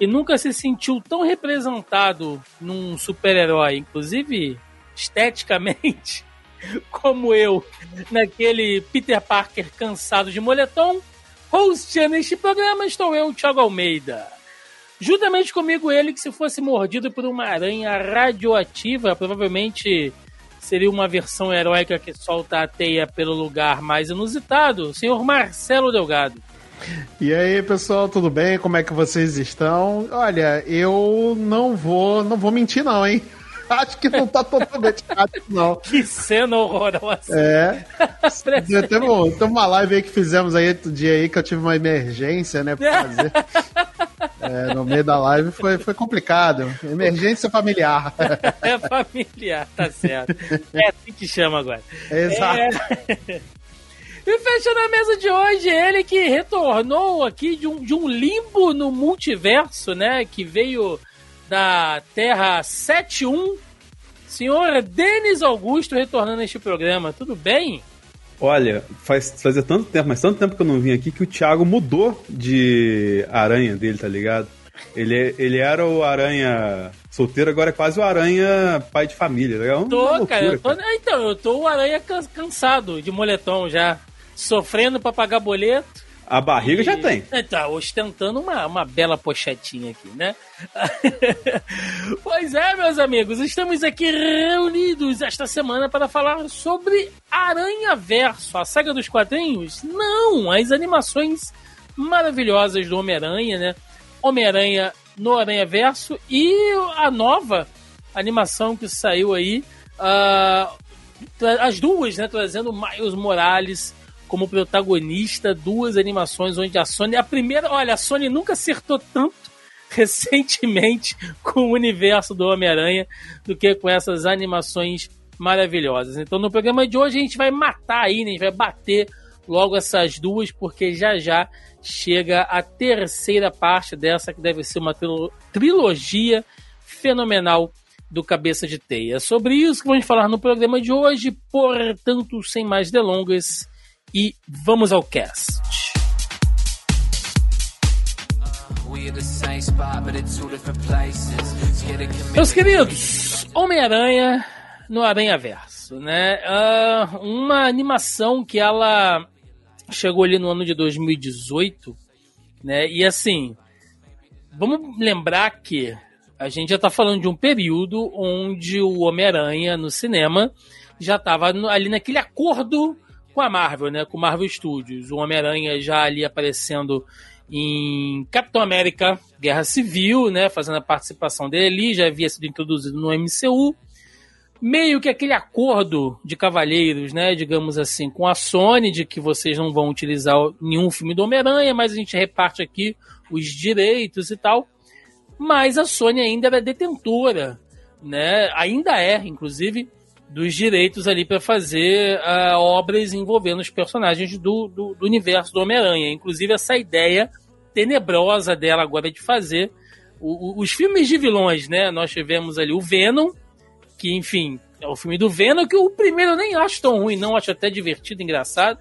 que nunca se sentiu tão representado num super-herói, inclusive esteticamente, como eu, naquele Peter Parker cansado de moletom. Host neste programa estou eu, Thiago Almeida. Juntamente comigo, ele que se fosse mordido por uma aranha radioativa, provavelmente seria uma versão heróica que solta a teia pelo lugar mais inusitado, o senhor Marcelo Delgado. E aí, pessoal, tudo bem? Como é que vocês estão? Olha, eu não vou, não vou mentir não, hein? Acho que não tá totalmente errado, não. Que cena horrorosa. É. Teve, um- teve uma live aí que fizemos aí outro dia aí que eu tive uma emergência, né, pra fazer. É, no meio da live foi, foi complicado. Emergência familiar. É familiar, tá certo. É assim que chama agora. Exato. É. E fechando a mesa de hoje, ele que retornou aqui de um, de um limbo no multiverso, né? Que veio da Terra 71. Senhor Denis Augusto retornando a este programa. Tudo bem? Olha, faz, fazia tanto tempo, mas tanto tempo que eu não vim aqui que o Thiago mudou de aranha dele, tá ligado? Ele, ele era o aranha solteiro, agora é quase o aranha pai de família. É uma Tô, loucura, cara, eu tô, Ah, Então, eu tô o aranha can- cansado de moletom já. Sofrendo pra pagar boleto. A barriga já E- tem. É, Tá, ostentando uma, uma bela pochetinha aqui, né? pois é, meus amigos, estamos aqui reunidos esta semana para falar sobre Aranha Verso, a saga dos quadrinhos? Não, as animações maravilhosas do Homem-Aranha, né? Homem-Aranha no Aranha Verso e a nova animação que saiu aí, tra- as duas, né? Trazendo Miles Morales como protagonista, duas animações onde a Sony, a primeira, olha, a Sony nunca acertou tanto recentemente com o universo do Homem-Aranha do que com essas animações maravilhosas. Então no programa de hoje a gente vai matar aí, né? a gente vai bater logo essas duas, porque já já chega a terceira parte dessa, que deve ser uma trilo- trilogia fenomenal do Cabeça de Teia. Sobre isso que vamos falar no programa de hoje, portanto, sem mais delongas, e vamos ao cast. Meus queridos, Homem-Aranha no Aranha Verso, né? Ah, uma animação que ela chegou ali no ano de 2018, né? E assim, vamos lembrar que a gente já tá falando de um período onde o Homem-Aranha no cinema já tava no- ali naquele acordo com a Marvel, né? Com Marvel Studios. O Homem-Aranha já ali aparecendo em Capitão América Guerra Civil, né? Fazendo a participação dele ali, já havia sido introduzido no MCU. Meio que aquele acordo de cavalheiros, né? Digamos assim, com a Sony, de que vocês não vão utilizar nenhum filme do Homem-Aranha, mas a gente reparte aqui os direitos e tal. Mas a Sony ainda era detentora, né? Ainda é, inclusive, dos direitos ali para fazer ah, obras envolvendo os personagens do, do, do universo do Homem-Aranha. Inclusive essa ideia tenebrosa dela agora de fazer o- o- os filmes de vilões, né? Nós tivemos ali o Venom, que enfim é o filme do Venom que o primeiro eu nem acho tão ruim, não acho até divertido, engraçado,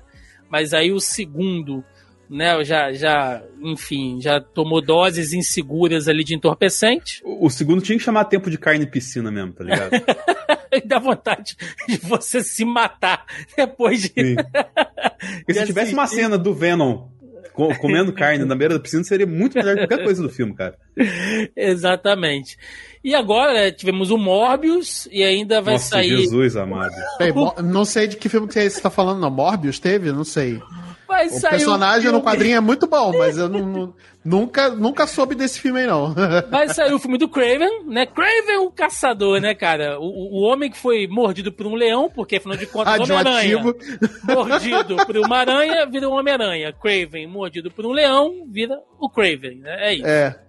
mas aí o segundo né, já, já, enfim, já tomou doses inseguras ali de entorpecente. O, o segundo tinha que chamar tempo de carne e piscina mesmo, tá ligado? E dá vontade de você se matar depois de. Sim. Porque se tivesse uma cena do Venom co- comendo carne na beira da piscina, seria muito melhor que qualquer coisa do filme, cara. Exatamente. E agora né, tivemos o Morbius e ainda vai Nossa, sair. Jesus amado. Não sei de que filme que você tá falando, não. Morbius teve? Não sei. Vai O personagem no quadrinho é muito bom, mas eu não- não- nunca, nunca soube desse filme aí, não. Vai sair o filme do Craven, né? Craven o caçador, né, cara? O, o homem que foi mordido por um leão, porque afinal de contas, Homem-Aranha. Radioativo. Mordido por uma aranha, vira um Homem-Aranha. Craven, mordido por um leão, vira o Craven, né? É isso. É.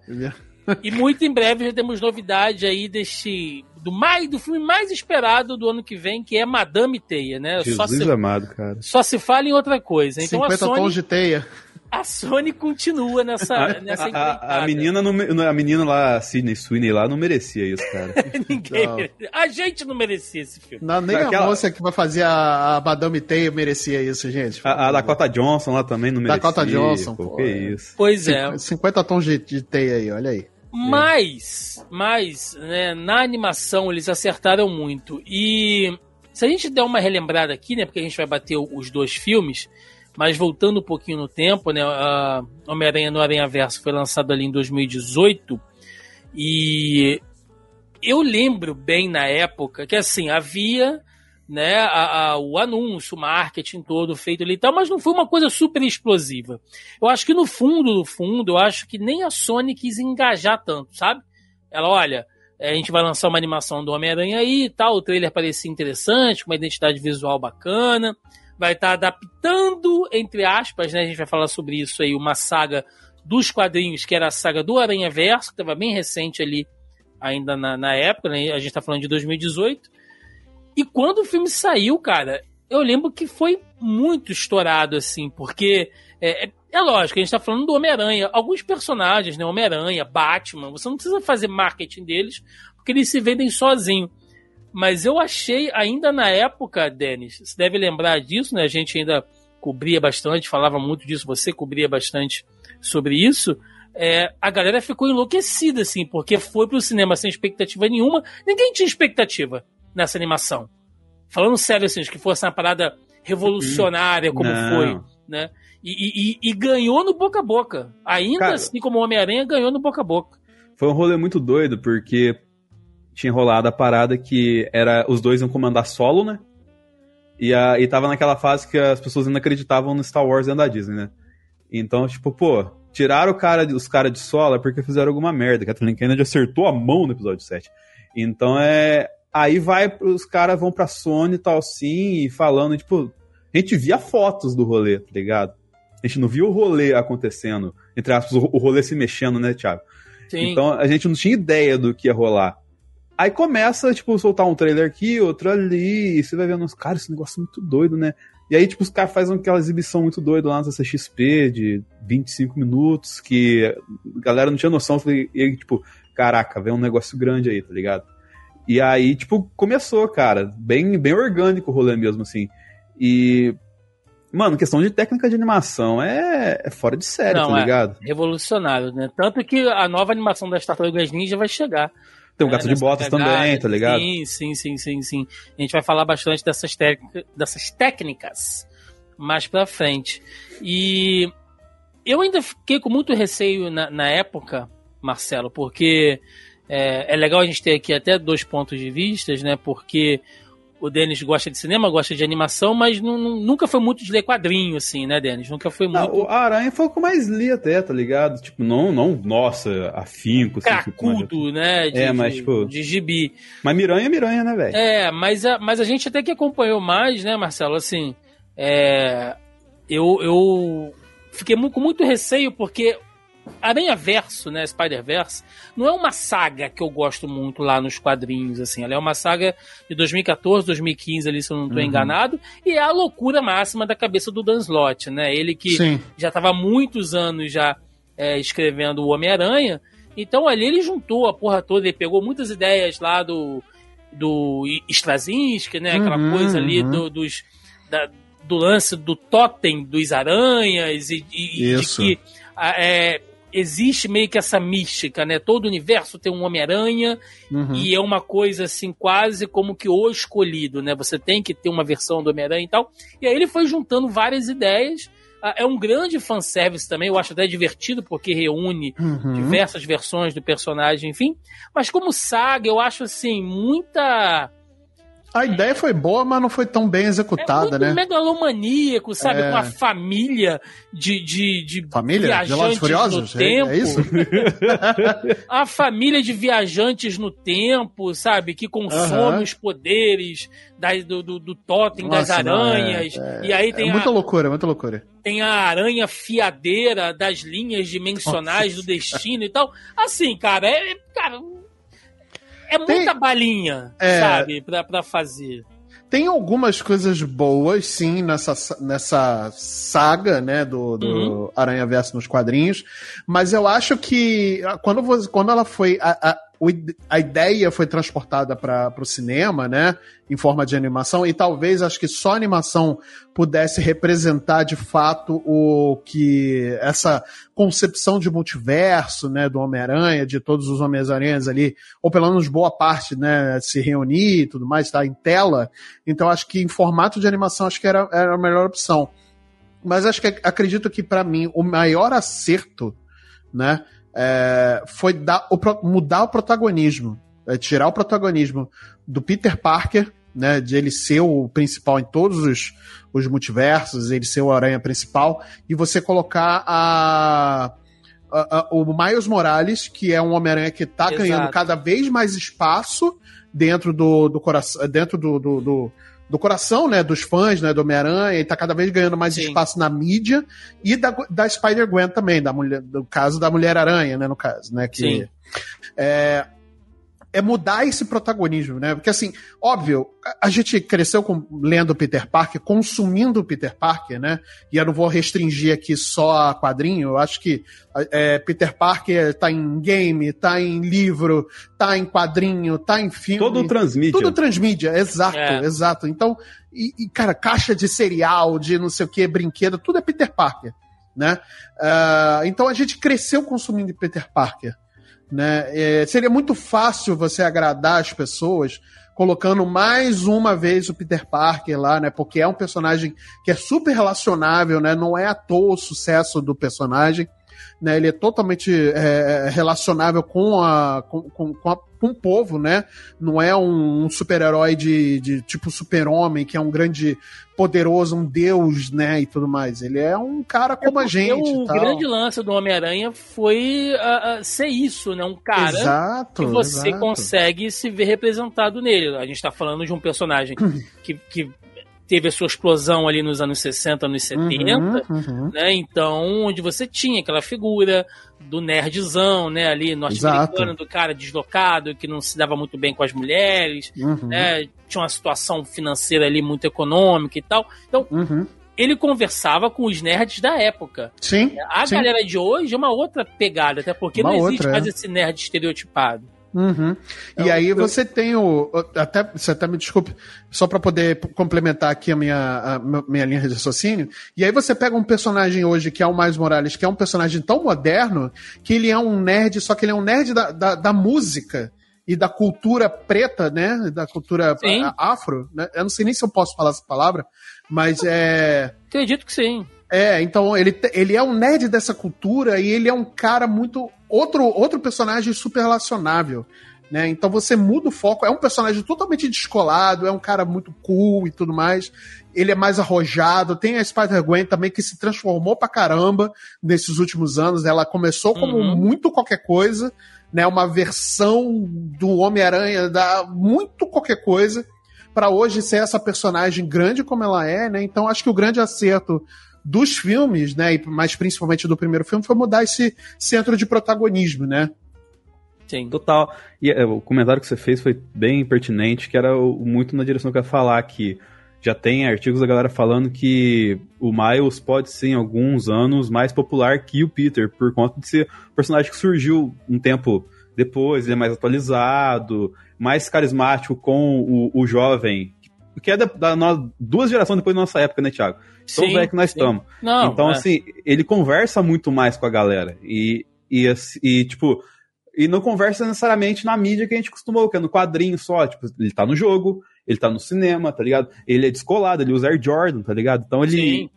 e muito em breve já temos novidade aí deste. Do, mais, do filme mais esperado do ano que vem, que é Madame Teia, né? Jesus só se, amado, cara. Só se fala em outra coisa. Então 50 a Sony, tons de teia. A Sony continua nessa, a, nessa a, a, a, menina não, a menina lá, Sidney Sweeney lá, não merecia isso, cara. Ninguém não. A gente não merecia esse filme. Não, nem Aquela... a moça que vai fazer a, a Madame Teia merecia isso, gente. A, a Dakota Johnson lá também não merecia. Dakota Johnson, pô. Que isso. Pois é. 50 tons de, de teia aí, olha aí. Mas, mas, né, na animação eles acertaram muito. E se a gente der uma relembrada aqui, né, porque a gente vai bater os dois filmes, mas voltando um pouquinho no tempo, né, Homem-Aranha no Aranha Verso foi lançado ali em 2018 e eu lembro bem na época que assim havia né, a, a, o anúncio, o marketing todo feito ali e tal, mas não foi uma coisa super explosiva. Eu acho que no fundo, no fundo, eu acho que nem a Sony quis engajar tanto, sabe? Ela, olha, é, a gente vai lançar uma animação do Homem-Aranha aí e tal, o trailer parecia interessante, com uma identidade visual bacana, vai estar tá adaptando, entre aspas, né, a gente vai falar sobre isso aí, uma saga dos quadrinhos, que era a saga do Aranha Verso, que estava bem recente ali, ainda na, na época, né, a gente está falando de 2018, e quando o filme saiu, cara, eu lembro que foi muito estourado, assim, porque é, é, é lógico, a gente tá falando do Homem-Aranha. Alguns personagens, né? Homem-Aranha, Batman, você não precisa fazer marketing deles, porque eles se vendem sozinhos. Mas eu achei, ainda na época, Denis, você deve lembrar disso, né? A gente ainda cobria bastante, falava muito disso, você cobria bastante sobre isso. É, a galera ficou enlouquecida, assim, porque foi pro cinema sem expectativa nenhuma. Ninguém tinha expectativa nessa animação. Falando sério, assim, que fosse uma parada revolucionária como Não. foi, né? E, e, e, ganhou no boca a boca. Ainda Cara, assim como o Homem-Aranha ganhou no boca a boca. Foi um rolê muito doido, porque tinha rolado a parada que era os dois iam comandar solo, né? E, a, e tava naquela fase que as pessoas ainda acreditavam no Star Wars e da Disney, né? Então, tipo, pô, tiraram o cara, os caras de solo é porque fizeram alguma merda. Kathleen Kennedy acertou a mão no episódio 7. Então é. Aí vai, os caras vão pra Sony e tal e falando, tipo, a gente via fotos do rolê, tá ligado? A gente não via o rolê acontecendo, entre aspas, o rolê se mexendo, né, Thiago? Sim. Então a gente não tinha ideia do que ia rolar. Aí começa, tipo, soltar um trailer aqui, outro ali, e você vai vendo, cara, esse negócio é muito doido, né? E aí, tipo, os caras fazem aquela exibição muito doida lá na CXP de 25 minutos, que a galera não tinha noção, e aí, tipo, caraca, vem um negócio grande aí, tá ligado? E aí, tipo, começou, cara. Bem, bem orgânico o rolê mesmo, assim. E. Mano, questão de técnica de animação é, é fora de série, Não, tá é ligado? É revolucionário, né? Tanto que a nova animação das Tartarugas Ninja vai chegar. Tem o Gato é, de Botas também, tá ligado? Sim, sim, sim, sim, sim. A gente vai falar bastante dessas, dessas técnicas mais pra frente. E eu ainda fiquei com muito receio na, na época, Marcelo, porque é, é, legal a gente ter aqui até dois pontos de vista, né? Porque o Denis gosta de cinema, gosta de animação, mas nunca foi muito de ler quadrinho, assim, né, Denis? Nunca foi muito. Não, o Aranha foi o que mais li até, tá ligado? Tipo, não, não nossa, afinco. Assim, Cracudo, tipo, né? De, é, mas, tipo. De gibi. Mas Miranha é Miranha, né, velho? É, mas a, mas a gente até que acompanhou mais, né, Marcelo? Assim, é. Eu, eu fiquei com muito receio porque Aranha Verso, né, Spider-Verse, não é uma saga que eu gosto muito lá nos quadrinhos, assim. Ela é uma saga de 2014, 2015 ali, se eu não estou uhum. enganado, e é a loucura máxima da cabeça do Dan Slott, né? Ele que Sim. já estava há muitos anos já é, escrevendo o Homem-Aranha, então ali ele juntou a porra toda, ele pegou muitas ideias lá do, do Straczynski, né? Aquela uhum, coisa ali uhum. do, dos... Da, do lance do totem dos aranhas e, e de que é, existe meio que essa mística, né? Todo universo tem um Homem-Aranha uhum. e é uma coisa assim, quase como que o escolhido, né? Você tem que ter uma versão do Homem-Aranha e tal. E aí ele foi juntando várias ideias. Ah, é um grande fanservice também, eu acho até divertido, porque reúne uhum. diversas versões do personagem, enfim. Mas como saga, eu acho assim, muita A ideia foi boa, mas não foi tão bem executada, é né? megalomaníaco, sabe? É... Com a família de, de, de família? viajantes Furiosos? no tempo. É, é isso? a família de viajantes no tempo, sabe? Que consome uh -huh. os poderes da, do, do, do totem Nossa, das aranhas. Não, é, é, e aí tem muita a, loucura, muita loucura. Tem a aranha fiadeira das linhas dimensionais Nossa. do destino e tal. Assim, cara, é. Cara, é muita tem, balinha, é, sabe, pra, pra fazer. Tem algumas coisas boas, sim, nessa, nessa saga, né, do, do uhum. Aranha Verso nos quadrinhos, mas eu acho que quando, quando ela foi. A, a, a ideia foi transportada para o cinema, né? Em forma de animação, e talvez acho que só animação pudesse representar de fato o que essa concepção de multiverso, né, do Homem-Aranha, de todos os Homens-Aranhas ali, ou pelo menos boa parte, né, se reunir e tudo mais, tá em tela. Então acho que em formato de animação acho que era, era a melhor opção. Mas acho que acredito que para mim o maior acerto, né, é, foi dar, o, mudar o protagonismo, é, tirar o protagonismo do Peter Parker, né, de ele ser o principal em todos os, os multiversos, ele ser o aranha principal, e você colocar a, a, a o Miles Morales, que é um Homem-Aranha que está ganhando cada vez mais espaço dentro do, do coração, dentro do, do, do do coração, né, dos fãs, né, do Homem-Aranha, e tá cada vez ganhando mais Sim. espaço na mídia, e da, da Spider-Gwen também, da mulher, do caso da Mulher-Aranha, né, no caso, né, que... Sim. É, é mudar esse protagonismo, né? Porque assim, óbvio, a gente cresceu com, lendo Peter Parker, consumindo Peter Parker, né? E eu não vou restringir aqui só a quadrinho, eu acho que é, Peter Parker tá em game, tá em livro, tá em quadrinho, tá em filme. Todo transmídia. Tudo transmídia, exato, é. exato. Então, e, e, cara, caixa de cereal, de não sei o que, brinquedo, tudo é Peter Parker, né? Uh, então a gente cresceu consumindo Peter Parker. Né? É, seria muito fácil você agradar as pessoas colocando mais uma vez o Peter Parker lá, né? Porque é um personagem que é super relacionável, né? Não é à toa o sucesso do personagem né? Ele é totalmente é, relacionável com a, com, com, com, a, com o povo, né? Não é um, um super-herói de, de tipo super-homem, que é um grande poderoso, um deus, né? E tudo mais. Ele é um cara como é a gente. O grande lance do Homem-Aranha foi uh, uh, ser isso, né? Um cara exato, que você exato. consegue se ver representado nele. A gente tá falando de um personagem que, que teve a sua explosão ali nos anos 60, anos 70, uhum, uhum. né? Então, onde você tinha aquela figura do nerdzão, né, ali norte-americano, do cara deslocado, que não se dava muito bem com as mulheres, uhum. né? Tinha uma situação financeira ali muito econômica e tal. Então, uhum. ele conversava com os nerds da época. Sim. A sim. galera de hoje é uma outra pegada, até porque uma não existe outra, mais é. esse nerd estereotipado. Uhum. e aí eu... você tem o. Até, você até me desculpe, só para poder complementar aqui a minha, a minha linha de raciocínio. E aí você pega um personagem hoje que é o Mais Morales, que é um personagem tão moderno que ele é um nerd, só que ele é um nerd da, da, da música e da cultura preta, né? Da cultura sim. afro. Né? Eu não sei nem se eu posso falar essa palavra, mas é. Acredito que sim. É, então ele, ele é um nerd dessa cultura e ele é um cara muito outro, outro personagem super relacionável. Né? Então você muda o foco. É um personagem totalmente descolado, é um cara muito cool e tudo mais. Ele é mais arrojado. Tem a Spider-Gwen também, que se transformou pra caramba nesses últimos anos. Ela começou como uhum. muito qualquer coisa, né? Uma versão do Homem-Aranha da muito qualquer coisa, para hoje ser essa personagem grande como ela é, né? Então acho que o grande acerto dos filmes, né, mas principalmente do primeiro filme, foi mudar esse centro de protagonismo, né? Sim. Total. E é, o comentário que você fez foi bem pertinente, que era muito na direção que eu ia falar, que já tem artigos da galera falando que o Miles pode ser, em alguns anos, mais popular que o Peter, por conta de ser um personagem que surgiu um tempo depois, ele é mais atualizado, mais carismático com o, o jovem, que é da, da, duas gerações depois da nossa época, né, Thiago? Tão sim, velho que nós estamos. Então, é. assim, ele conversa muito mais com a galera. E, e, e, tipo, e não conversa necessariamente na mídia que a gente acostumou, que é no quadrinho só. Tipo, ele tá no jogo, ele tá no cinema, tá ligado? Ele é descolado, ele usa Air Jordan, tá ligado? Então ele. Sim.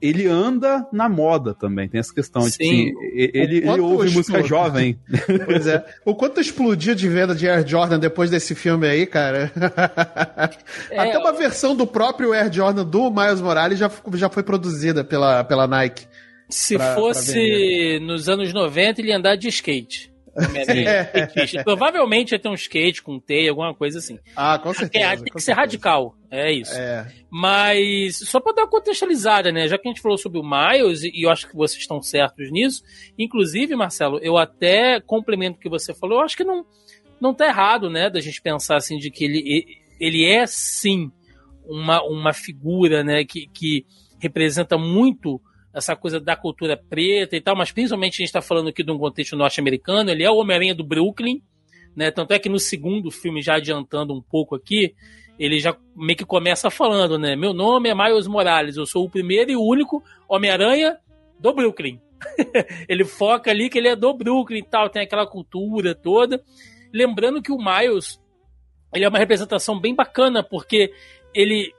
Ele anda na moda também, tem essa questão. Sim. De, assim, ele, ele ouve música jovem. Pois é. O quanto explodiu de venda de Air Jordan depois desse filme aí, cara. É, Até uma versão do próprio Air Jordan do Miles Morales já, já foi produzida pela, pela Nike. Se pra, fosse pra nos anos 90, ele ia andar de skate. É. Provavelmente ia ter um skate com teia, alguma coisa assim. Ah, com certeza. É, tem que ser radical, é isso. É. Mas, só para dar uma contextualizada, né? Já que a gente falou sobre o Miles, e eu acho que vocês estão certos nisso, inclusive, Marcelo, eu até complemento o que você falou, eu acho que não, não tá errado, né, da gente pensar assim, de que ele, ele é sim uma, uma figura, né, que, que representa muito essa coisa da cultura preta e tal, mas principalmente a gente está falando aqui de um contexto norte-americano. Ele é o Homem-Aranha do Brooklyn, né? Tanto é que no segundo filme, já adiantando um pouco aqui, ele já meio que começa falando, né? Meu nome é Miles Morales, eu sou o primeiro e único Homem-Aranha do Brooklyn. ele foca ali que ele é do Brooklyn e tal, tem aquela cultura toda. Lembrando que o Miles, ele é uma representação bem bacana, porque ele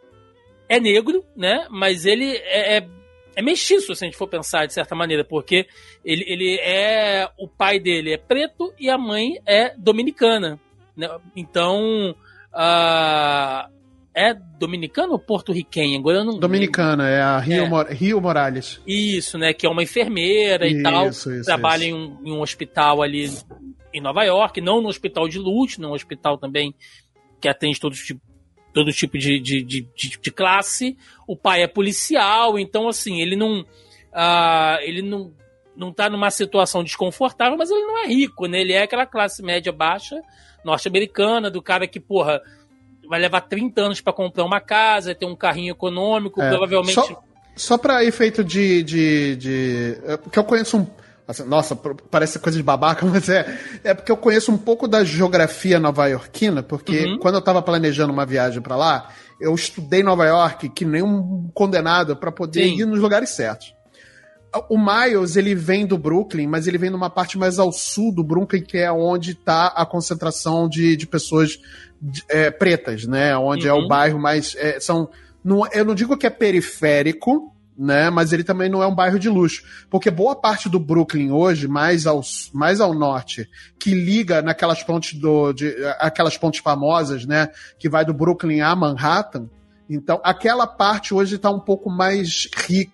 é negro, né? Mas ele é, é é mestiço, se a gente for pensar de certa maneira, porque ele, ele é. O pai dele é preto e a mãe é dominicana. Né? Então. Uh, é dominicana ou porto-riquenha? Agora eu não Dominicana, é a Rio, é. Mor Rio Morales. Isso, né? Que é uma enfermeira isso, e tal. Isso, trabalha isso. Em, um, em um hospital ali em Nova York, não no hospital de luxo, num hospital também que atende todos os todo tipo de, de, de, de, classe. O pai é policial, então assim, ele não. Uh, ele não, não tá numa situação desconfortável, mas ele não é rico, né? Ele é aquela classe média baixa norte-americana, do cara que, porra, vai levar 30 anos para comprar uma casa, ter um carrinho econômico, é, provavelmente. Só, só para efeito de, de, de. É, porque eu conheço um Assim, nossa, parece coisa de babaca, mas é, é porque eu conheço um pouco da geografia nova-iorquina, porque uhum. quando eu estava planejando uma viagem para lá, eu estudei Nova York que nem um condenado para poder Sim. ir nos lugares certos. O Miles, ele vem do Brooklyn, mas ele vem numa parte mais ao sul do Brooklyn, que é onde está a concentração de, de pessoas é, pretas, né? Onde uhum. é o uhum. bairro mais. É, são, não, eu não digo que é periférico, né? Mas ele também não é um bairro de luxo. Porque boa parte do Brooklyn hoje, mais ao, mais ao norte, que liga naquelas pontes do. De, aquelas pontes famosas, né? Que vai do Brooklyn a Manhattan. Então, aquela parte hoje está um pouco mais rica,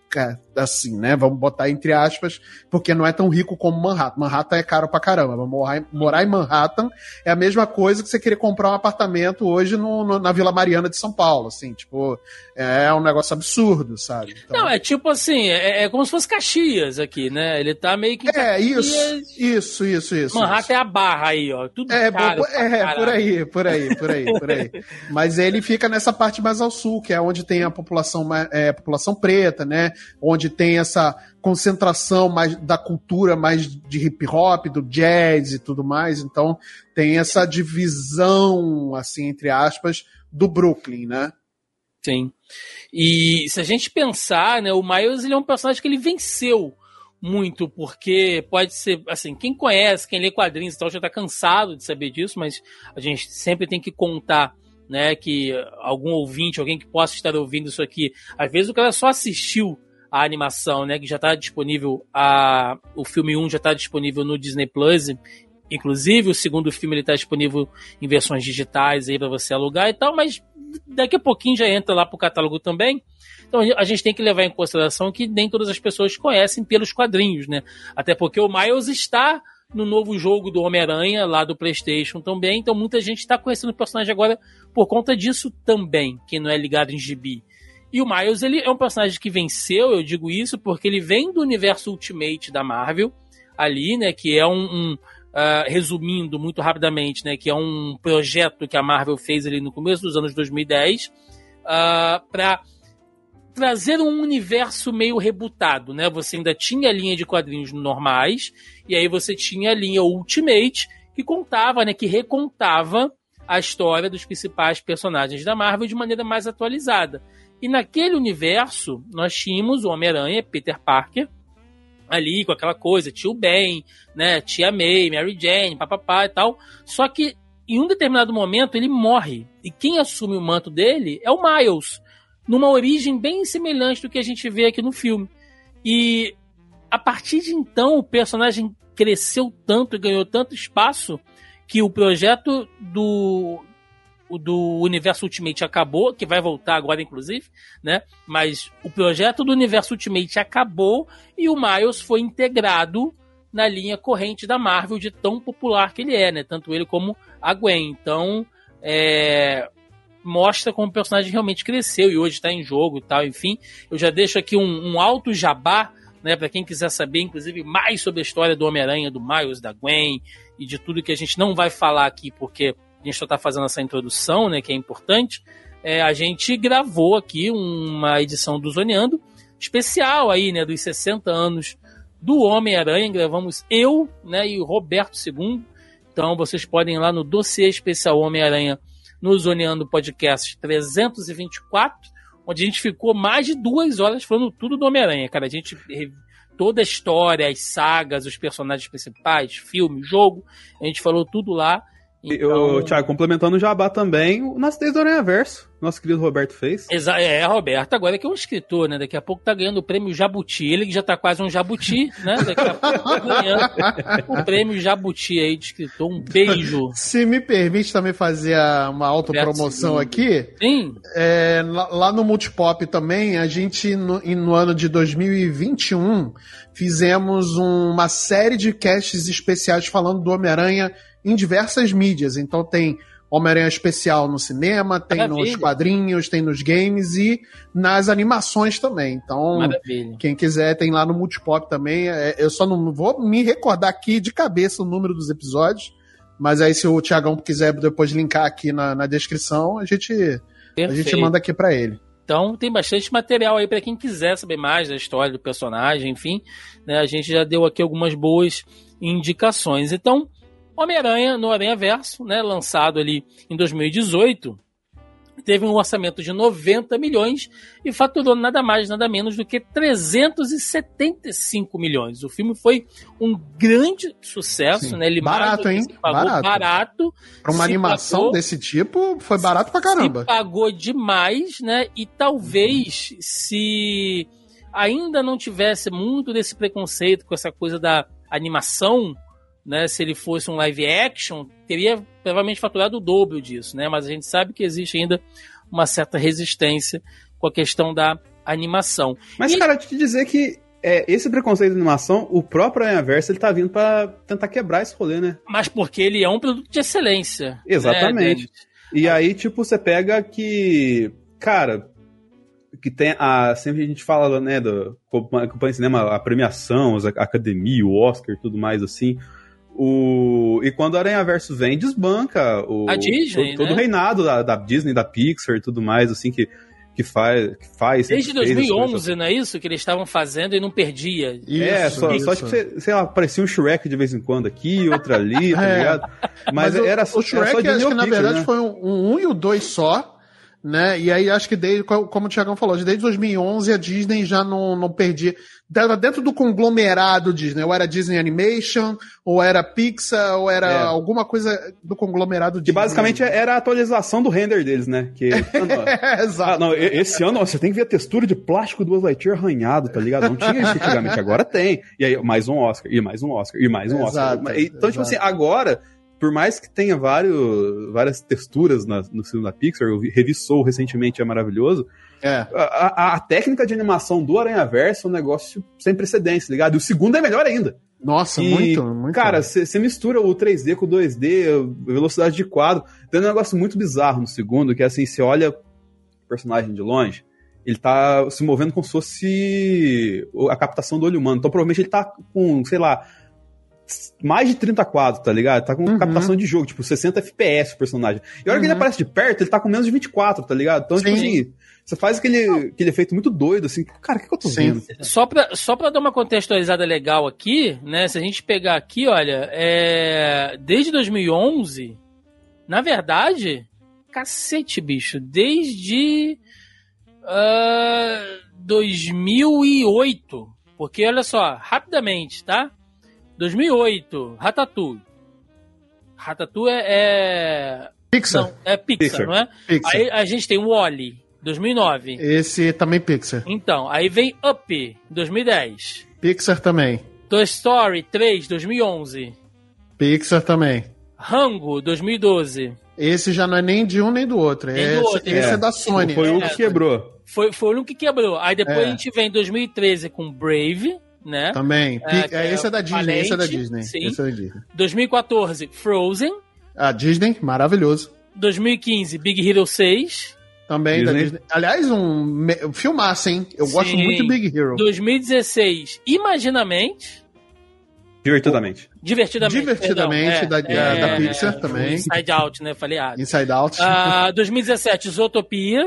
assim, né? Vamos botar entre aspas, porque não é tão rico como Manhattan. Manhattan é caro pra caramba. Morar, morar em Manhattan é a mesma coisa que você querer comprar um apartamento hoje no, no, na Vila Mariana de São Paulo, assim, tipo, é um negócio absurdo, sabe? Então... Não, é tipo assim, é, é, como se fosse Caxias aqui, né? Ele tá meio que. É, isso, isso, isso, isso. Manhattan isso. é a barra aí, ó. Tudo é, caro é, por aí, por aí, por aí, por aí. Mas ele fica nessa parte mais ao sul, que é onde tem a população, é, a população preta, né? Onde tem essa concentração mais da cultura mais de hip hop, do jazz e tudo mais. Então tem essa divisão, assim, entre aspas, do Brooklyn, né? Sim. E se a gente pensar, né, o Miles ele é um personagem que ele venceu muito, porque pode ser, assim, quem conhece, quem lê quadrinhos e tal, já tá cansado de saber disso, mas a gente sempre tem que contar né, que algum ouvinte, alguém que possa estar ouvindo isso aqui, às vezes o cara só assistiu a animação, né, que já está disponível, a, o filme 1 já está disponível no Disney Plus, inclusive o segundo filme ele está disponível em versões digitais aí para você alugar e tal, mas daqui a pouquinho já entra lá pro catálogo também. Então a gente tem que levar em consideração que nem todas as pessoas conhecem pelos quadrinhos, né? Até porque o Miles está no novo jogo do Homem-Aranha, lá do PlayStation também. Então muita gente está conhecendo o personagem agora por conta disso também, quem não é ligado em gibi. E o Miles, ele é um personagem que venceu, eu digo isso, porque ele vem do universo Ultimate da Marvel, ali, né, que é um, um uh, resumindo muito rapidamente, né, que é um projeto que a Marvel fez ali no começo dos anos 2010, uh, para trazer um universo meio rebutado, né? Você ainda tinha a linha de quadrinhos normais, e aí você tinha a linha Ultimate, que contava, né, que recontava a história dos principais personagens da Marvel de maneira mais atualizada. E naquele universo, nós tínhamos o Homem-Aranha, Peter Parker, ali com aquela coisa, tio Ben, né, tia May, Mary Jane, papapá e tal. Só que em um determinado momento ele morre. E quem assume o manto dele é o Miles numa origem bem semelhante do que a gente vê aqui no filme. E a partir de então o personagem cresceu tanto e ganhou tanto espaço que o projeto do do universo Ultimate acabou, que vai voltar agora inclusive, né? Mas o projeto do universo Ultimate acabou e o Miles foi integrado na linha corrente da Marvel de tão popular que ele é, né? Tanto ele como a Gwen. Então, é, mostra como o personagem realmente cresceu e hoje está em jogo e tal, enfim. Eu já deixo aqui um, um alto jabá, né, para quem quiser saber, inclusive, mais sobre a história do Homem-Aranha, do Miles, da Gwen e de tudo que a gente não vai falar aqui, porque a gente só está fazendo essa introdução, né, que é importante. É, a gente gravou aqui uma edição do Zoneando, especial aí, né, dos 60 anos do Homem-Aranha, gravamos eu, né, e o Roberto II. Então vocês podem ir lá no dossiê especial Homem-Aranha no Zoneando Podcast 324, onde a gente ficou mais de duas horas falando tudo do Homem-Aranha, cara. A gente toda a história, as sagas, os personagens principais, filme, jogo, a gente falou tudo lá. Então... Eu, Thiago, complementando o Jabá também, o Nas Três do Aranha Verso nosso querido Roberto fez. Exa é, Roberto, agora que é um escritor, né? Daqui a pouco tá ganhando o prêmio Jabuti. Ele que já tá quase um Jabuti, né? Daqui a pouco tá ganhando o prêmio Jabuti aí de escritor. Um beijo. Se me permite também fazer uma autopromoção aqui. Sim. É, lá no Multipop também, a gente, no, no ano de 2021, fizemos uma série de casts especiais falando do Homem-Aranha em diversas mídias. Então tem Homem-Aranha especial no cinema, tem Maravilha. nos quadrinhos, tem nos games e nas animações também. Então, Maravilha. quem quiser tem lá no Multipop também. É, eu só não vou me recordar aqui de cabeça o número dos episódios, mas aí se o Tiagão quiser depois linkar aqui na, na descrição, a gente, a gente manda aqui para ele. Então tem bastante material aí para quem quiser saber mais da história do personagem, enfim, né, a gente já deu aqui algumas boas indicações. Então, Homem-Aranha no Aranha Verso, né, lançado ali em 2018, teve um orçamento de 90 milhões e faturou nada mais, nada menos do que 375 milhões. O filme foi um grande sucesso, Sim. né? Ele barato, hein? barato. barato Para uma animação pagou, desse tipo, foi barato pra caramba. Pagou demais, né? E talvez se ainda não tivesse muito desse preconceito com essa coisa da animação, né, se ele fosse um live action, teria provavelmente faturado o dobro disso, né? Mas a gente sabe que existe ainda uma certa resistência com a questão da animação. Mas, e... cara, te dizer que é, esse preconceito de animação, o próprio Aranhaverso, ele tá vindo para tentar quebrar esse rolê, né? Mas porque ele é um produto de excelência. Né, Exatamente. Né, e aí, tipo, você pega que, cara, que tem a sempre a gente fala, né, do acompanha cinema, a premiação, a academia, o Oscar, tudo mais assim. O... E quando a Aranha Verso vem, desbanca o... a Disney, todo, todo né? o reinado da, da, Disney, da Pixar e tudo mais, assim, que, que faz. Que faz Desde 2011, não é isso? Que eles estavam fazendo e não perdia. Isso, é, só, isso. só tipo, sei lá, aparecia um Shrek de vez em quando aqui, outro ali, tá é. ligado? Mas, Mas era o, o Shrek, era só acho que na verdade né? foi um, um, um e o dois só né? E aí acho que desde, como o Tiagão falou, desde 2011 a Disney já não, não perdia. Era dentro do conglomerado Disney, ou era Disney Animation, ou era Pixar, ou era é. alguma coisa do conglomerado Disney. Que basicamente era a atualização do render deles, né? Que, é, exato. Ah, não, esse ano ó, você tem que ver a textura de plástico do Buzz Lightyear arranhado, tá ligado? Não tinha isso antigamente, agora tem. E aí mais um Oscar, e mais um Oscar, e mais um Oscar. Exato, então, tipo assim, agora por mais que tenha vários, várias texturas na, no filme da Pixar, eu revi Soul recentemente, é maravilhoso. É. A, a, a, técnica de animação do Aranha Verso é um negócio sem precedentes, ligado? E o segundo é melhor ainda. Nossa, e, muito, muito. Cara, você mistura o 3D com o 2D, velocidade de quadro. Tem um negócio muito bizarro no segundo, que é assim, você olha o personagem de longe, ele tá se movendo como se fosse a captação do olho humano. Então provavelmente ele tá com, sei lá, mais de 30 quadros, tá ligado? Tá com uhum. captação de jogo, tipo 60 FPS o personagem. E a hora uhum. que ele uhum. aparece de perto, ele tá com menos de 24, tá ligado? Então, tipo Sim. tipo assim, você faz aquele, aquele efeito muito doido, assim, cara, o que, que eu tô Sim. vendo? Só pra, só pra dar uma contextualizada legal aqui, né? Se a gente pegar aqui, olha, é, desde 2011, na verdade, cacete, bicho, desde uh, 2008. Porque, olha só, rapidamente, tá? 2008, Ratatouille. Ratatouille é. é... Pixar. Não, é Pixar, Pixar. não é? Pixar. Aí a gente tem o Wally, 2009. Esse também Pixar. Então, aí vem Up, 2010. Pixar também. Toy Story 3, 2011. Pixar também. Rango, 2012. Esse já não é nem de um nem do outro. Nem esse do outro, esse é. é. da Sony. Foi o É. que quebrou. Foi, foi o que quebrou. Aí depois É. a gente vem em 2013 com Brave, né? Também. É, é, é esse é da Disney. Esse é da Valente, Disney. sim. Esse é da Disney. 2014, Frozen. A Disney, maravilhoso. 2015, Big Hero 6. Também da Disney. Disney. Aliás, um filmaço, hein? Eu gosto Sim. muito de Big Hero. 2016, Imaginamente. Divertidamente. Divertidamente. Divertidamente, perdão, da- da Pixar também. Inside Out, né? Falei errado. Inside Out. Ah, 2017, Zootopia.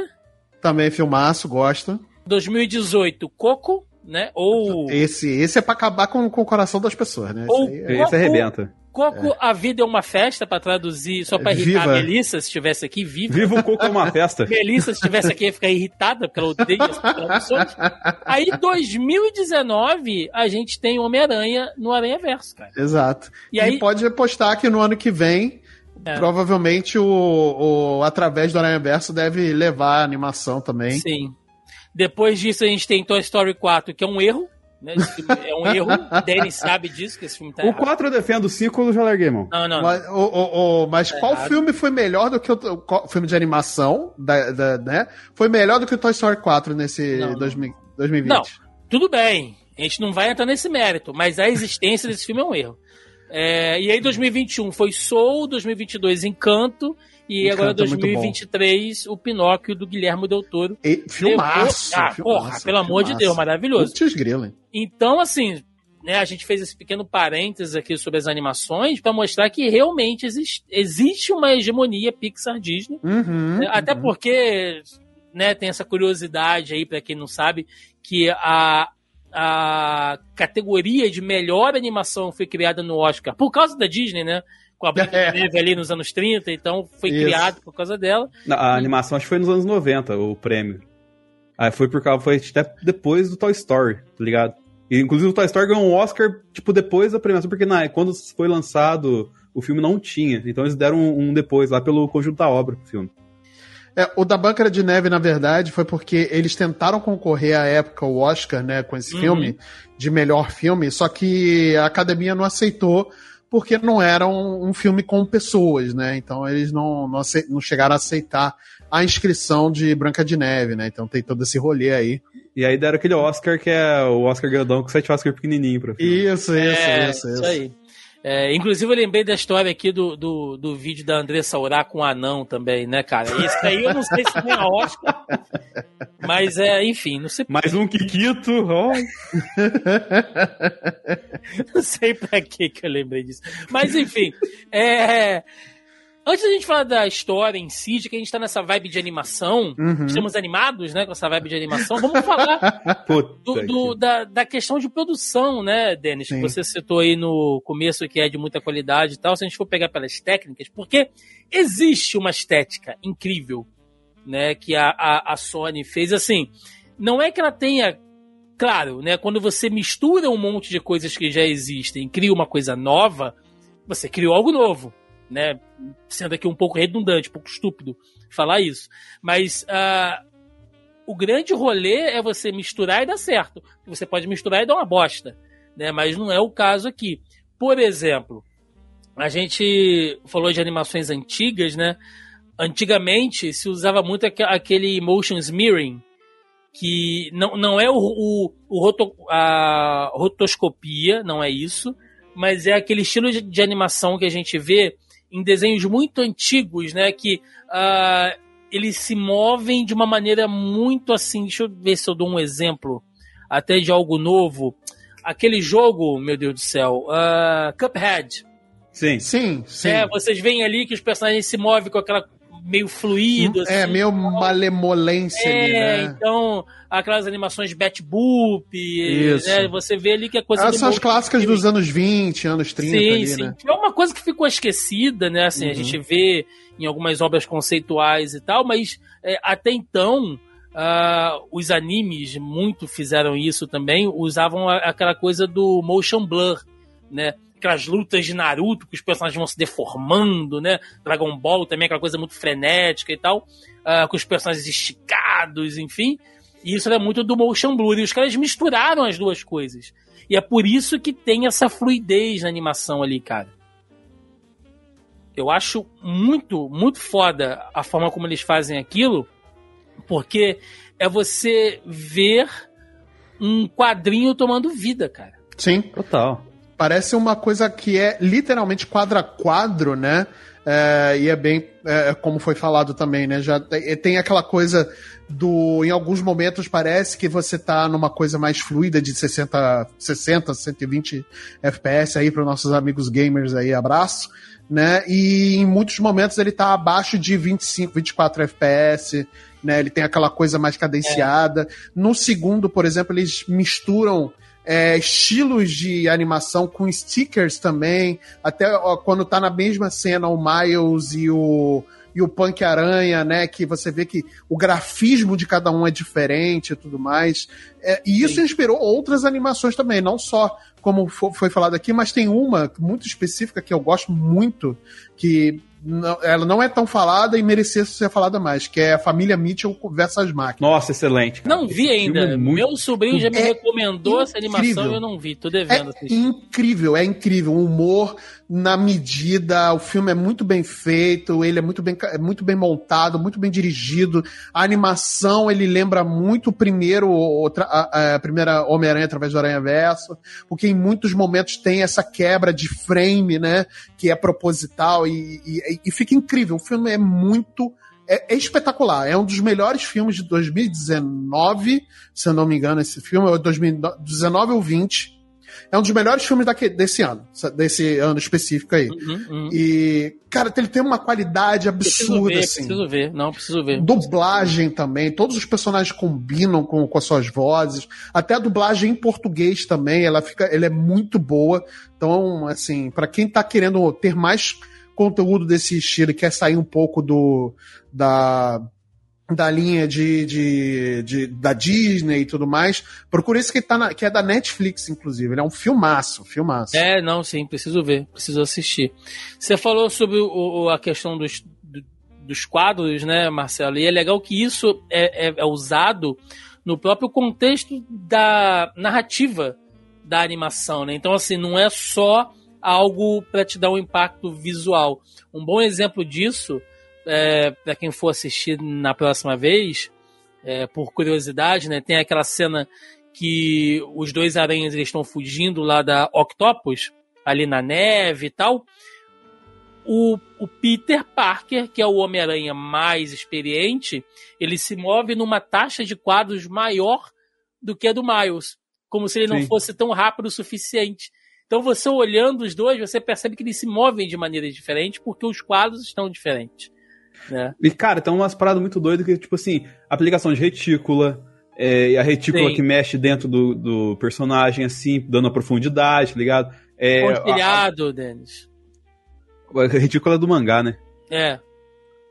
Também filmaço, gosto. 2018, Coco, né? Ou. Esse, esse é pra acabar com, com o coração das pessoas, né? Ou- Esse aí é- Esse arrebenta. Coco, a vida é uma festa, pra traduzir, só pra irritar Viva. a Melissa, se estivesse aqui, viva. Viva o Coco é uma festa. Melissa, se estivesse aqui, ia ficar irritada, porque ela odeia as traduções. Aí, 2019, a gente tem Homem-Aranha no Aranha Verso, cara. Exato. E E, aí- pode apostar que no ano que vem, É. provavelmente o, o Através do Aranha Verso deve levar a animação também. Sim. Depois disso, a gente tem Toy Story 4, que é um erro. Né? É um erro. O Danny sabe disso, que esse filme tá O errado. 4 eu defendo, o 5 eu já larguei, mano. Não, não, não. Mas, o- o- o- mas qual errado. filme foi melhor do que o, o qual- filme de animação, da, da- né? Foi melhor do que o Toy Story 4 nesse Não, não. 2000 2020? Não. Tudo bem, a gente não vai entrar nesse mérito, mas a existência desse filme é um erro. É, e aí 2021 foi Soul, 2022 Encanto, e agora é muito bom. 2023 o Pinóquio do Guilherme Del Toro. E, filmaço. Levou- Ah, filmaço, porra, pelo amor de filmaço. Deus, maravilhoso. Putz, grilo, hein? Então, assim, né, a gente fez esse pequeno parênteses aqui sobre as animações para mostrar que realmente existe, existe uma hegemonia Pixar Disney. Uhum, né, Até uhum. porque né, tem essa curiosidade aí, para quem não sabe, que a, a categoria de melhor animação foi criada no Oscar por causa da Disney, né? Com a Branca É. de Neve ali nos anos 30, então foi Isso. criado por causa dela. A animação acho que foi nos anos 90, o prêmio. Aí foi por causa, foi até depois do Toy Story, tá ligado? E, inclusive o Toy Story ganhou um Oscar, tipo, depois da premiação, porque na, quando foi lançado, o filme não tinha. Então eles deram um, um depois lá pelo conjunto da obra, o filme. É, o da Branca de Neve, na verdade, foi porque eles tentaram concorrer à época o Oscar, né, com esse Uhum. filme, de melhor filme, só que a academia não aceitou porque não era um, um filme com pessoas, né? Então eles não, não, não chegaram a aceitar a inscrição de Branca de Neve, né? Então tem todo esse rolê aí. E aí deram aquele Oscar que é o Oscar grandão com sete Oscar pequenininho pra filme. Isso, isso, É, isso, isso. aí. É, inclusive, eu lembrei da história aqui do, do, do vídeo da Andressa Urá com o anão também, né, cara? Isso aí eu não sei se tem a Oscar. Mas, é, enfim, não sei, Mais um Kikito, ó. não sei pra que que eu lembrei disso. Mas, enfim, é, antes da gente falar da história em si, de que a gente tá nessa vibe de animação, Uhum. estamos animados, né, com essa vibe de animação, vamos falar do- do- da, da questão de produção, né, Denis? Que você citou aí no começo que é de muita qualidade e tal. Se a gente for pegar pelas técnicas, porque existe uma estética incrível, né, que a, a, a Sony fez. Assim, não é que ela tenha. Claro, né, quando você mistura um monte de coisas que já existem e cria uma coisa nova, você criou algo novo, né? Sendo aqui um pouco redundante, um pouco estúpido falar isso. Mas ah, o grande rolê é você misturar e dar certo. Você pode misturar e dar uma bosta, né? Mas não é o caso aqui. Por exemplo, a gente falou de animações antigas, né? Antigamente se usava muito aque- aquele motion smearing, que não, não é o, o, o roto- a rotoscopia, não é isso, mas é aquele estilo de, de animação que a gente vê em desenhos muito antigos, né? Que ah, eles se movem de uma maneira muito assim. Deixa eu ver se eu dou um exemplo até de algo novo. Aquele jogo, meu Deus do céu, ah, Cuphead. Sim. Sim, sim. É, vocês veem ali que os personagens se movem com aquela meio fluido. é, assim, meio tal. malemolência ali, É, né? então, aquelas animações Bat Boop, Isso. né, você vê ali que a coisa Elas do são as clássicas dos anos 20, anos 30 sim, ali, sim. né? É uma coisa que ficou esquecida, né? Assim, a Uhum. gente vê em algumas obras conceituais e tal, mas é, até então ah, os animes muito fizeram isso também, usavam a- aquela coisa do motion blur, né? Aquelas lutas de Naruto, que os personagens vão se deformando, né? Dragon Ball também, aquela coisa muito frenética e tal, uh, com os personagens esticados, enfim. E isso era muito do motion blur. E os caras misturaram as duas coisas. E é por isso que tem essa fluidez na animação ali, cara. Eu acho muito, muito foda a forma como eles fazem aquilo, porque é você ver um quadrinho tomando vida, cara. Sim. Total. Parece uma coisa que é literalmente quadro a quadro, né? É, e é bem, é, como foi falado também, né? Já tem, tem aquela coisa do. Em alguns momentos parece que você tá numa coisa mais fluida de 60, 60 120 FPS aí para nossos amigos gamers aí, abraço. Né? E em muitos momentos ele tá abaixo de 25, 24 FPS, né? Ele tem aquela coisa mais cadenciada. É. No segundo, por exemplo, eles misturam é, estilos de animação com stickers também. Até ó, quando tá na mesma cena o Miles e o, e o Punk Aranha, né? Que você vê que o grafismo de cada um é diferente e tudo mais. É, e isso Sim. inspirou outras animações também, não só como foi falado aqui, mas tem uma muito específica que eu gosto muito, que não, ela não é tão falada e merecia ser falada mais, que é a família Mitchell versus máquinas. Nossa, excelente. Cara. Não vi ainda. É muito... Meu sobrinho já me é recomendou essa animação e eu não vi. Tô devendo é Incrível, é incrível. O humor na medida, o filme é muito bem feito, ele é muito bem, é muito bem montado, muito bem dirigido. A animação, ele lembra muito o primeiro, outra, a, a primeira Homem-Aranha através do Aranha Verso, porque em muitos momentos tem essa quebra de frame, né? Que é proposital e, e, e fica incrível. O filme é muito é, é, espetacular. É um dos melhores filmes de 2019, se eu não me engano, esse filme, é 2019 ou 20 é um dos melhores filmes desse ano, desse ano específico aí. Uhum, uhum. E, cara, ele tem uma qualidade absurda, preciso ver, assim. Preciso ver, não, preciso ver. Dublagem também, todos os personagens combinam com, com as suas vozes. Até a dublagem em português também, ela fica, ela é muito boa. Então, assim, para quem tá querendo ter mais conteúdo desse estilo e quer sair um pouco do da da linha de, de, de, da Disney e tudo mais. Procura esse que, tá na, que é da Netflix, inclusive. Ele é um filmaço, filmaço. É, não, sim, preciso ver, preciso assistir. Você falou sobre o, a questão dos, dos quadros, né, Marcelo? E é legal que isso é, é, é usado no próprio contexto da narrativa da animação, né? Então, assim, não é só algo para te dar um impacto visual. Um bom exemplo disso é, para quem for assistir na próxima vez, é, por curiosidade, né, tem aquela cena que os dois aranhas eles estão fugindo lá da Octopus, ali na neve e tal. O, o Peter Parker, que é o Homem-Aranha mais experiente, ele se move numa taxa de quadros maior do que a do Miles, como se ele não Sim. fosse tão rápido o suficiente. Então você olhando os dois, você percebe que eles se movem de maneiras diferentes porque os quadros estão diferentes. É. E, cara, tem umas paradas muito doidas que, tipo assim, aplicação de retícula, é, e a retícula Sim. que mexe dentro do, do personagem, assim, dando a profundidade, tá ligado? É, Pontilhado, a, Denis. A retícula do mangá, né? É.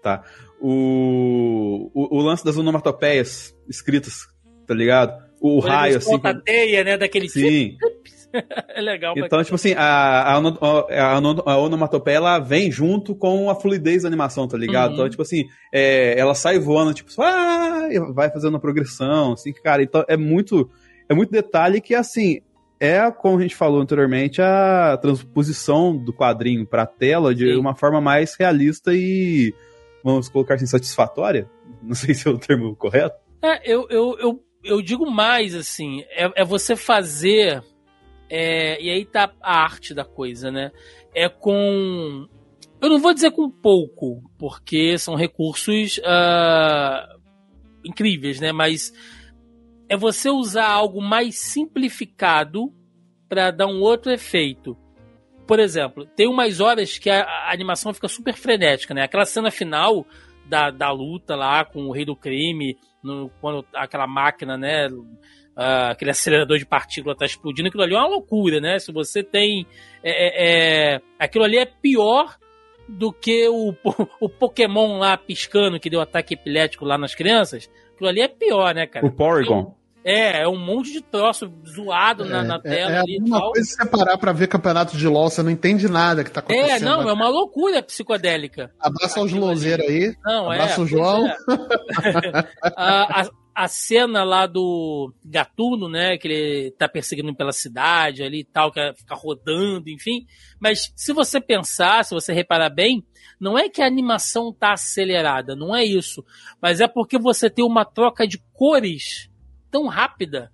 Tá. O, o, o lance das onomatopeias escritas, tá ligado? O raio, assim. A teia, né? Daquele Sim. é legal. Então, tipo assim, a, a, a, a, onomatopeia, ela vem junto com a fluidez da animação, tá ligado? Uhum. Então, tipo assim, é, ela sai voando, tipo, ah, vai fazendo uma progressão, assim, cara. Então, é muito, é muito detalhe que, assim, é, como a gente falou anteriormente, a transposição do quadrinho pra tela de Sim. uma forma mais realista e, vamos colocar assim, satisfatória. Não sei se é o termo correto. É, eu, eu, eu, eu digo mais, assim, é, é você fazer é, e aí tá a arte da coisa, né? É com. Eu não vou dizer com pouco, porque são recursos uh, incríveis, né? Mas é você usar algo mais simplificado para dar um outro efeito. Por exemplo, tem umas horas que a, a, animação fica super frenética, né? Aquela cena final da, da luta lá com o rei do crime, no, quando aquela máquina, né? Uh, aquele acelerador de partícula está explodindo, aquilo ali é uma loucura, né? Se você tem. É, é, é, aquilo ali é pior do que o, o Pokémon lá piscando que deu ataque epilético lá nas crianças. Aquilo ali é pior, né, cara? O Porygon. É, é um monte de troço zoado é, na, na, tela é, é ali. Uma coisa se você parar pra ver campeonato de LOL, você não entende nada que tá acontecendo. É, não, é uma loucura psicodélica. Abraça os lozeiros aí. Não, Abraça é, o João. É. a, a, a, cena lá do Gatuno, né, que ele tá perseguindo pela cidade ali e tal, que é ficar rodando, enfim. Mas se você pensar, se você reparar bem, não é que a animação tá acelerada, não é isso. Mas é porque você tem uma troca de cores tão rápida,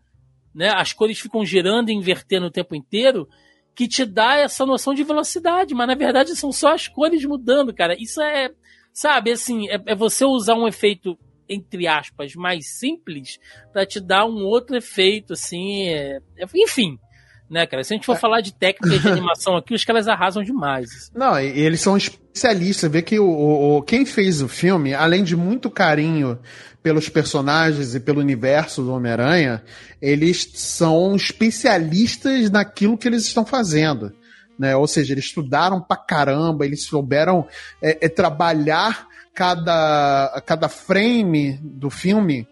né? As cores ficam girando e invertendo o tempo inteiro, que te dá essa noção de velocidade, mas na verdade são só as cores mudando, cara. Isso é, sabe, assim, é, é você usar um efeito entre aspas mais simples para te dar um outro efeito, assim, é, é, enfim né, cara? Se a gente for é. falar de técnica de animação aqui, os caras arrasam demais. Não, eles são especialistas. Vê que o, o, quem fez o filme, além de muito carinho pelos personagens e pelo universo do Homem-Aranha, eles são especialistas naquilo que eles estão fazendo. Né? Ou seja, eles estudaram pra caramba, eles souberam é, é, trabalhar cada, cada frame do filme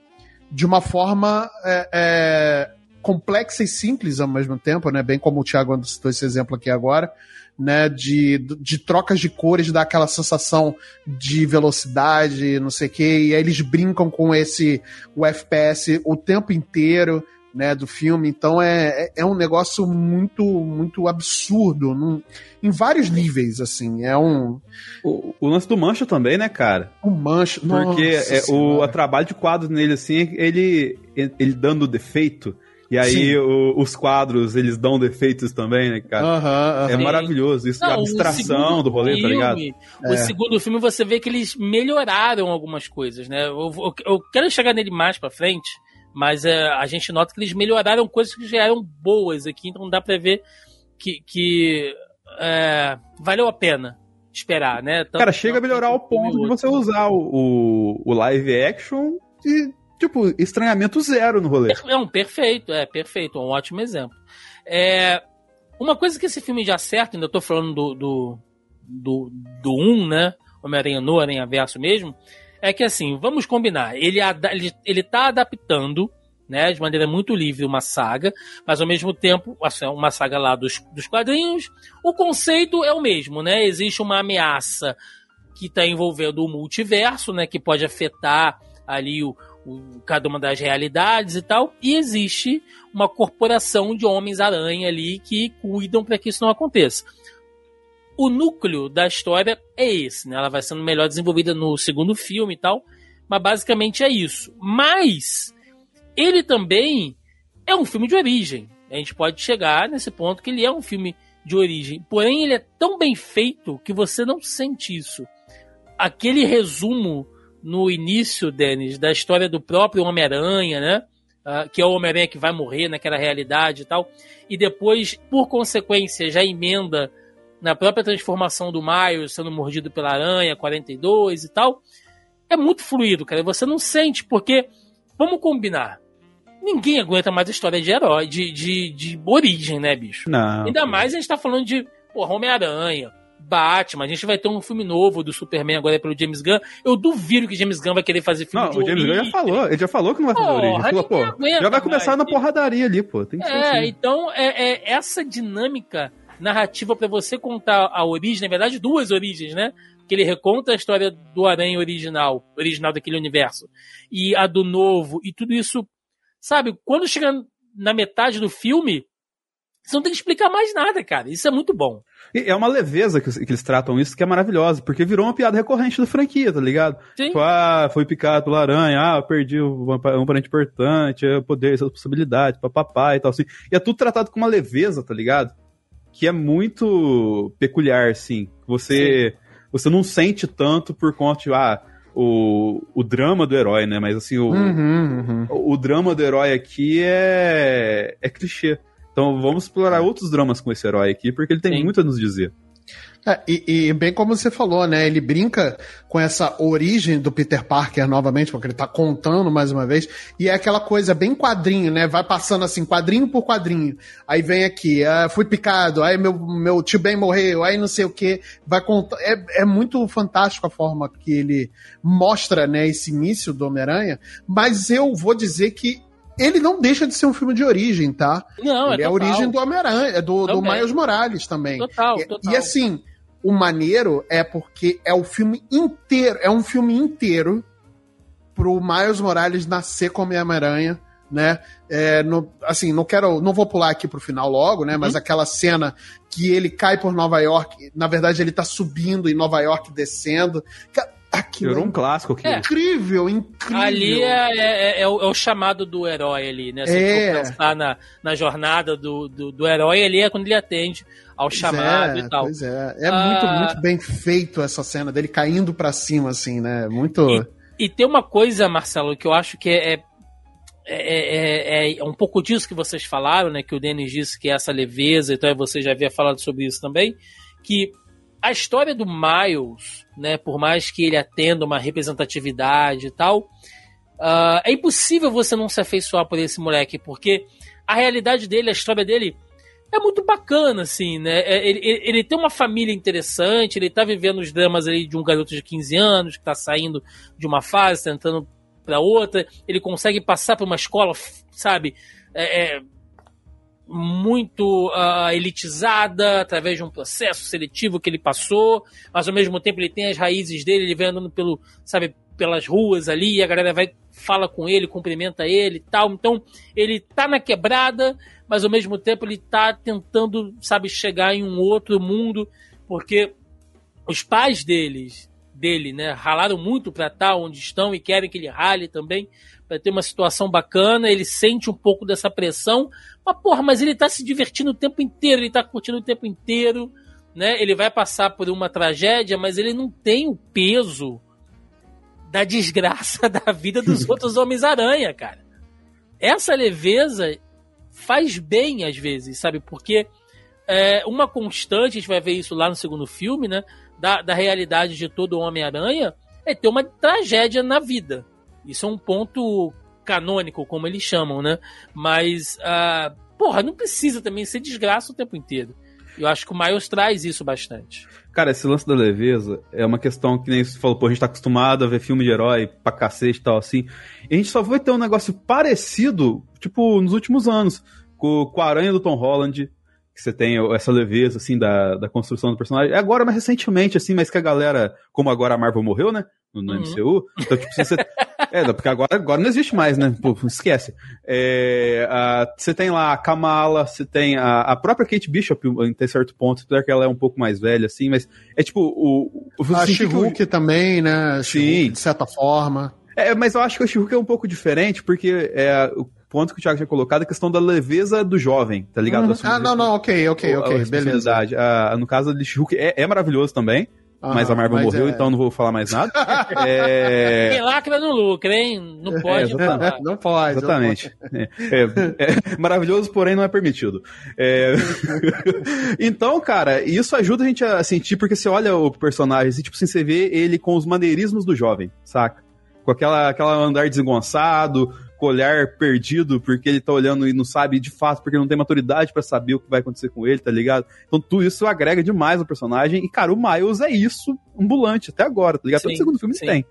de uma forma é, é complexa e simples ao mesmo tempo, né? Bem como o Thiago citou esse exemplo aqui agora, né? De, de trocas de cores, dá aquela sensação de velocidade, não sei o quê, e aí eles brincam com esse o FPS o tempo inteiro. Né, do filme, então é, é, é um negócio muito muito absurdo num, em vários níveis, assim, é um... O, o lance do Mancha também, né, cara? O Mancha, Porque é, o a trabalho de quadro nele, assim, ele, ele dando defeito, e aí o, os quadros, eles dão defeitos também, né, cara? Uhum, uhum. É maravilhoso isso, Não, a abstração do rolê, tá filme, tá ligado? O é. segundo filme você vê que eles melhoraram algumas coisas, né? Eu, eu, eu quero chegar nele mais pra frente, mas é, a gente nota que eles melhoraram coisas que já eram boas aqui, então dá pra ver que, que é, valeu a pena esperar, né? Tanto, cara, chega a melhorar ao ponto de você usar o, o live action e tipo, estranhamento zero no rolê. É um perfeito, é perfeito, um ótimo exemplo. É, uma coisa que esse filme já acerta, ainda tô falando do, do, do, do 1, né? Homem-Aranha no Aranha Verso mesmo, é que assim, vamos combinar, ele, ele, ele tá adaptando, né, de maneira muito livre uma saga, mas ao mesmo tempo, assim, uma saga lá dos, dos quadrinhos, o conceito é o mesmo, né? Existe uma ameaça que está envolvendo o multiverso, né, que pode afetar ali o, cada uma das realidades e tal, e existe uma corporação de homens-aranha ali que cuidam para que isso não aconteça. O núcleo da história é esse, né? Ela vai sendo melhor desenvolvida no segundo filme e tal, mas basicamente é isso. Mas ele também é um filme de origem. A gente pode chegar nesse ponto que ele é um filme de origem. Porém, ele é tão bem feito que você não sente isso. Aquele resumo no início, Denis, da história do próprio Homem-Aranha, né? Uh, que é o Homem-Aranha que vai morrer naquela realidade e tal. E depois, por consequência, já emenda na própria transformação do Miles sendo mordido pela aranha, 42 e tal. É muito fluido, cara. Você não sente, porque, vamos combinar, ninguém aguenta mais a história de herói, de, de, de origem, né, bicho? Não. Ainda mais a gente tá falando de, porra, Homem-Aranha, Batman, a gente vai ter um filme novo do Superman agora pelo James Gunn. Eu duvido que James Gunn vai querer fazer filme não, de o James Gunn já falou, ele já falou que não vai fazer origem. Ele falou, pô, já vai começar mais. na porradaria ali, pô. Tem que é, assim. então é, é, essa dinâmica narrativa para você contar a origem, na verdade, duas origens, né? Que ele reconta a história do Aranha original, original daquele universo, e a do novo, e tudo isso, sabe? Quando chega na metade do filme, você não tem que explicar mais nada, cara. Isso é muito bom. E é uma leveza que, que, eles tratam isso que é maravilhosa, porque virou uma piada recorrente da franquia, tá ligado? Sim. Tipo, ah, foi picado pela aranha, ah, perdi um, um parente importante, é poder, essa possibilidade, papapá e tal, assim. E é tudo tratado com uma leveza, tá ligado? Que é muito peculiar, assim. Você, você não sente tanto por conta de, ah, o, o drama do herói, né? Mas assim, o, uhum, uhum. o, o drama do herói aqui é, é clichê. Então vamos explorar outros dramas com esse herói aqui, porque ele tem Sim. muito a nos dizer. É, e, e, bem como você falou, né? Ele brinca com essa origem do Peter Parker novamente, porque ele tá contando mais uma vez. E é aquela coisa bem quadrinho, né? Vai passando assim, quadrinho por quadrinho. Aí vem aqui, ah, fui picado, aí meu, meu tio Ben morreu, aí não sei o que. Vai contar. É, é muito fantástico a forma que ele mostra, né, esse início do Homem-Aranha. Mas eu vou dizer que ele não deixa de ser um filme de origem, tá? Não, ele é, é a origem do Homem-Aranha, é do, do. Miles Morales também. Total, E- total. E assim, o maneiro é porque é o filme inteiro, é um filme inteiro pro Miles Morales nascer como Homem-Aranha, né? É, no- assim, não quero, não vou pular aqui pro final logo, né? Uhum. Mas aquela cena que ele cai por Nova York, na verdade ele tá subindo em Nova York, descendo. Ca- Aquilo Virou é um clássico aqui. É. incrível, incrível. Ali é, é- é o, é o chamado do herói ali, né? Se É. for pensar na, na jornada do, do, do herói, ali é quando ele atende ao Pois chamado é, e tal. Pois é, é Ah. muito, muito bem feito essa cena dele caindo pra cima, assim, né? Muito. E tem uma coisa, Marcelo, que eu acho que é, é, é, é- é um pouco disso que vocês falaram, né? Que o Denis disse que é essa leveza, então você já havia falado sobre isso também. Que a história do Miles, né? Por mais que ele atenda uma representatividade e tal, ah, é impossível você não se afeiçoar por esse moleque, porque a realidade dele, a história dele. É muito bacana, assim, né? É, Ele, ele, ele tem uma família interessante, ele tá vivendo os dramas ali de um garoto de 15 anos que tá saindo de uma fase, tentando para outra. Ele consegue passar por uma escola, sabe, é, é, muito ah, elitizada através de um processo seletivo que ele passou, mas ao mesmo tempo ele tem as raízes dele, ele vem andando pelo, sabe, pelas ruas ali, e a galera vai fala com ele, cumprimenta ele e tal. Então, ele tá na quebrada, mas ao mesmo tempo ele tá tentando, sabe, chegar em um outro mundo, porque os pais deles, dele, né, ralaram muito para estar onde estão e querem que ele rale também para ter uma situação bacana. Ele sente um pouco dessa pressão, mas porra, mas ele tá se divertindo o tempo inteiro, ele tá curtindo o tempo inteiro, né? Ele vai passar por uma tragédia, mas ele não tem o peso da desgraça da vida dos outros Homens-Aranha, cara. Essa leveza faz bem às vezes, sabe? Porque é, uma constante, a gente vai ver isso lá no segundo filme, né? Da, da realidade de todo Homem-Aranha é ter uma tragédia na vida. Isso é um ponto canônico, como eles chamam, né? Mas, ah, porra, não precisa também ser desgraça o tempo inteiro. Eu acho que o Miles traz isso bastante. Cara, esse lance da leveza é uma questão que nem você falou, pô, a gente tá acostumado a ver filme de herói pra cacete e tal, assim. E a gente só vai ter um negócio parecido, tipo, nos últimos anos, com, com a Aranha do Tom Holland, que você tem essa leveza, assim, da, da construção do personagem. É agora, mais recentemente, assim, mas que a galera, como agora a Marvel morreu, né? No, no Uhum. MCU, então, tipo, você. É, não, porque agora, agora não existe mais, né? Pô, esquece. É, a- você tem lá a Kamala, você tem a, a própria Kate Bishop, em ter certo ponto, apesar que ela é um pouco mais velha, assim, mas é tipo o. o A o- She-Hulk também, né? Sim. De certa forma. É, mas eu acho que o She-Hulk é um pouco diferente, porque é o ponto que o Thiago tinha colocado, a questão da leveza do jovem, tá ligado? Uhum. Assumir Ah, não, não, ok, ok, a ok, beleza. responsabilidade. Ah, no caso de She-Hulk, é, é maravilhoso também, mas a Marvel mas morreu, é- então não vou falar mais nada. É... lacra não lucra, hein? Não pode exatamente. falar. Não pode. não Exatamente. É, é- é maravilhoso, porém não é permitido. É, então, cara, isso ajuda a gente a sentir, porque você olha o personagem, assim, tipo assim, você vê ele com os maneirismos do jovem, saca? Com aquela, aquela andar desengonçado, olhar perdido, porque ele tá olhando e não sabe de fato, porque não tem maturidade pra saber o que vai acontecer com ele, tá ligado? Então tudo isso agrega demais ao personagem. E, cara, o Miles é isso ambulante até agora, tá ligado? Todo Sim, segundo filme sim. tem.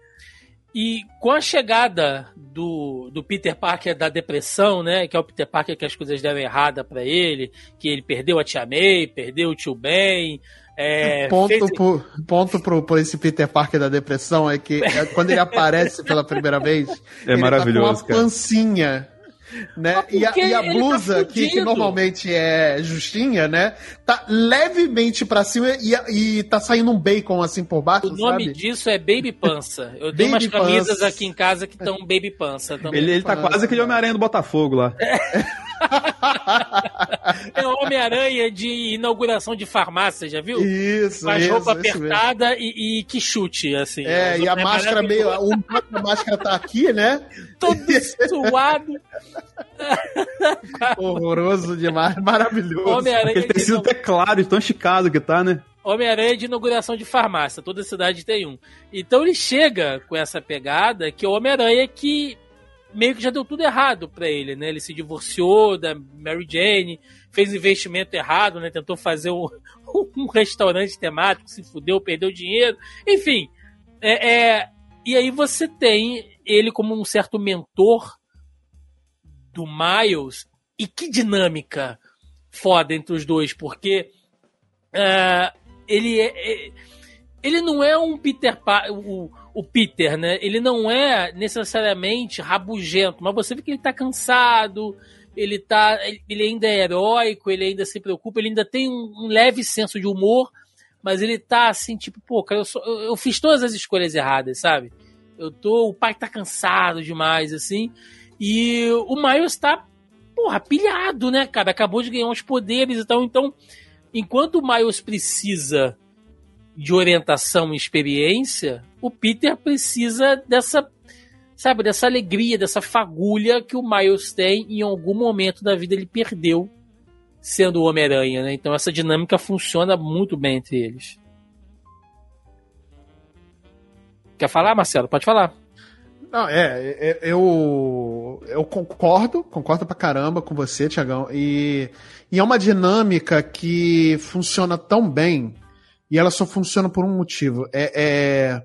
E com a chegada do, do Peter Parker da depressão, né? Que é o Peter Parker que as coisas deram errada pra ele, que ele perdeu a tia May, perdeu o tio Ben. É, Ponto, fez- pro, ponto pro, pro esse Peter Parker da depressão é que é, quando ele aparece pela primeira vez, É ele maravilhoso, tá com cara. uma pancinha. Né? E a, e a tá blusa, que, que fudido. normalmente é justinha, né? Tá levemente pra cima e, e tá saindo um bacon assim por baixo, O nome sabe? disso é Baby Pança. Eu tenho Baby umas camisas Pança. aqui em casa que estão Baby Pança também. Ele, ele tá Fala, quase aquele. Homem-Aranha do Botafogo lá. É o Homem-Aranha de inauguração de farmácia, já viu? Isso, Com a isso, roupa isso apertada e, e que chute, assim. É, e a máscara meio. nome da máscara tá aqui, né? Todo suado. Horroroso demais, maravilhoso. Homem-Aranha Aquele tecido ina- até claro, tão esticado que tá, né? Homem-Aranha de inauguração de farmácia. Toda cidade tem um. Então ele chega com essa pegada que é o Homem-Aranha que meio que já deu tudo errado pra ele, né? Ele se divorciou da Mary Jane, fez investimento errado, né? Tentou fazer um, um restaurante temático, se fudeu, perdeu dinheiro. Enfim, é, é- e aí você tem ele como um certo mentor do Miles. E que dinâmica foda entre os dois, porque uh, ele é, é, ele não é um Peter pa o, o Peter, né? Ele não é necessariamente rabugento, mas você vê que ele tá cansado, ele tá ele ainda é heróico, ele ainda se preocupa, ele ainda tem um, leve senso de humor, mas ele tá assim, tipo, pô, cara, eu, sou, eu, eu, fiz todas as escolhas erradas, sabe? Eu tô, o pai tá cansado demais, assim, e o Miles tá, porra, pilhado, né, cara? Acabou de ganhar uns poderes e tal, então, enquanto o Miles precisa de orientação e experiência, o Peter precisa dessa, sabe, dessa alegria, dessa fagulha que o Miles tem em algum momento da vida ele perdeu sendo o Homem-Aranha, né? Então essa dinâmica funciona muito bem entre eles. Quer falar, Marcelo? Pode falar. Não, é, é, eu, eu concordo, concordo pra caramba com você, Tiagão, e, e é uma dinâmica que funciona tão bem, e ela só funciona por um motivo, é, é,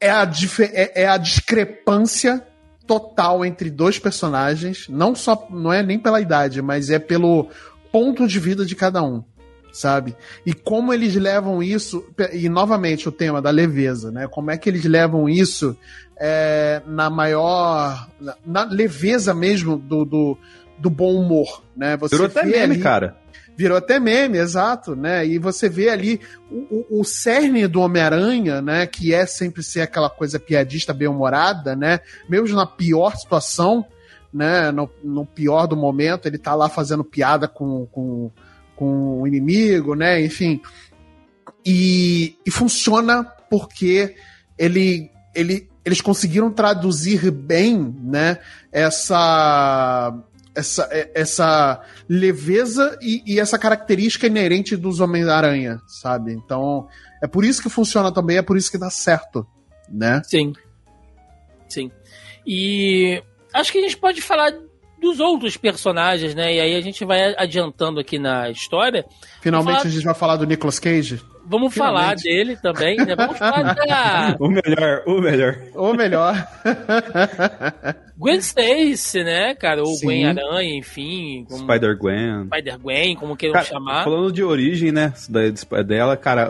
é, a, é, é a discrepância total entre dois personagens, não só não é nem pela idade, mas é pelo ponto de vida de cada um, sabe? E como eles levam isso e novamente o tema da leveza, né? Como é que eles levam isso é, na maior na, na, leveza mesmo do, do, do bom humor, né? Você Virou até meme, ali, cara. Virou até meme, exato, né? E você vê ali o, o, o cerne do Homem-Aranha, né? Que é sempre ser aquela coisa piadista, bem-humorada, né? Mesmo na pior situação, né? No, no, pior do momento, ele tá lá fazendo piada com, com, com o inimigo, né? Enfim. E, e funciona porque ele, ele, eles conseguiram traduzir bem, né? Essa essa, é, essa leveza e, e essa característica inerente dos Homem-Aranha, sabe? Então, é por isso que funciona também, é por isso que dá certo, né? Sim. Sim. E acho que a gente pode falar dos outros personagens, né? E aí a gente vai adiantando aqui na história. Finalmente falar... a gente vai falar do Nicolas Cage. Vamos Finalmente. falar dele também, né? Vamos falar da... O melhor, o melhor. O melhor. Gwen Stacy, né, cara? Ou Sim. Gwen Aranha, enfim. Como... Spider-Gwen. Spider-Gwen, como queiram chamar. Falando de origem, né, dela, cara,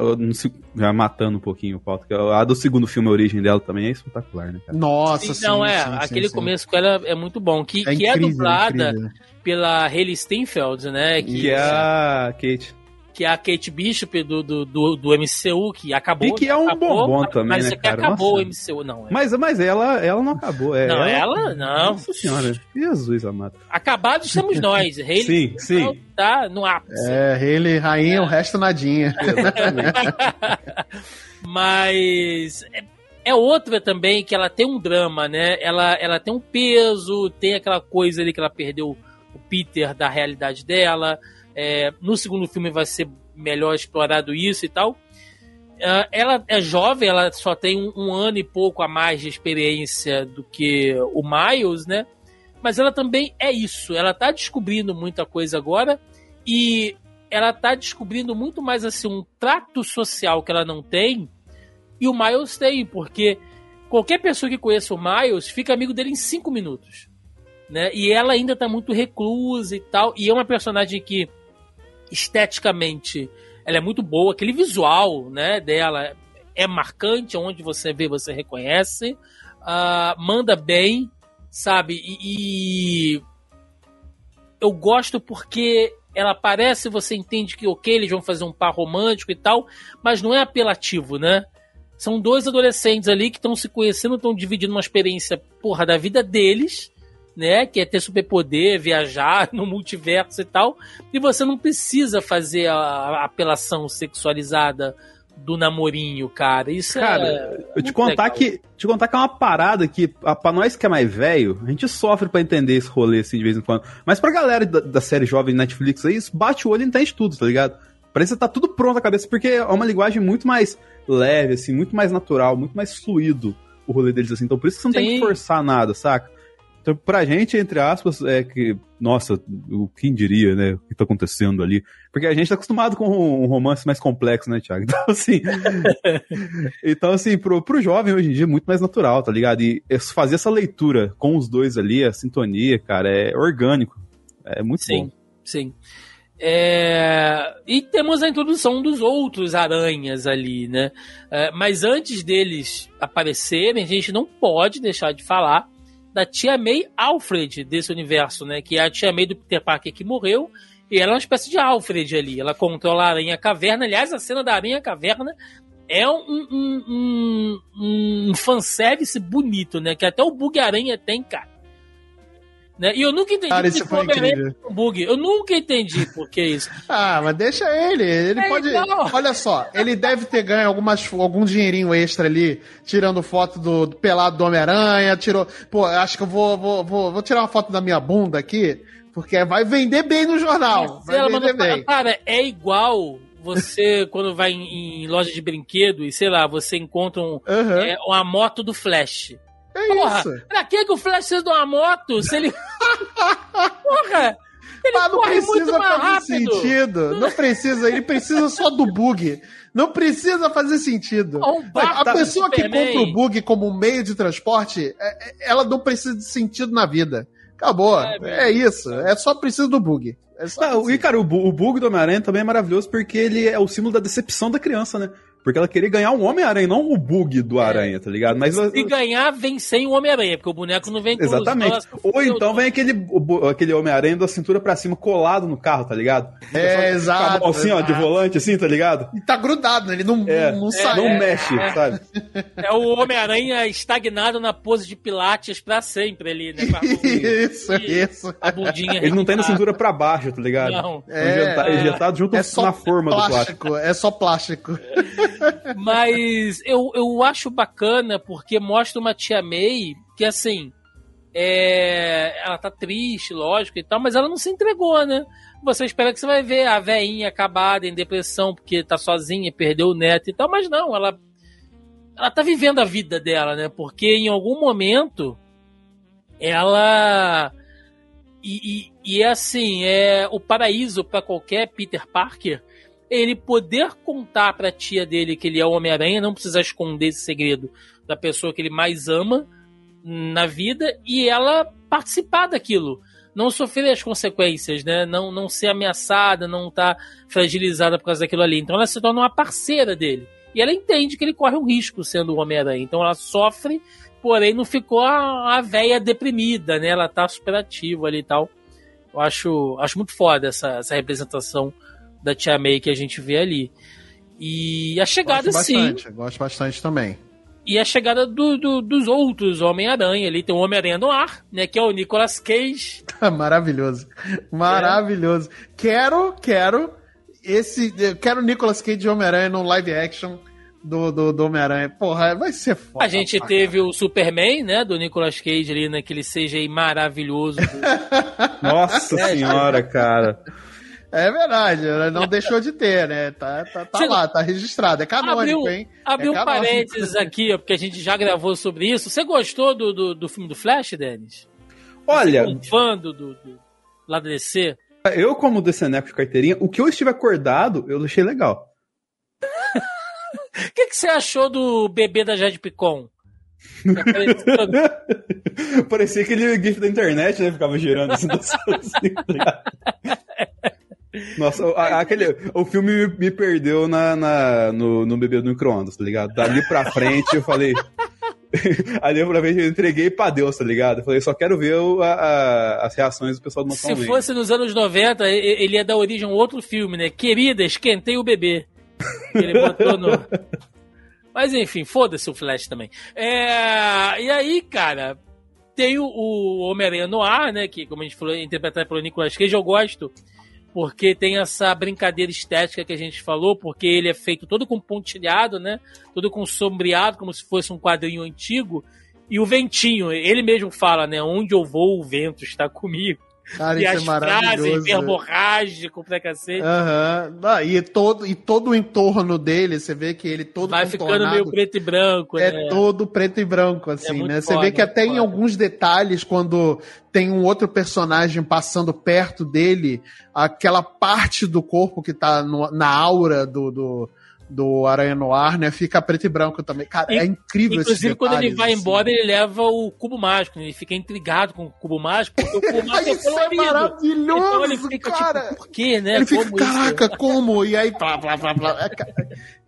já matando um pouquinho o pauta, a do segundo filme, a origem dela também é espetacular, né, cara? Nossa, sim. Não, é, sim, aquele sim, começo com ela é muito bom. Que é, que é incrível, é dublada incrível. pela Hayley Steinfeld, né? Que, que é a Kate que é a Kate Bishop do, do, do, do MCU, que acabou. E que é um acabou, bombom também, mas né, cara? acabou Nossa. o MCU, não. É. Mas, mas ela, ela não acabou. É, não, ela, ela não. Nossa senhora, Jesus amado. Acabados estamos nós. Hayley sim, sim. tá no ápice. É, Hayley, rainha, é. o resto nadinha. mas... É, é outra também que ela tem um drama, né? Ela, ela tem um peso, tem aquela coisa ali que ela perdeu o Peter da realidade dela. É, no segundo filme vai ser melhor explorado isso e tal. Uh, ela é jovem, ela só tem um, um, ano e pouco a mais de experiência do que o Miles, né? Mas ela também é isso. Ela tá descobrindo muita coisa agora e ela tá descobrindo muito mais assim um trato social que ela não tem e o Miles tem, porque qualquer pessoa que conheça o Miles fica amigo dele em cinco minutos, né? E ela ainda tá muito reclusa e tal. E é uma personagem que esteticamente ela é muito boa, aquele visual né, dela é marcante, onde você vê, você reconhece, uh, manda bem, sabe? E, e, eu gosto porque ela parece, você entende que ok, eles vão fazer um par romântico e tal, mas não é apelativo, né? São dois adolescentes ali que estão se conhecendo, estão dividindo uma experiência, porra, da vida deles, né? Que é ter superpoder, viajar no multiverso e tal. E você não precisa fazer a, apelação sexualizada do namorinho, cara. Isso é cara, é. Eu te contar legal. que. Te contar que é uma parada que, pra nós que é mais velho, a gente sofre para entender esse rolê assim de vez em quando. Mas pra galera da, da série jovem Netflix aí, isso bate o olho e entende tudo, tá ligado? Parece que tá tudo pronto na cabeça, porque é uma linguagem muito mais leve, assim, muito mais natural, muito mais fluido o rolê deles, assim. Então por isso que você não Sim. tem que forçar nada, saca? Então, pra gente, entre aspas, é que, nossa, o quem diria, né, o que tá acontecendo ali? Porque a gente tá acostumado com um romance mais complexo, né, Thiago? Então, assim, então, assim, pro, pro jovem hoje em dia é muito mais natural, tá ligado? E fazer essa leitura com os dois ali, a sintonia, cara, é orgânico. É muito sim, bom. Sim, é... E temos a introdução dos outros aranhas ali, né? É, mas antes deles aparecerem, a gente não pode deixar de falar da tia May Alfred desse universo, né? Que é a tia May do Peter Parker que morreu. E ela é uma espécie de Alfred ali. Ela controla a Aranha Caverna. Aliás, a cena da Aranha Caverna é um, um, um, um fanservice bonito, né? Que até o Bug Aranha tem, cara. Né? E eu nunca entendi Cara, isso foi incrível. Um bug. Eu nunca entendi por que isso. ah, mas deixa ele. Ele É pode. Olha só, ele deve ter ganho algumas, algum dinheirinho extra ali, tirando foto do, do pelado do Homem-Aranha. Tirou. Pô, acho que eu vou, vou, vou, vou tirar uma foto da minha bunda aqui, porque vai vender bem no jornal. Vai vender mandou, bem. cara, é igual você quando vai em, em loja de brinquedo e sei lá, você encontra um, Aham. é, uma moto do Flash. É Porra, isso. pra que, que o Flash precisa de uma moto se ele. Porra! Ele Mas não corre muito precisa mais fazer rápido. sentido. Não precisa, ele precisa só do bug. Não precisa fazer sentido. Um A pessoa que compra o bug como um meio de transporte, é- é- ela não precisa de sentido na vida. Acabou. É, É, isso. É só precisa do bug. É só Não, e, cara, o, o bug do Homem-Aranha também é maravilhoso porque ele é o símbolo da decepção da criança, né? Porque ela queria ganhar um Homem-Aranha, não o bug do Aranha, tá ligado? Mas Se ganhar, vem sem o Homem-Aranha, porque o boneco não vem com Exatamente. Ou então vem aquele, aquele Homem-Aranha da cintura pra cima colado no carro, tá ligado? É, exato, Com a mão assim, ó, de exato. volante, assim, tá ligado? E tá grudado, né? Ele não, É, não não sai. mexe, sabe? É o Homem-Aranha estagnado na pose de Pilates pra sempre ali, né? A mão- Isso, isso. A bundinha Ele não tem na cintura pra baixo, tá ligado? Não. É, Injeta- é. Injetado junto É só na forma do plástico. plástico. É só plástico. Mas eu, eu acho bacana porque mostra uma tia May que, assim, é, ela tá triste, lógico e tal, mas ela não se entregou, né? Você espera que você vai ver a veinha acabada em depressão porque tá sozinha, perdeu o neto e tal, mas não, ela, ela tá vivendo a vida dela, né? Porque em algum momento ela. E, e, e é assim, é o paraíso para qualquer Peter Parker ele poder contar pra tia dele que ele é o Homem-Aranha, não precisar esconder esse segredo da pessoa que ele mais ama na vida e ela participar daquilo. Não sofrer as consequências, né? Não, não ser ameaçada, não estar fragilizada por causa daquilo ali. Então ela se torna uma parceira dele. E ela entende que ele corre um risco sendo o Homem-Aranha. Então ela sofre, porém não ficou a, a véia deprimida, né? Ela tá super ativa ali e tal. Eu acho, acho muito foda essa, essa representação da Tia May que a gente vê ali. E a chegada, Gosto sim. bastante. Gosto bastante também. E a chegada do, do- dos outros Homem-Aranha ali. Tem o Homem-Aranha no ar, né? Que é o Nicolas Cage. Maravilhoso. Maravilhoso. Quero, quero esse. eu Quero o Nicolas Cage de Homem-Aranha no live action do, do, do Homem-Aranha. Porra, vai ser foda. A gente pra teve o Superman, né? Do Nicolas Cage ali naquele CGI maravilhoso. Nossa senhora, cara. É verdade, ela não deixou de ter, né? Tá, tá, tá Você- lá, tá registrado. É canônico, Abriu, hein? abriu é um parênteses aqui, ó, porque a gente já gravou sobre isso. Você gostou do, do, do filme do Flash, Denis? Olha, Um fã do, do, do lá do DC? eu como DCNeco de carteirinha, o que eu estive acordado, eu achei legal. O que, que você achou do bebê da Jade Picon? Apareceu- Parecia aquele gif da internet, né? Ficava girando assim, assim, tá? Nossa, o- a- aquele, o filme me, me perdeu na, na- no, no bebê do micro-ondas, tá ligado? Dali pra frente eu falei. Ali pra frente eu entreguei pra Deus, tá ligado? Eu falei, só quero ver o- a- a- as reações do pessoal do Se fosse nos anos 90, e- ele ia dar origem a um outro filme, né? Querida, esquentei o bebê. Ele botou no. Mas enfim, foda-se o Flash também. É, E aí, cara, tem o, o Homem-Aranha no ar, né? Que, como a gente falou, é interpretado pelo Nicolas Cage, eu gosto. Porque tem essa brincadeira estética que a gente falou, porque ele é feito todo com pontilhado, né? Todo com sombreado, como se fosse um quadrinho antigo. E o ventinho, ele mesmo fala, né? Onde eu vou, o vento está comigo. Cara, e isso as é frases verborrágico pra cacete. Aham. Ah, e, todo, e todo o entorno dele, você vê que ele todo Vai ficando meio preto e branco, É né? todo preto e branco, assim, muito né? Você foda, vê que até em foda. alguns detalhes, quando tem um outro personagem passando perto dele, aquela parte do corpo que tá no- na aura do, do, do Aranha Noir, né? Fica preto e branco também. Cara, E- é incrível esses Inclusive, quando ele vai assim. embora, ele leva o cubo mágico. né? Ele fica intrigado com o cubo mágico, porque o cubo mágico é Isso é colorido. maravilhoso, Então ele fica cara. tipo, por quê, né? Ele fica, Como isso? caraca, como? E aí, blá, blá, blá, blá.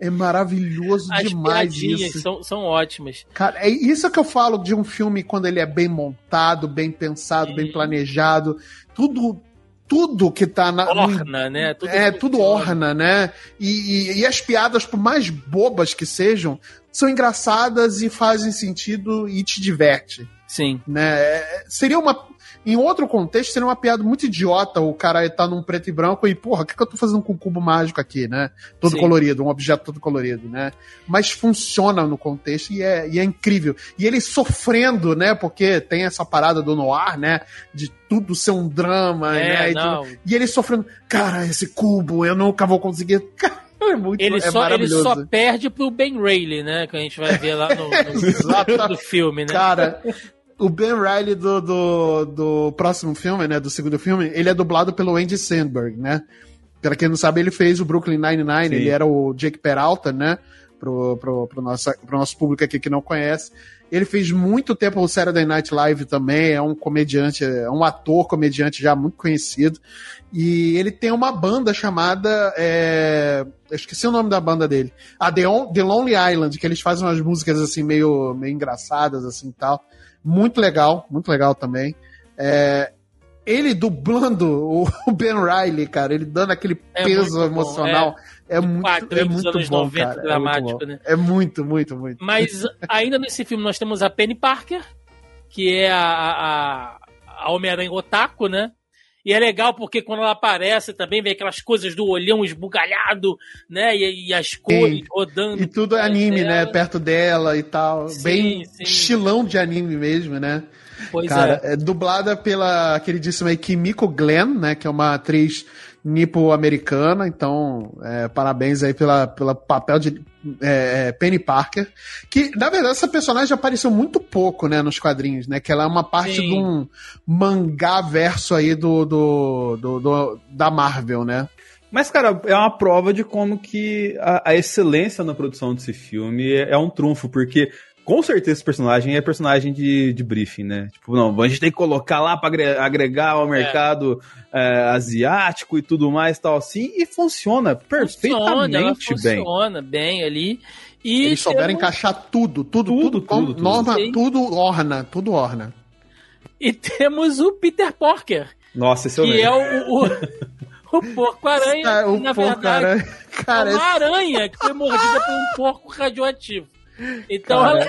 É, É maravilhoso As demais isso. são, são ótimas. Cara, é isso que eu falo de um filme quando ele é bem montado, bem pensado, bem Sim. planejado. Tudo, tudo que tá na. no- Orna, né? Tudo é, tudo orna, né? E, e- e as piadas, por mais bobas que sejam, são engraçadas e fazem sentido e te diverte Sim. né? É, Seria uma. Em outro contexto, seria uma piada muito idiota o cara tá num preto e branco e, porra, o que, que eu tô fazendo com o cubo mágico aqui, né? Todo Sim. colorido, um objeto todo colorido, né? Mas funciona no contexto e é, e é incrível. E ele sofrendo, né? Porque tem essa parada do noir, né? De tudo ser um drama, É, né? E, e ele sofrendo, cara, esse cubo, eu nunca vou conseguir. Cara, é muito Ele, é só, ele só perde pro Ben Reilly, né? Que a gente vai ver lá no, no, do filme, né? Cara, o Ben Riley do, do, do próximo filme, né? Do segundo filme, ele é dublado pelo Andy Sandberg, né? Pra quem não sabe, ele fez o Brooklyn Nine-Nine, Sim. ele era o Jake Peralta, né? Pro, pro, pro, nosso, pro nosso público aqui que não conhece. Ele fez muito tempo o Saturday Night Live também, é um comediante, é um ator comediante já muito conhecido. E ele tem uma banda chamada. É... Eu esqueci o nome da banda dele. A The, On- The Lonely Island, que eles fazem umas músicas assim meio, meio engraçadas assim e tal. Muito legal, muito legal também. É, Ele dublando o Ben Riley, cara, ele dando aquele É peso muito emocional. É, muito, quadrinho é muito bom, 90 cara. É dramático, muito, bom. né? é muito, muito, muito. Mas ainda nesse filme nós temos a Penny Parker, que é a, a, a Homem-Aranha Otaku, né? E é legal porque quando ela aparece também vem aquelas coisas do olhão esbugalhado, né? E, e as cores rodando. E tudo é anime, né? dela. Perto dela e tal. Sim, Bem sim. estilão de anime mesmo, né? Pois Cara, é. é. dublada pela queridíssima Kimiko Glenn, né? Que é uma atriz nipo-americana. Então, é, parabéns aí pela, pela papel de é, é, Penny Parker. Que, na verdade, essa personagem apareceu muito pouco, né? Nos quadrinhos, né? Que ela é uma parte Sim. de um mangá verso aí do, do, do- do- da Marvel, né? Mas, cara, é uma prova de como que a, a excelência na produção desse filme é, é um trunfo, porque com certeza esse personagem é personagem de, de briefing, né? Tipo, não, a gente tem que colocar lá pra agre- agregar ao mercado é, asiático e tudo mais tal assim, e funciona Funciona, perfeitamente bem. funciona bem ali. E Eles souberam temos- encaixar tudo, tudo, Tudo, tudo, tudo, tudo. norma, tudo orna, tudo orna. E temos o Peter Porker, Nossa, esse eu que é o, o, o porco-aranha. O que, na pô, verdade, cara, é uma aranha que foi mordida por um porco radioativo. Então Cara.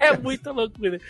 ela é muita loucura.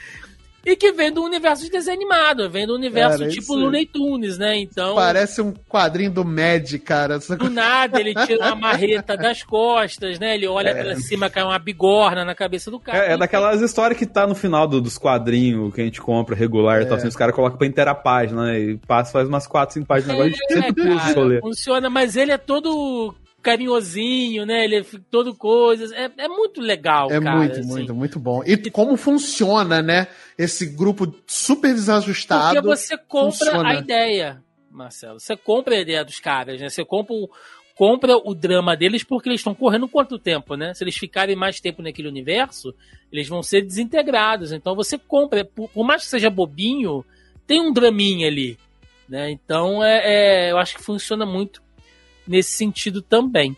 E que vem do universo de desenho animado, vem do universo Cara, tipo Looney Tunes, né? Então, parece um quadrinho do Mad, cara. Essa do nada ele tira uma marreta das costas, né? Ele olha pra cima, cai uma bigorna na cabeça do cara. É, é daquelas histórias que tá no final do- dos quadrinhos que a gente compra regular e tal, assim, os caras colocam pra inteirar a página, né? E passa, faz umas 4, 5 páginas agora, a gente sempre É, cara, funciona, mas ele é todo carinhosinho, né? Ele é todo coisas. É, é muito legal, É cara. muito, assim. muito, muito bom. E como funciona, né? Esse grupo super desajustado. Porque você compra funciona. a ideia, Marcelo. Você compra a ideia dos caras, né? Você compra o, compra o drama deles porque eles estão correndo quanto tempo, né? Se eles ficarem mais tempo naquele universo, eles vão ser desintegrados. Então você compra, por, por mais que seja bobinho, tem um draminha ali, né? Então é, é- eu acho que funciona muito nesse sentido também.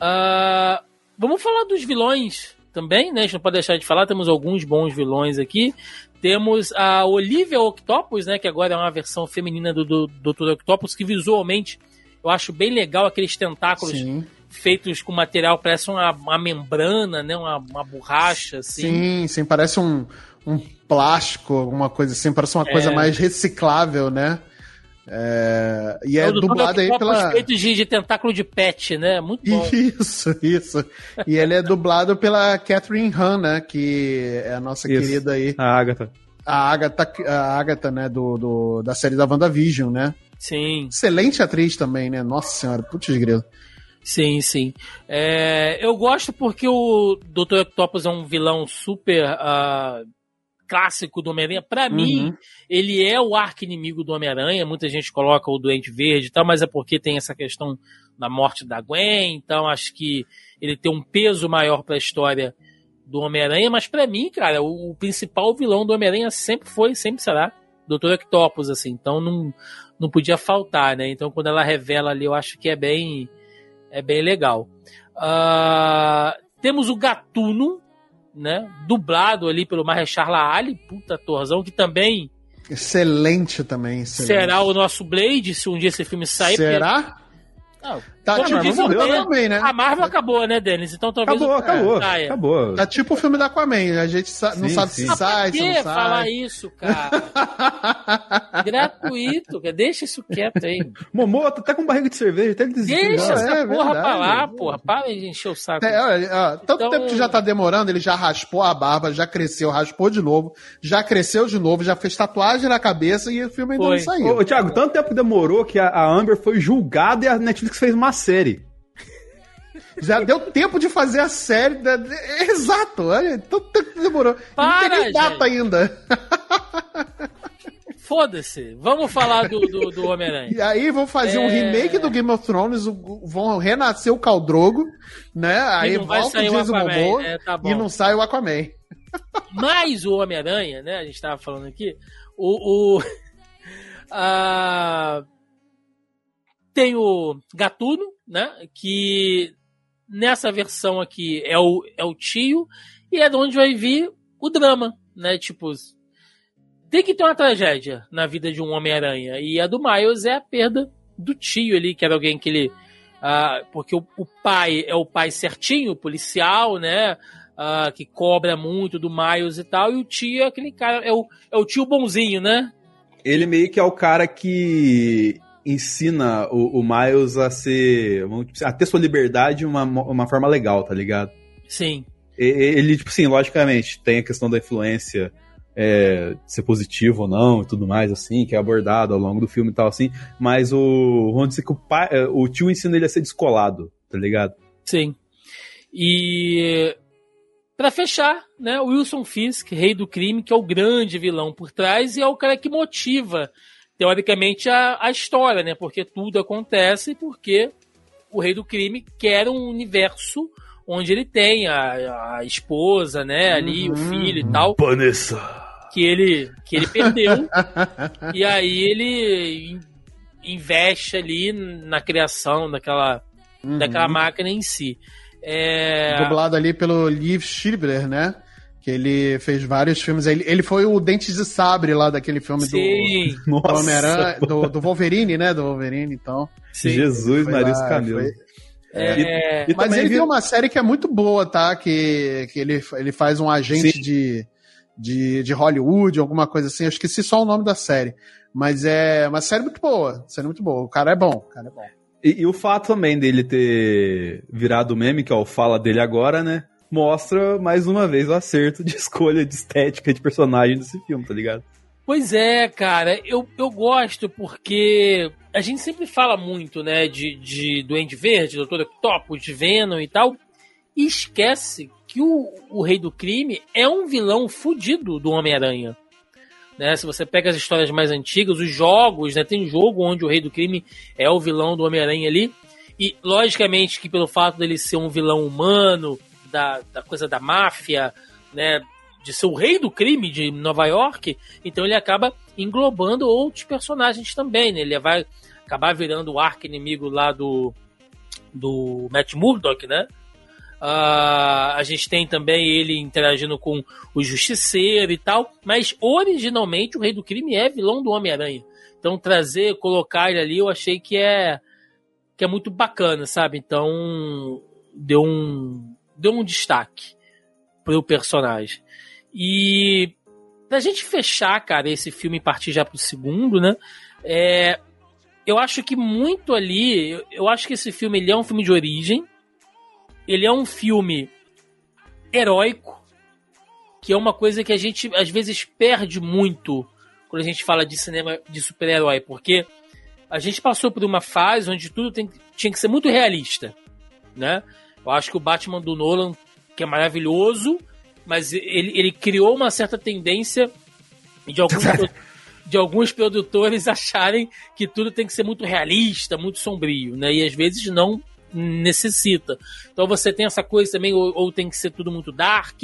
Ah, vamos falar dos vilões também, né? A gente não pode deixar de falar, temos alguns bons vilões aqui. Temos a Olivia Octopus, né? Que agora é uma versão feminina do, do Dr. Octopus, que visualmente eu acho bem legal aqueles tentáculos Sim, feitos com material, parece uma, uma membrana, né? Uma, uma borracha, assim. sim, sim, parece um, um plástico, alguma coisa assim, parece uma coisa É. mais reciclável, né? É, e é Dr. dublado aí pela. feito de, de tentáculo de pet, né? Muito bom. Isso, isso. E ele é dublado pela Catherine Han, né? Que é a nossa Isso. querida aí. A Agatha. a Agatha, a Agatha né, do, do, da série da WandaVision, né? Sim. Excelente atriz também, né? Nossa senhora, putz grilo. Sim, sim. É, eu gosto porque o Dr. Octopus é um vilão super uh, clássico do Homem-Aranha. Pra uhum. mim, ele é o arco-inimigo do Homem-Aranha. Muita gente coloca o Doente Verde e tal, mas é porque tem essa questão da morte da Gwen. Então, acho que ele tem um peso maior pra história do Homem-Aranha. Mas para mim, cara, o, o, principal vilão do Homem-Aranha sempre foi, sempre será, Dr. Octopus, assim. Então, não, não podia faltar, né? Então, quando ela revela ali, eu acho que é bem é bem legal. Uh, temos o Gatuno, né? Dublado ali pelo Marechal Ali, puta torzão, que também. Excelente também. Excelente. Será o nosso Blade, se um dia esse filme sair. Será? Porque... Tá, tá tipo diz morreu também, né? A Marvel acabou, né, Denis? Então talvez. Acabou, acabou. É, acabou. Tá tipo o filme da Aquaman, a gente sa sim, não sabe sim. se sai, se não sai. falar isso, cara? Gratuito, cara. deixa isso quieto aí. Momô, tá até com barriga de cerveja, até Deixa essa é, porra verdade, pra lá, porra. Para de encher o saco. É, olha, ó, tanto então... tempo que já tá demorando, ele já raspou a barba, já cresceu, raspou de novo, já cresceu de novo, já fez tatuagem na cabeça e o filme ainda foi. não saiu. Ô, Thiago, tanto tempo que demorou que a, a Amber foi julgada e a Netflix fez uma série. Já deu tempo de fazer a série. Da... Exato, olha, tanto tempo que demorou. Para, não tem nem data ainda. Foda-se, vamos falar do, do, do Homem-Aranha. E aí vão fazer é... um remake do Game of Thrones, vão renascer o Caldrogo, né? Aí volta o Jason Momoa é, tá e não sai o Aquaman. Mas o Homem-Aranha, né? A gente tava falando aqui, o... o a... Tem o Gatuno, né? Que nessa versão aqui é o, é o tio, e é de onde vai vir o drama, né? Tipo, tem que ter uma tragédia na vida de um Homem-Aranha. E a do Miles é a perda do tio ali, que era alguém que ele. Uh, porque o, o, pai é o pai certinho, policial, né? Uh, que cobra muito do Miles e tal, e o tio é aquele cara, é o, é o tio bonzinho, né? Ele meio que é o cara que ensina o, o Miles a ser. a ter sua liberdade de uma, uma forma legal, tá ligado? Sim. Ele, tipo assim, logicamente, tem a questão da influência é, ser positivo ou não e tudo mais, assim, que é abordado ao longo do filme e tal, assim. Mas o. Vamos dizer que o, pai, é, o tio ensina ele a ser descolado, tá ligado? Sim. E. Para fechar, né, Wilson Fisk, rei do crime, que é o grande vilão por trás e é o cara que motiva teoricamente, a, a história, né? Porque tudo acontece porque o rei do crime quer um universo onde ele tem a, a esposa, né, ali, uhum. o filho e tal. Vanessa. Que ele, que ele perdeu. e aí ele investe ali na criação daquela, uhum. daquela máquina em si. É... Dublado ali pelo Liv Schreiber, né? Que ele fez vários filmes. Ele, ele foi o Dentes de Sabre lá daquele filme Sim. do, do Homem-Aranha, do, do, Wolverine, né? Do Wolverine, então. Sim. Jesus, Maris Camilo. É... E, e Mas ele viu... tem uma série que é muito boa, tá? Que, que ele, ele faz um agente de, de, de Hollywood, alguma coisa assim. Eu esqueci só o nome da série. Mas é uma série muito boa. Série muito boa. O cara é bom. O cara é bom. E, e, o fato também dele ter virado meme, que é o fala dele agora, né? Mostra mais uma vez o acerto de escolha de estética de personagem desse filme, tá ligado? Pois é, cara, eu, eu gosto porque a gente sempre fala muito, né, de, de Duende Verde, Doutor Octopus, de Venom e tal, e esquece que o, o Rei do Crime é um vilão fudido do Homem-Aranha. Né, se você pega as histórias mais antigas, os jogos, né, tem jogo onde o Rei do Crime é o vilão do Homem-Aranha ali, e logicamente que pelo fato dele ser um vilão humano, da, da coisa da máfia, né? De ser o rei do crime de Nova York, então ele acaba englobando outros personagens também, né? Ele vai acabar virando o arco inimigo lá do, do Matt Murdock, né? Uh, a gente tem também ele interagindo com o Justiceiro e tal, mas originalmente o Rei do Crime é vilão do Homem-Aranha. Então trazer, colocar ele ali, eu achei que é que é muito bacana, sabe? Então deu um deu um destaque pro personagem. E pra gente fechar, cara, esse filme e partir já pro segundo, né? É, eu acho que muito ali, eu, eu acho que esse filme ele é um filme de origem, ele é um filme heróico, que é uma coisa que a gente às vezes perde muito quando a gente fala de cinema de super-herói, porque a gente passou por uma fase onde tudo tem, tinha que ser muito realista, né? Eu acho que o Batman do Nolan, que é maravilhoso, mas ele, ele criou uma certa tendência de alguns, de alguns produtores acharem que tudo tem que ser muito realista, muito sombrio, né? E às vezes não necessita. Então você tem essa coisa também, ou, ou tem que ser tudo muito dark,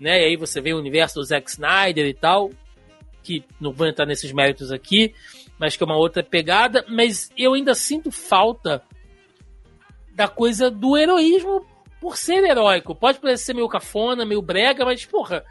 né? E aí você vê o universo do Zack Snyder e tal, que não vou entrar nesses méritos aqui, mas que é uma outra pegada. Mas eu ainda sinto falta da coisa do heroísmo por ser heróico. Pode parecer meio cafona, meio brega, mas, porra,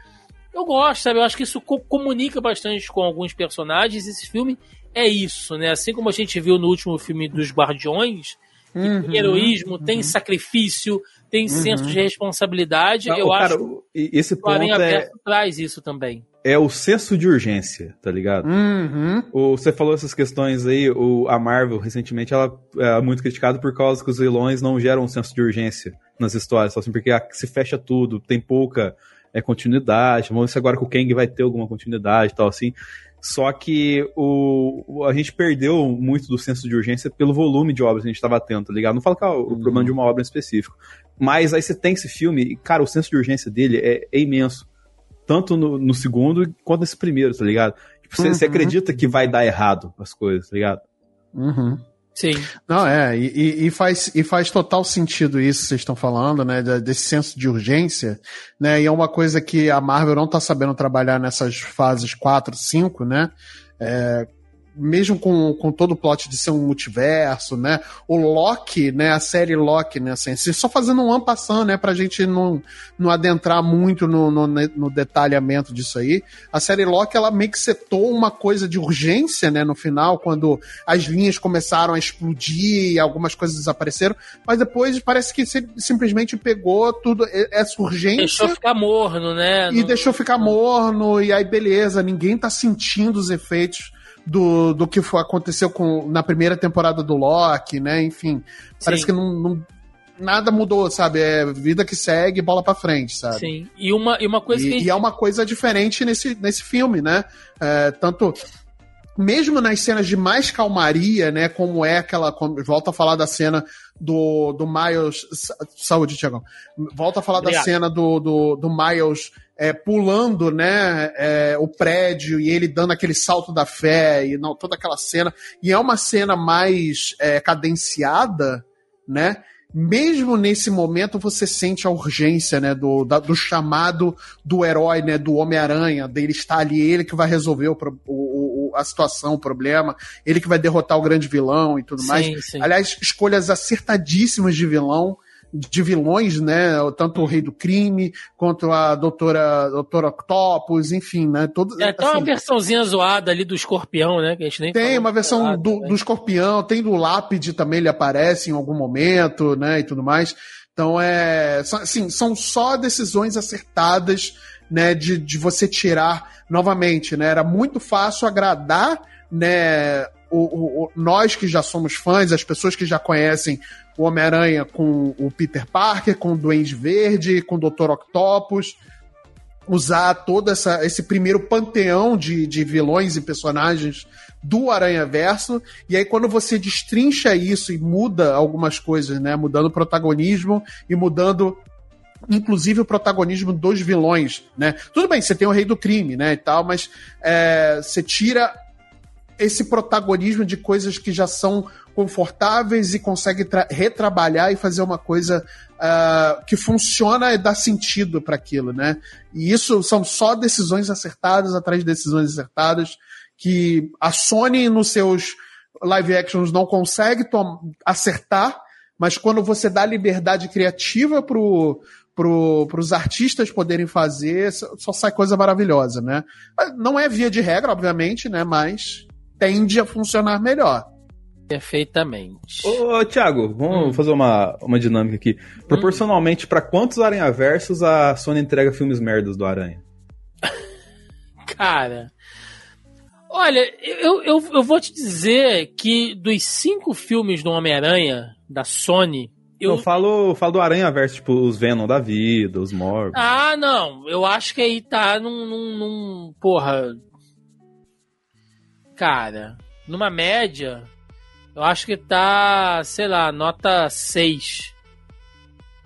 eu gosto, sabe? Eu acho que isso co comunica bastante com alguns personagens. Esse filme é isso, né? Assim como a gente viu no último filme dos Guardiões, uhum, tem heroísmo, uhum. tem sacrifício, tem uhum. senso de responsabilidade. Não, eu cara, acho esse que o é... traz isso também. É o senso de urgência, tá ligado? Uhum. O, você falou essas questões aí, o, a Marvel, recentemente, ela é muito criticada por causa que os vilões não geram um senso de urgência nas histórias, assim, porque se fecha tudo, tem pouca é, continuidade, vamos ver se agora com o Kang vai ter alguma continuidade e tal, assim. Só que o, a gente perdeu muito do senso de urgência pelo volume de obras que a gente estava tendo, tá ligado? Não falo que é o uhum. problema de uma obra em específico. Mas aí você tem esse filme, e, cara, o senso de urgência dele é, é imenso. Tanto no, no, segundo quanto nesse primeiro, tá ligado? Tipo, você, uhum. você acredita que vai dar errado as coisas, tá ligado? Uhum. Sim. Não, é, e, e, faz, e faz total sentido isso que vocês estão falando, né? Desse senso de urgência, né? E é uma coisa que a Marvel não tá sabendo trabalhar nessas fases 4, 5, né? É, mesmo com, com todo o plot de ser um multiverso, né? O Loki, né? A série Loki, né? Assim, só fazendo um ano passando, né? Pra gente não, não adentrar muito no, no, no, detalhamento disso aí. A série Loki, ela meio que setou uma coisa de urgência, né? No final, quando as linhas começaram a explodir e algumas coisas desapareceram. Mas depois parece que simplesmente pegou tudo, essa urgência. Deixou ficar morno, né? E no... deixou ficar morno, e aí beleza, ninguém tá sentindo os efeitos do, do que foi, aconteceu com, na primeira temporada do Loki, né? Enfim, parece Sim. que não, não, nada mudou, sabe? É vida que segue, bola para frente, sabe? Sim. E uma, e uma coisa e, que... e é uma coisa diferente nesse, nesse filme, né? É, tanto mesmo nas cenas de mais calmaria, né, como é aquela, como, volta a falar da cena do, do Miles, saúde, Tiagão, volta a falar Obrigado. da cena do, do, do Miles é, pulando, né, é, o prédio e ele dando aquele salto da fé e não, toda aquela cena, e é uma cena mais é, cadenciada, né, mesmo nesse momento você sente a urgência, né, do, da, do chamado do herói, né, do Homem-Aranha, dele estar ali, ele que vai resolver o, o, o, a situação, o problema, ele que vai derrotar o grande vilão e tudo sim, mais. Sim. Aliás, escolhas acertadíssimas de vilão, de vilões, né? Tanto o Rei do Crime, quanto a Doutora, Doutora Octopus, enfim, né? Todo, é até assim, uma versãozinha zoada ali do Escorpião, né? Que a gente nem tem uma versão do, do Escorpião, tem do Lápide também, ele aparece em algum momento, né? E tudo mais. Então, é. Assim, são só decisões acertadas, né? De, de você tirar novamente, né? Era muito fácil agradar, né? O, o, nós que já somos fãs, as pessoas que já conhecem o Homem-Aranha com o Peter Parker, com o Duende Verde, com o Dr. Octopus, usar todo essa, esse primeiro panteão de, de vilões e personagens do Aranha Verso, e aí quando você destrincha isso e muda algumas coisas, né, mudando o protagonismo e mudando inclusive o protagonismo dos vilões, né? Tudo bem, você tem o Rei do Crime, né, e tal, mas é, você tira esse protagonismo de coisas que já são confortáveis e consegue retrabalhar e fazer uma coisa uh, que funciona e dá sentido para aquilo, né? E isso são só decisões acertadas atrás de decisões acertadas que a Sony nos seus live actions não consegue acertar, mas quando você dá liberdade criativa pro pro, os artistas poderem fazer, só sai coisa maravilhosa, né? Não é via de regra, obviamente, né? Mas tende a funcionar melhor. Perfeitamente. Ô, Thiago, vamos hum. fazer uma, uma dinâmica aqui. Proporcionalmente, hum. para quantos Aranha-Versos a Sony entrega filmes merdas do Aranha? Cara. Olha, eu, eu, eu vou te dizer que dos cinco filmes do Homem-Aranha, da Sony, Eu, eu falo, falo do Aranha Verso, tipo, os Venom da vida, os Morbius. Ah, não. Eu acho que aí tá num, num, num. Porra. Cara, numa média, eu acho que tá, sei lá, nota 6.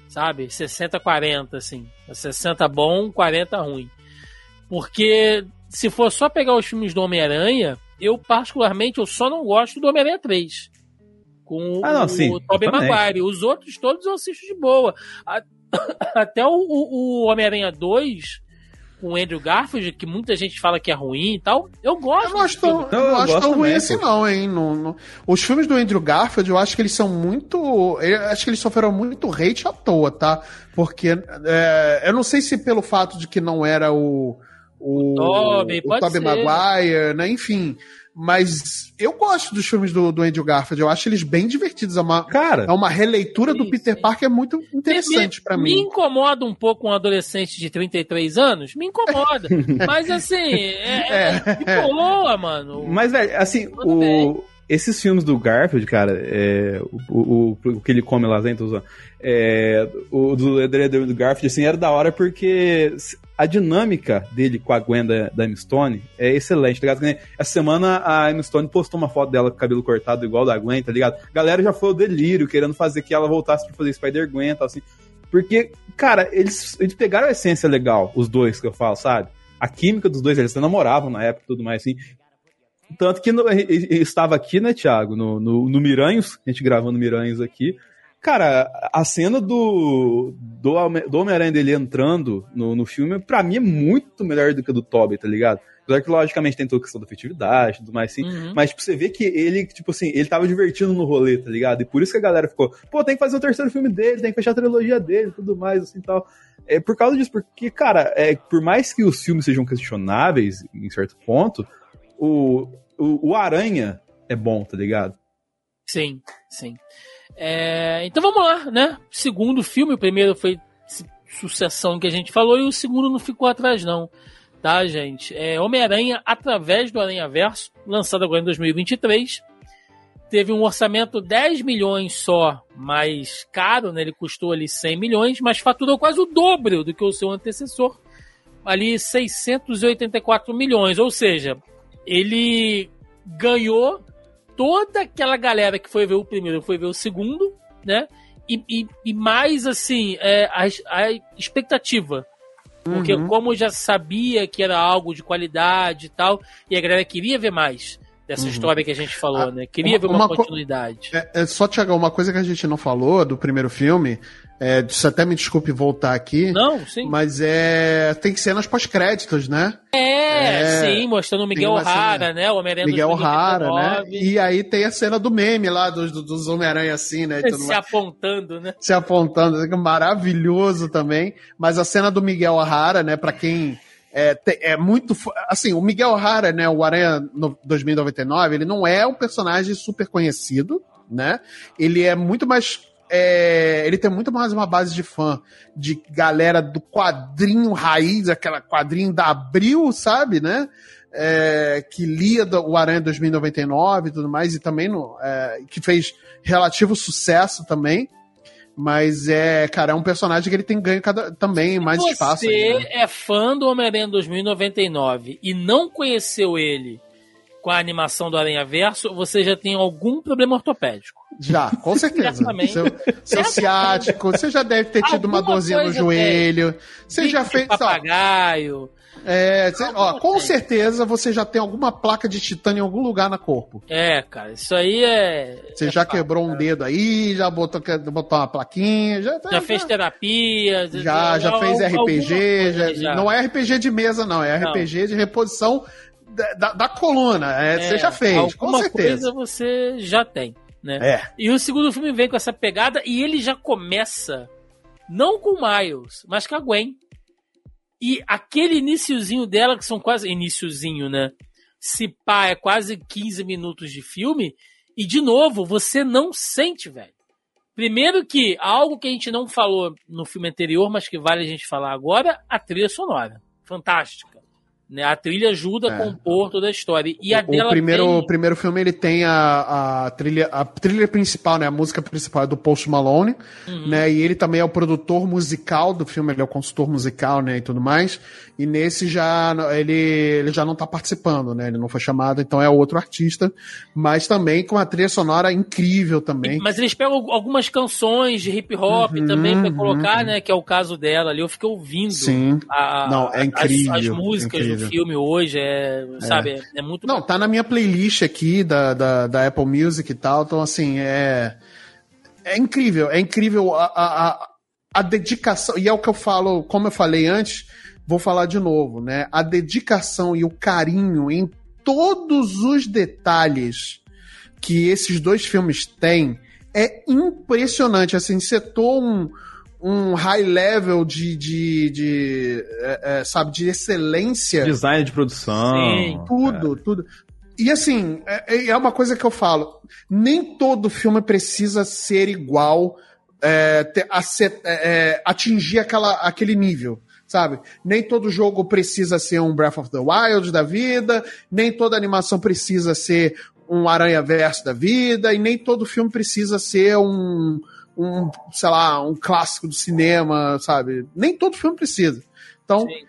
Sabe? 60-40, assim. 60 bom, 40 ruim. Porque se for só pegar os filmes do Homem-Aranha, eu particularmente eu só não gosto do Homem-Aranha 3 com ah, não, o, o Tobey Maguire. Os outros todos eu assisto de boa. Até o, o, o Homem-Aranha 2 com o Andrew Garfield, que muita gente fala que é ruim e tal, eu gosto. Eu não acho tão, eu não acho tão ruim assim não, hein? No, no, os filmes do Andrew Garfield, eu acho que eles são muito... Eu acho que eles sofreram muito hate à toa, tá? Porque é, eu não sei se pelo fato de que não era o... O, o Tobey, o Tobey Maguire, né? Enfim, mas eu gosto dos filmes do, do Andrew Garfield. Eu acho eles bem divertidos. É uma, Cara, é uma releitura sim, do Peter sim. Parker muito interessante para mim. Me incomoda um pouco um adolescente de 33 anos. Me incomoda. mas assim, é, é, é de boa, mano. Mas, velho, assim, o, esses filmes do Garfield, cara, é, o, o, o, que ele come lá dentro, é, o do, do Garfield, assim, era da hora porque a dinâmica dele com a Gwen da, da M. Stone é excelente, tá ligado? Essa semana a M. Stone postou uma foto dela com cabelo cortado igual da Gwen, tá ligado? A galera já foi o delírio, querendo fazer que ela voltasse pra fazer Spider-Gwen e tal, assim. Porque, cara, eles, eles pegaram a essência legal, os dois que eu falo, sabe? A química dos dois, eles se namoravam na época e tudo mais, assim. Tanto que no, estava aqui, né, Thiago, no, no, no Miranhos, a gente gravando Miranhos aqui, Cara, a cena do, do, do Homem-Aranha dele entrando no, no filme, pra mim é muito melhor do que a do Tobey, tá ligado? Apesar que, logicamente, tem toda a questão da afetividade e tudo mais assim. Uhum. Mas, tipo, você vê que ele, tipo assim, ele tava divertindo no rolê, tá ligado? E por isso que a galera ficou, pô, tem que fazer o terceiro filme dele, tem que fechar a trilogia dele tudo mais, assim tal. É por causa disso, porque, cara, é, por mais que os filmes sejam questionáveis, em certo ponto, o, o, o Aranha é bom, tá ligado? Sim, sim. É, então vamos lá, né? Segundo filme, o primeiro foi sucessão que a gente falou e o segundo não ficou atrás não, tá, gente? É Homem-Aranha através do Aranha Verso, lançado agora em 2023. Teve um orçamento 10 milhões só, mais caro, né? Ele custou ali 100 milhões, mas faturou quase o dobro do que o seu antecessor, ali 684 milhões, ou seja, ele ganhou toda aquela galera que foi ver o primeiro foi ver o segundo, né? E, e, e mais assim, é, a, a expectativa. Porque uhum. como já sabia que era algo de qualidade e tal, e a galera queria ver mais dessa uhum. história que a gente falou, a, né? Queria uma, ver uma, uma continuidade. É, é, só, Tiago, uma coisa que a gente não falou do primeiro filme, é, você até me desculpe voltar aqui. Não, sim. Mas é. Tem cenas pós-créditos, né? É, é, sim, mostrando o Miguel O'Hara, né? O Homem-Aranha Miguel O'Hara, né? E aí tem a cena do meme lá dos, dos Homem-Aranha assim, né? Se apontando, né? Se apontando, maravilhoso também. Mas a cena do Miguel O'Hara, né? Pra quem é, é muito. Assim, o Miguel O'Hara, né, o Aranha 2099, ele não é um personagem super conhecido, né? Ele é muito mais. É, ele tem muito mais uma base de fã de galera do quadrinho raiz, aquela quadrinho da Abril, sabe, né? É, que lia o Aranha 2099 e tudo mais, e também no, é, que fez relativo sucesso também. Mas é, cara, é um personagem que ele tem ganho cada, também mais você espaço. Se você é fã do Homem-Aranha 2099 e não conheceu ele com a animação do Aranha Verso, você já tem algum problema ortopédico. Já, com certeza. seu, seu ciático, você já deve ter tido Alguma uma dorzinha no joelho. Você já fez. Papagaio. É, cê, ó, com certeza você já tem alguma placa de titânio em algum lugar no corpo. É, cara, isso aí é. Você é já quebrou um dedo aí, já botou, botou uma plaquinha, já, já, já fez terapia, já, já, fez RPG, já, já, não é RPG de mesa, não, é não. RPG de reposição da, da, coluna. É, é, você já fez, com certeza. coisa você já tem, né? É. E o segundo filme vem com essa pegada e ele já começa não com o Miles, mas com a Gwen. E aquele iníciozinho dela, que são quase. iníciozinho, né? Se pá, é quase 15 minutos de filme. E, de novo, você não sente, velho. Primeiro que algo que a gente não falou no filme anterior, mas que vale a gente falar agora, a trilha sonora. Fantástica. Né? A trilha ajuda a compor toda a história. E a o primeiro, tem... o primeiro filme ele tem a, a trilha a trilha principal, né? A música principal é do Post Malone, Uhum. né? E ele também é o produtor musical do filme, ele é o consultor musical, né? E tudo mais. E nesse já ele, ele já não tá participando, né? Ele não foi chamado, então é outro artista, mas também com uma trilha sonora incrível também. Mas eles pegam algumas canções de hip hop Uhum, também pra colocar, uhum. né? Que é o caso dela ali. Eu fiquei ouvindo Sim. a- Não, é as- incrível, as, músicas incrível. do filme hoje. É, sabe, é, é muito Não, tá na minha playlist aqui da, da, da Apple Music e tal. Então, assim, é. É incrível, é incrível a, a, a dedicação. E é o que eu falo, como eu falei antes, vou falar de novo, né? A dedicação e o carinho em todos os detalhes que esses dois filmes têm é impressionante. Assim, setou um, um high level de, de, de é, é, sabe, de excelência. Design de produção. Sim. Tudo, tudo. E assim, é, é uma coisa que eu falo: nem todo filme precisa ser igual, é, ter- a ser- é, é, atingir aquela, aquele nível. Sabe? Nem todo jogo precisa ser um Breath of the Wild da vida, nem toda animação precisa ser um Aranha Verso da vida, e nem todo filme precisa ser um, um, sei lá, um clássico do cinema, sabe? Nem todo filme precisa. Então, Sim.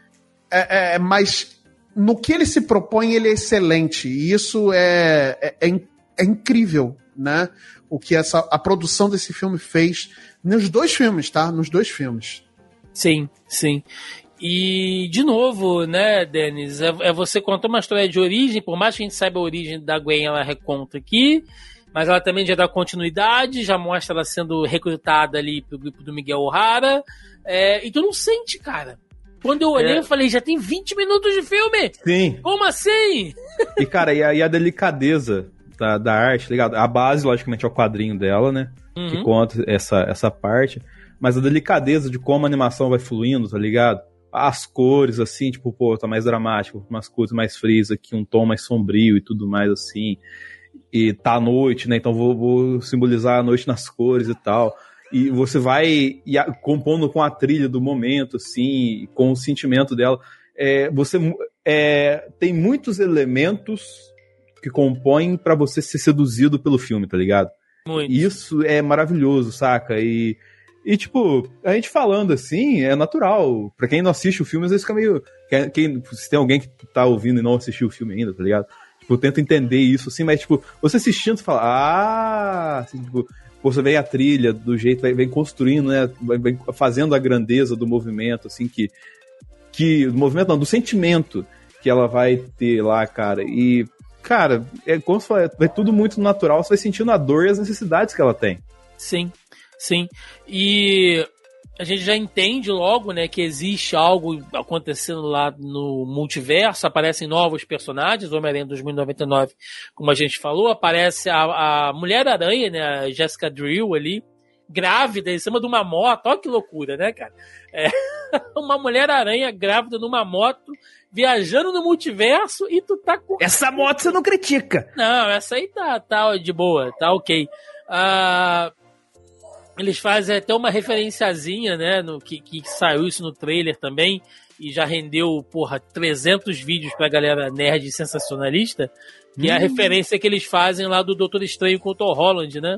é, é, mas no que ele se propõe, ele é excelente. E isso é, é, é é incrível, né? O que essa, a produção desse filme fez nos dois filmes, tá? Nos dois filmes. Sim, sim. E, de novo, né, Denis, é, é você contou uma história de origem, por mais que a gente saiba a origem da Gwen, ela reconta aqui, mas ela também já dá continuidade, já mostra ela sendo recrutada ali pro grupo do Miguel O'Hara, é, e tu não sente, cara. Quando eu olhei, É. eu falei, já tem 20 minutos de filme? Sim. Como assim? E, cara, e a, e a delicadeza da, da arte, ligado? A base, logicamente, é o quadrinho dela, né? Que Uhum. conta essa, essa parte. Mas a delicadeza de como a animação vai fluindo, tá ligado? As cores, assim, tipo, pô, tá mais dramático, umas cores mais frias aqui, um tom mais sombrio e tudo mais, assim. E tá à noite, né? Então vou, vou simbolizar a noite nas cores e tal. E você vai e a- compondo com a trilha do momento, assim, com o sentimento dela. É, você é, tem muitos elementos que compõem pra você ser seduzido pelo filme, tá ligado? Muito. E Isso é maravilhoso, saca? E, e tipo, a gente falando assim, é natural. Pra quem não assiste o filme, às vezes fica meio. Quem, se tem alguém que tá ouvindo e não assistiu o filme ainda, tá ligado? Tipo, tenta entender isso, assim, mas, tipo, você assistindo, você fala, ah, assim, tipo, você vem a trilha do jeito, vem, construindo, né? Vem fazendo a grandeza do movimento, assim, que. que do movimento não, do sentimento que ela vai ter lá, cara. E, cara, é como se fala, é tudo muito natural, você vai sentindo a dor e as necessidades que ela tem. Sim, sim. E a gente já entende logo, né, que existe algo acontecendo lá no multiverso, aparecem novos personagens, Homem-Aranha 2099, como a gente falou, aparece a, a Mulher-Aranha, né, a Jessica Drill ali, grávida em cima de uma moto, olha que loucura, né, cara? É, uma Mulher-Aranha grávida numa moto, viajando no multiverso e tu tá com Essa moto você não critica. não, essa aí tá, tá de boa, tá ok. Ah, eles fazem até uma referenciazinha, né, no, que, que saiu isso no trailer também, e já rendeu, porra, 300 vídeos pra galera nerd e sensacionalista, que é a referência que eles fazem lá do Doutor Estranho com o Tom Holland, né?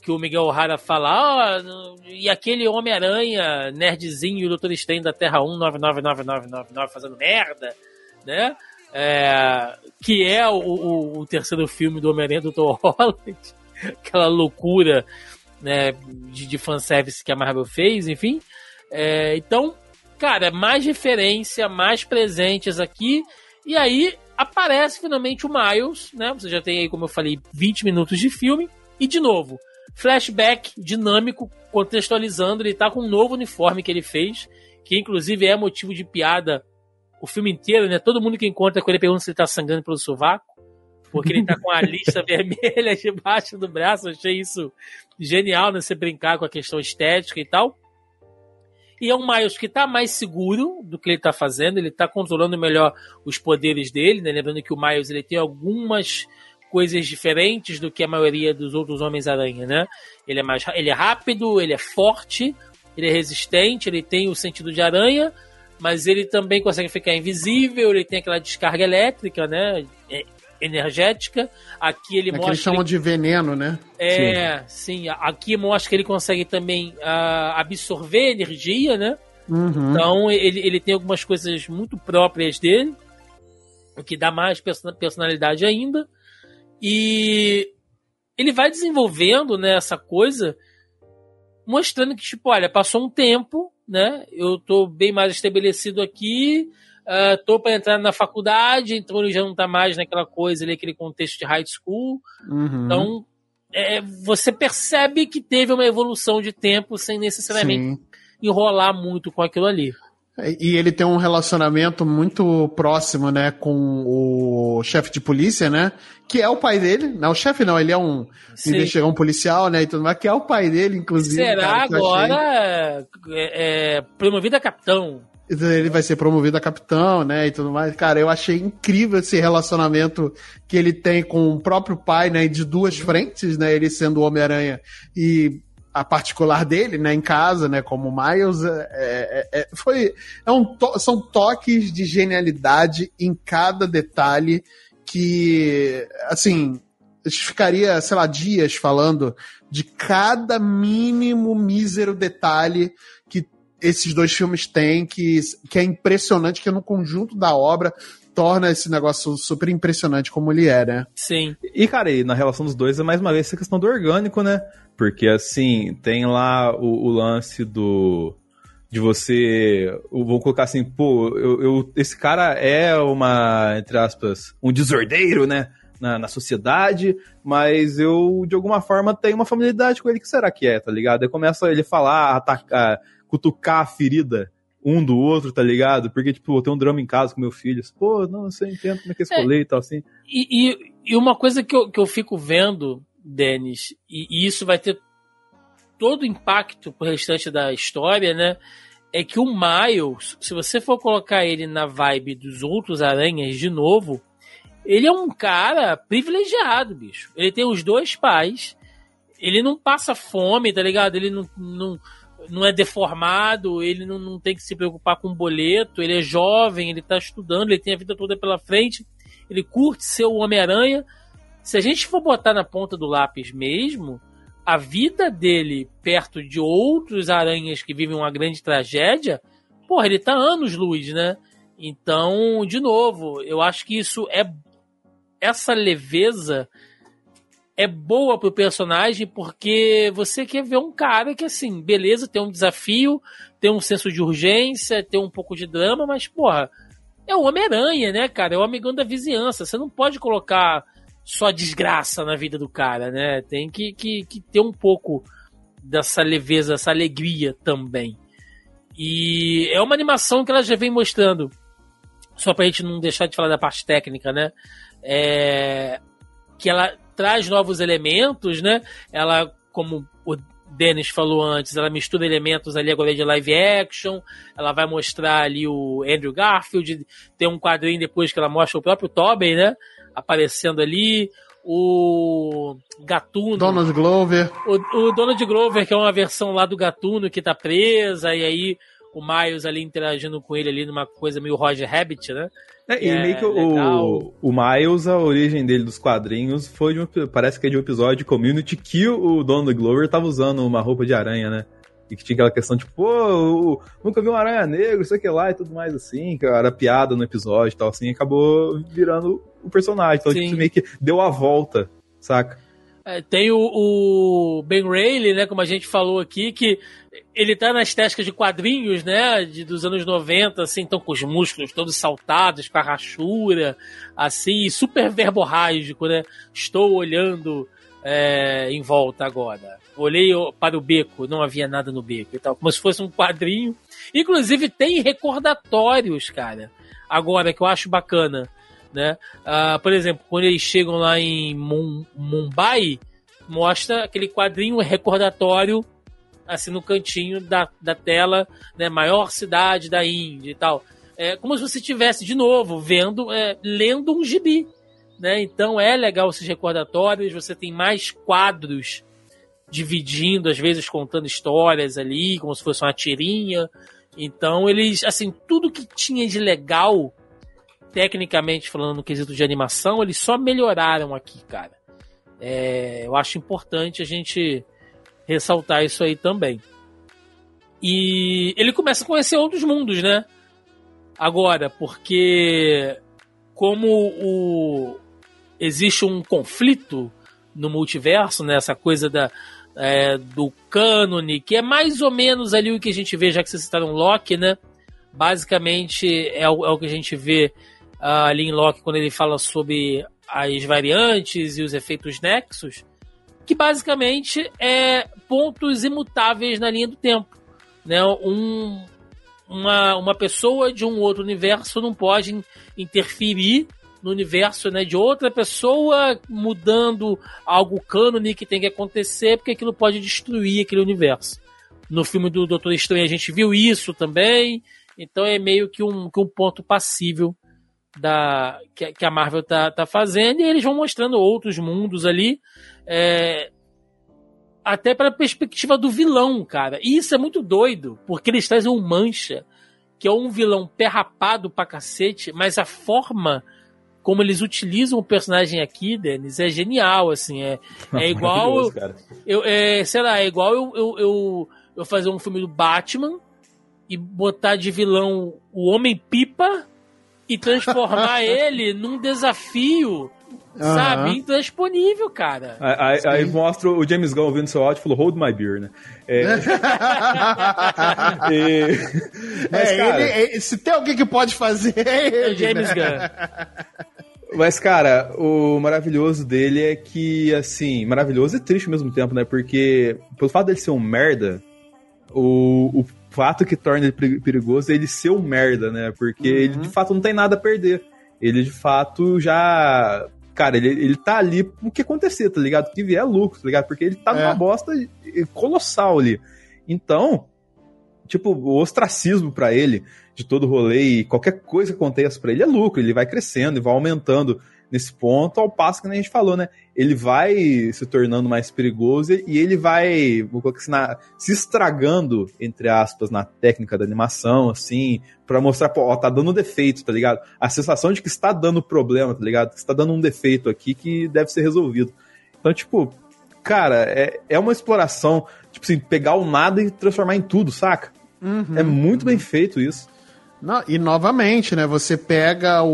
Que o Miguel O'Hara fala, ah, e aquele Homem-Aranha nerdzinho o Doutor Estranho da Terra 1, 999999 fazendo merda, né? É, que é o, o- o terceiro filme do Homem-Aranha do Tom Holland, aquela loucura né, de, de fanservice que a Marvel fez, enfim. É, então, cara, mais referência, mais presentes aqui, e aí aparece finalmente o Miles, né? Você já tem aí, como eu falei, 20 minutos de filme, e de novo, flashback dinâmico, contextualizando, ele tá com um novo uniforme que ele fez, que inclusive é motivo de piada o filme inteiro, né? Todo mundo que encontra com ele pergunta se ele tá sangrando pelo sovaco, porque ele tá com a lista vermelha debaixo do braço. Achei isso genial, né? Você brincar com a questão estética e tal. E é um Miles que tá mais seguro do que ele tá fazendo, ele tá controlando melhor os poderes dele, né? Lembrando que o Miles ele tem algumas coisas diferentes do que a maioria dos outros Homens-Aranha, né? Ele é mais ele é rápido, ele é forte, ele é resistente, ele tem o sentido de aranha, mas ele também consegue ficar invisível, ele tem aquela descarga elétrica, né? Energética. Aqui ele É que mostra. eles chamam de veneno, né? É, sim. Aqui mostra que ele consegue também ah, absorver energia, né? Uhum. Então ele, ele tem algumas coisas muito próprias dele, o que dá mais person- personalidade ainda. E ele vai desenvolvendo né, essa coisa, mostrando que, tipo, olha, passou um tempo, né? Eu tô bem mais estabelecido aqui, ah, tô para entrar na faculdade, então ele já não tá mais naquela coisa ali, aquele contexto de high school. Uhum. Então, é, você percebe que teve uma evolução de tempo sem necessariamente Sim. enrolar muito com aquilo ali. E ele tem um relacionamento muito próximo, né, com o chefe de polícia, né? Que é o pai dele. Não, o chefe não, ele é um investigão policial, né? E tudo mais, que é o pai dele, inclusive. Será cara, eu achei- agora é, é, promovido a capitão? Ele vai ser promovido a capitão, né? E tudo mais. Cara, eu achei incrível esse relacionamento que ele tem com o próprio pai, né? De duas frentes, né? Ele sendo o Homem-Aranha e a particular dele, né? Em casa, né? Como Miles. É, é- é- foi, é um to- são toques de genialidade em cada detalhe que, assim, ficaria, sei lá, dias falando de cada mínimo mísero detalhe esses dois filmes têm, que, que é impressionante, que no conjunto da obra torna esse negócio super impressionante como ele é, né? Sim. E, cara, e na relação dos dois é mais uma vez essa questão do orgânico, né? Porque, assim, tem lá o, o lance do. De você. Vou colocar assim, pô, eu, eu- esse cara é uma, entre aspas, um desordeiro, né? Na, na sociedade, mas eu, de alguma forma, tenho uma familiaridade com ele. que será que é, tá ligado? Aí começa ele falar, atacar, cutucar a ferida um do outro, tá ligado? Porque, tipo, eu tenho um drama em casa com meu filho. Pô, não, você entende como é que é esse É. rolê e tal, assim. E, e- e uma coisa que eu, que eu fico vendo, Denis, e, e isso vai ter todo o impacto pro restante da história, né? É que o Miles, se você for colocar ele na vibe dos outros aranhas de novo, ele é um cara privilegiado, bicho. Ele tem os dois pais, ele não passa fome, tá ligado? Ele não, não, não é deformado, ele não, não tem que se preocupar com boleto, ele é jovem, ele tá estudando, ele tem a vida toda pela frente, ele curte ser o Homem-Aranha. Se a gente for botar na ponta do lápis mesmo, a vida dele perto de outros aranhas que vivem uma grande tragédia, porra, ele tá anos-luz, né? Então, de novo, eu acho que isso é. Essa leveza é boa pro personagem porque você quer ver um cara que, assim, beleza, tem um desafio, tem um senso de urgência, tem um pouco de drama, mas, porra, é o Homem-Aranha, né, cara? É o amigão da vizinhança. Você não pode colocar só desgraça na vida do cara, né? Tem que, que, que ter um pouco dessa leveza, essa alegria também. E é uma animação que ela já vem mostrando, só pra gente não deixar de falar da parte técnica, né? É, que ela traz novos elementos, né? Ela, como o Dennis falou antes, ela mistura elementos ali agora de live action, ela vai mostrar ali o Andrew Garfield, tem um quadrinho depois que ela mostra o próprio Tobey, né? Aparecendo ali, o Gatuno. Donald Glover. O, o Donald Glover, que é uma versão lá do Gatuno que tá presa, e aí o Miles ali interagindo com ele ali numa coisa meio Roger Rabbit, né? É, e É, meio que o, o Miles, a origem dele dos quadrinhos foi de um, parece que é de um episódio de Community que o Donald Glover tava usando uma roupa de aranha, né? E que tinha aquela questão, tipo, pô, nunca vi um aranha negro, isso aqui lá e tudo mais assim, que era piada no episódio e tal, assim, acabou virando o personagem. Então, tipo, meio que deu a volta, saca? É, tem o, o Ben Reilly, né, como a gente falou aqui, que ele tá na estética de quadrinhos, né, de, dos anos 90, assim, então com os músculos todos saltados, com a rachura, assim, super verborrágico, né? Estou olhando é, em volta agora. Olhei para o beco, não havia nada no beco e tal, como se fosse um quadrinho. Inclusive tem recordatórios, cara, agora que eu acho bacana, né? Ah, por exemplo, quando eles chegam lá em Mum- Mumbai, mostra aquele quadrinho recordatório assim no cantinho da, da tela, né? Maior cidade da Índia e tal. É como se você estivesse de novo vendo, é, lendo um gibi, né? Então é legal esses recordatórios. Você tem mais quadros dividindo, às vezes contando histórias ali, como se fosse uma tirinha. Então eles, assim, tudo que tinha de legal, tecnicamente falando no quesito de animação, eles só melhoraram aqui, cara. É, eu acho importante a gente ressaltar isso aí também. E ele começa a conhecer outros mundos, né? Agora, porque como o existe um conflito no multiverso, né? Essa coisa da, é, do cânone, que é mais ou menos ali o que a gente vê, já que vocês citaram Loki, né? Basicamente é o, é o que a gente vê uh, ali em Loki quando ele fala sobre as variantes e os efeitos nexos, que basicamente é pontos imutáveis na linha do tempo. Né? Um, uma, uma pessoa de um outro universo não pode interferir no universo né, de outra pessoa mudando algo cânone que tem que acontecer, porque aquilo pode destruir aquele universo. No filme do Doutor Estranho a gente viu isso também, então é meio que um, que um ponto passível da que, que, a Marvel tá, tá fazendo, e eles vão mostrando outros mundos ali. É, até para a perspectiva do vilão, cara. E isso é muito doido, porque eles trazem o Mancha, que é um vilão perrapado pra cacete, mas a forma como eles utilizam o personagem aqui, Denis, é genial, assim, é, é igual, eu, é, sei lá, é igual eu, eu, eu, eu fazer um filme do Batman e botar de vilão o Homem-Pipa e transformar ele num desafio Uhum. Sabe? Intransponível, cara. Aí, aí, mostra o James Gunn ouvindo seu áudio e falou: Hold my beer, né? É... e... Mas, é, cara... ele, se tem alguém que pode fazer, é ele, é o James né? Gunn. Mas, cara, o maravilhoso dele é que, assim, maravilhoso e triste ao mesmo tempo, né? Porque, pelo fato dele ser um merda, o, o fato que torna ele perigoso é ele ser um merda, né? Porque uhum. ele de fato não tem nada a perder. Ele de fato já cara, ele, ele tá ali o que acontecer, tá ligado? O que vier é lucro, tá ligado? Porque ele tá é. numa bosta colossal ali. Então, tipo, o ostracismo para ele de todo o rolê e qualquer coisa que aconteça para ele é lucro, ele vai crescendo e vai aumentando nesse ponto, ao passo que a gente falou, né? Ele vai se tornando mais perigoso e ele vai vou colocar assim, na, se estragando, entre aspas, na técnica da animação, assim, para mostrar, pô, ó, tá dando defeito, tá ligado? A sensação de que está dando problema, tá ligado? Que está dando um defeito aqui que deve ser resolvido. Então, tipo, cara, é, é uma exploração, tipo assim, pegar o nada e transformar em tudo, saca? Uhum, é muito uhum. bem feito isso. Não, e novamente, né? Você pega o,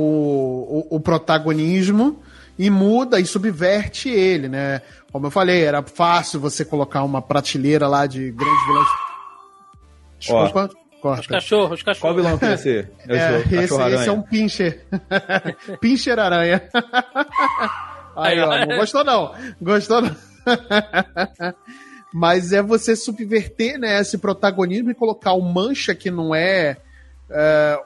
o, o, protagonismo e muda e subverte ele, né? Como eu falei, era fácil você colocar uma prateleira lá de grandes vilões. Desculpa. Corta. Os cachorros, os cachorros. Qual vilão que é esse? É, esse, esse é um pincher. pincher aranha. Aí, ó, não gostou não. Gostou não. Mas é você subverter né, esse protagonismo e colocar o Mancha, que não é é,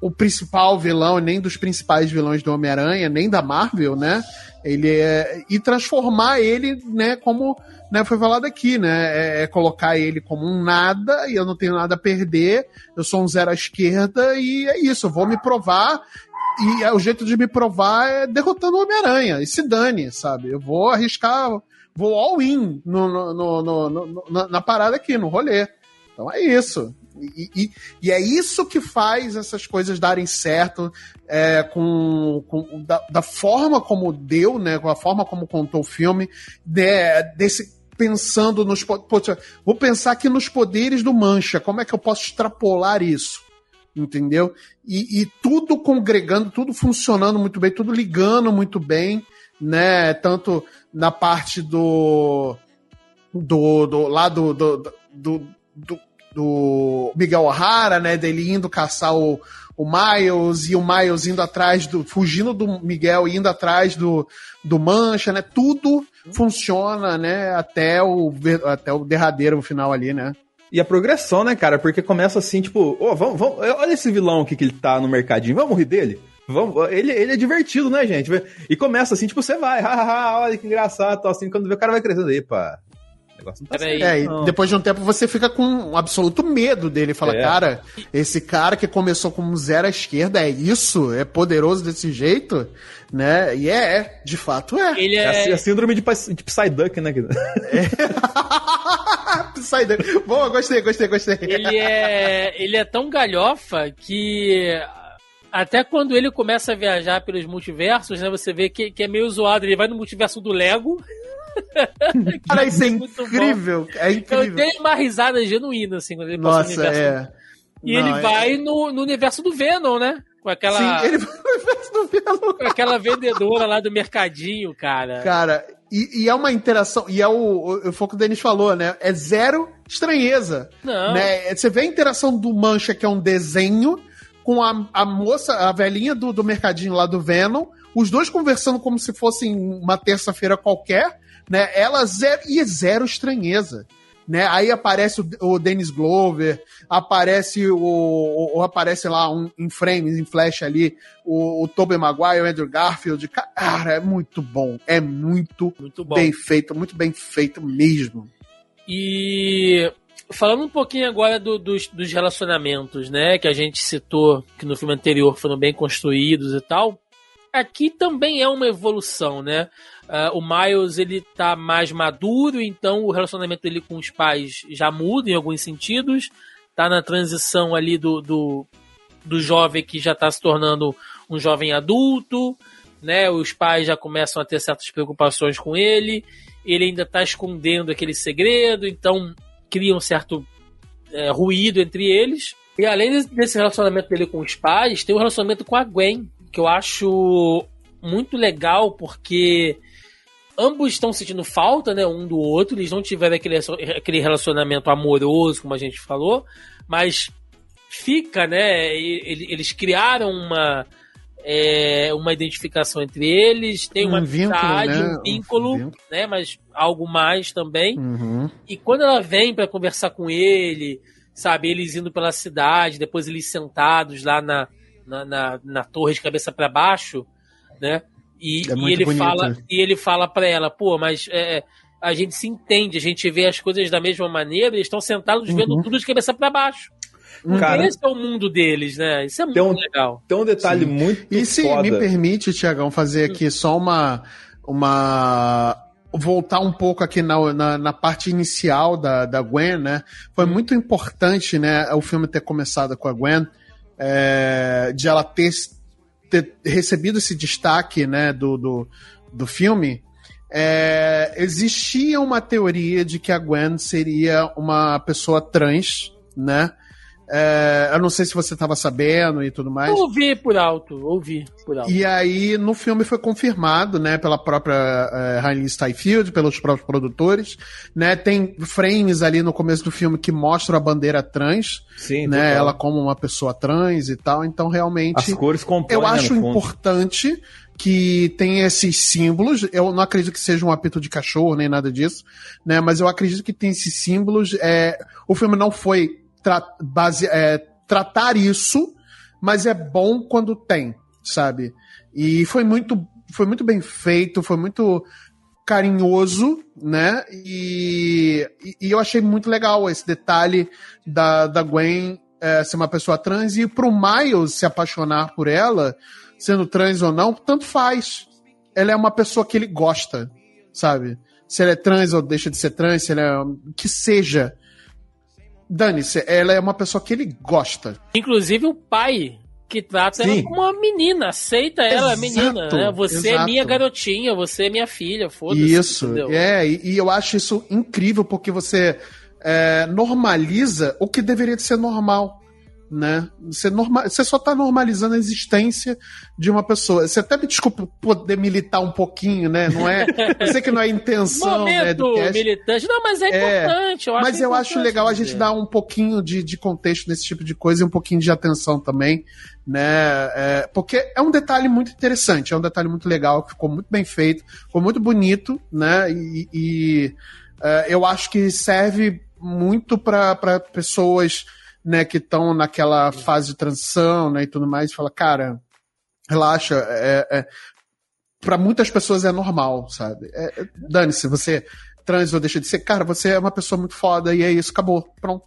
o principal vilão, nem dos principais vilões do Homem-Aranha, nem da Marvel, né? Ele é, e transformar ele, né, como né, foi falado aqui, né? É, é, colocar ele como um nada e eu não tenho nada a perder, eu sou um zero à esquerda e é isso, eu vou me provar e é, o jeito de me provar é derrotando o Homem-Aranha. E se dane, sabe? Eu vou arriscar, vou all in no, no, no, no na, parada aqui, no rolê. Então é isso. E, e, e, é isso que faz essas coisas darem certo é, com, com da, da, forma como deu, né? Com a forma como contou o filme, de, desse pensando nos. Poxa, vou pensar aqui nos poderes do Mancha. Como é que eu posso extrapolar isso? Entendeu? E, e tudo congregando, tudo funcionando muito bem, tudo ligando muito bem, né? Tanto na parte do. do, do lá do, do, do, do do Miguel O'Hara, né? Dele indo caçar o, o Miles e o Miles indo atrás do. fugindo do Miguel e indo atrás do, do Mancha, né? Tudo funciona, né? Até o, até o derradeiro final ali, né? E a progressão, né, cara? Porque começa assim, tipo, oh, vamos, vamos, olha esse vilão aqui que ele tá no mercadinho, vamos rir dele? Vamos, ele, ele é divertido, né, gente? E começa assim, tipo, você vai, hahaha, olha que engraçado, assim, quando vê o cara vai crescendo, epa, troço não tá certo. É, e depois de um tempo você fica com um absoluto medo dele. Fala, É. cara, esse cara que começou como zero à esquerda é isso? É poderoso desse jeito? Né? E é, é, de fato é. Ele É a, sí- é. a síndrome de, de Psyduck, né? Sai daí. Boa, gostei, gostei, gostei. Ele é. Ele é tão galhofa que. Até quando ele começa a viajar pelos multiversos, né? Você vê que, que é meio zoado. Ele vai no multiverso do Lego. Cara, isso é incrível. É Eu incrível. dei uma risada genuína, assim, quando ele passa no Nossa, universo. é. E Não, ele é- vai no, no universo do Venom, né? Com aquela, Sim, ele vai no universo do Venom. com aquela vendedora lá do mercadinho, cara. Cara, e, e é uma interação, e é o, o, foi o que o Denis falou, né? É zero estranheza. Não. Né? Você vê a interação do Mancha, que é um desenho, com a, a moça, a velhinha do, do mercadinho lá do Venom, os dois conversando como se fossem uma terça-feira qualquer, né? Ela zero, e é zero estranheza. Né? Aí aparece o, o Dennis Glover, aparece o, o- o- aparece lá um, em frames, em flash ali, o, o Tobey Maguire, o Andrew Garfield. Cara, é muito bom. É muito Muito bom. bem feito, muito bem feito mesmo. E falando um pouquinho agora do- dos, dos relacionamentos, né? Que a gente citou que no filme anterior foram bem construídos e tal. Aqui também é uma evolução, né? Ah, o Miles ele tá mais maduro, então o relacionamento dele com os pais já muda em alguns sentidos. Tá na transição ali do, do, do jovem que já tá se tornando um jovem adulto, né? Os pais já começam a ter certas preocupações com ele. Ele ainda tá escondendo aquele segredo, então cria um certo é, ruído entre eles. E além desse- relacionamento dele com os pais, tem um relacionamento com a Gwen, que eu acho muito legal, porque ambos estão sentindo falta, né, um do outro, eles não tiveram aquele, aquele relacionamento amoroso, como a gente falou, mas fica, né, ele- eles criaram uma é, uma identificação entre eles, tem uma Um vínculo, amizade, né? um vínculo, Um vínculo. né, mas algo mais também. Uhum. E quando ela vem pra conversar com ele, sabe, eles indo pela cidade, depois eles sentados lá na, na, na, na torre de cabeça pra baixo, né? E, É e ele bonito. fala e ele fala para ela, pô, mas é, a gente se entende, a gente vê as coisas da mesma maneira, eles estão sentados vendo Uhum. tudo de cabeça pra baixo. Cara, Esse é o mundo deles, né? Isso é muito Tem um- legal. tem um detalhe Sim. muito E se foda. me permite, Tiagão, fazer aqui só uma. uma voltar um pouco aqui na, na, na parte inicial da, da Gwen, né? Foi muito importante, né, o filme ter começado com a Gwen, é, de ela ter, ter recebido esse destaque, né, do, do, do filme. É, existia uma teoria de que a Gwen seria uma pessoa trans, né? É, eu não sei se você estava sabendo e tudo mais. Eu ouvi por alto, ouvi por alto. E aí, no filme foi confirmado, né, pela própria uh, Hailey Steinfeld, pelos próprios produtores, né, tem frames ali no começo do filme que mostram a bandeira trans, Sim, né, total. ela como uma pessoa trans e tal, então realmente As cores compõem, eu né, acho importante que tem esses símbolos. Eu não acredito que seja um apito de cachorro nem nada disso, né? Mas eu acredito que tem esses símbolos. É, o filme não foi tra base, é, tratar isso, mas é bom quando tem, sabe? E foi muito, foi muito bem feito, foi muito carinhoso, né? E, e, eu achei muito legal esse detalhe da, da Gwen é, ser uma pessoa trans e pro Miles se apaixonar por ela, sendo trans ou não, tanto faz. Ela é uma pessoa que ele gosta, sabe? Se ela é trans ou deixa de ser trans, se ela é. que seja. Dane-se, ela é uma pessoa que ele gosta. Inclusive o pai que trata Sim. ela como uma menina, aceita ela, Exato, menina, né? Você é exato. minha garotinha, você é minha filha, foda-se. Isso, entendeu? é, e, e eu acho isso incrível porque você é, normaliza o que deveria de ser normal, né? Você, norma, você só tá normalizando a existência de uma pessoa. Você até me desculpa poder militar um pouquinho, né? Não é, eu sei que não é intenção, né, do cast, militante. Não, mas é, É, importante. Eu acho mas eu acho importante legal a gente dizer. dar um pouquinho de, de contexto nesse tipo de coisa e um pouquinho de atenção também, né? É, porque é um detalhe muito interessante, é um detalhe muito legal, que ficou muito bem feito, ficou muito bonito, né? E, e, é, eu acho que serve muito para pessoas né, que estão naquela fase de transição né, e tudo mais, fala, cara, relaxa, é, é, para muitas pessoas é normal, sabe? É, é, Dane-se, você trans ou deixa de ser. Cara, você é uma pessoa muito foda e é isso, acabou. Pronto.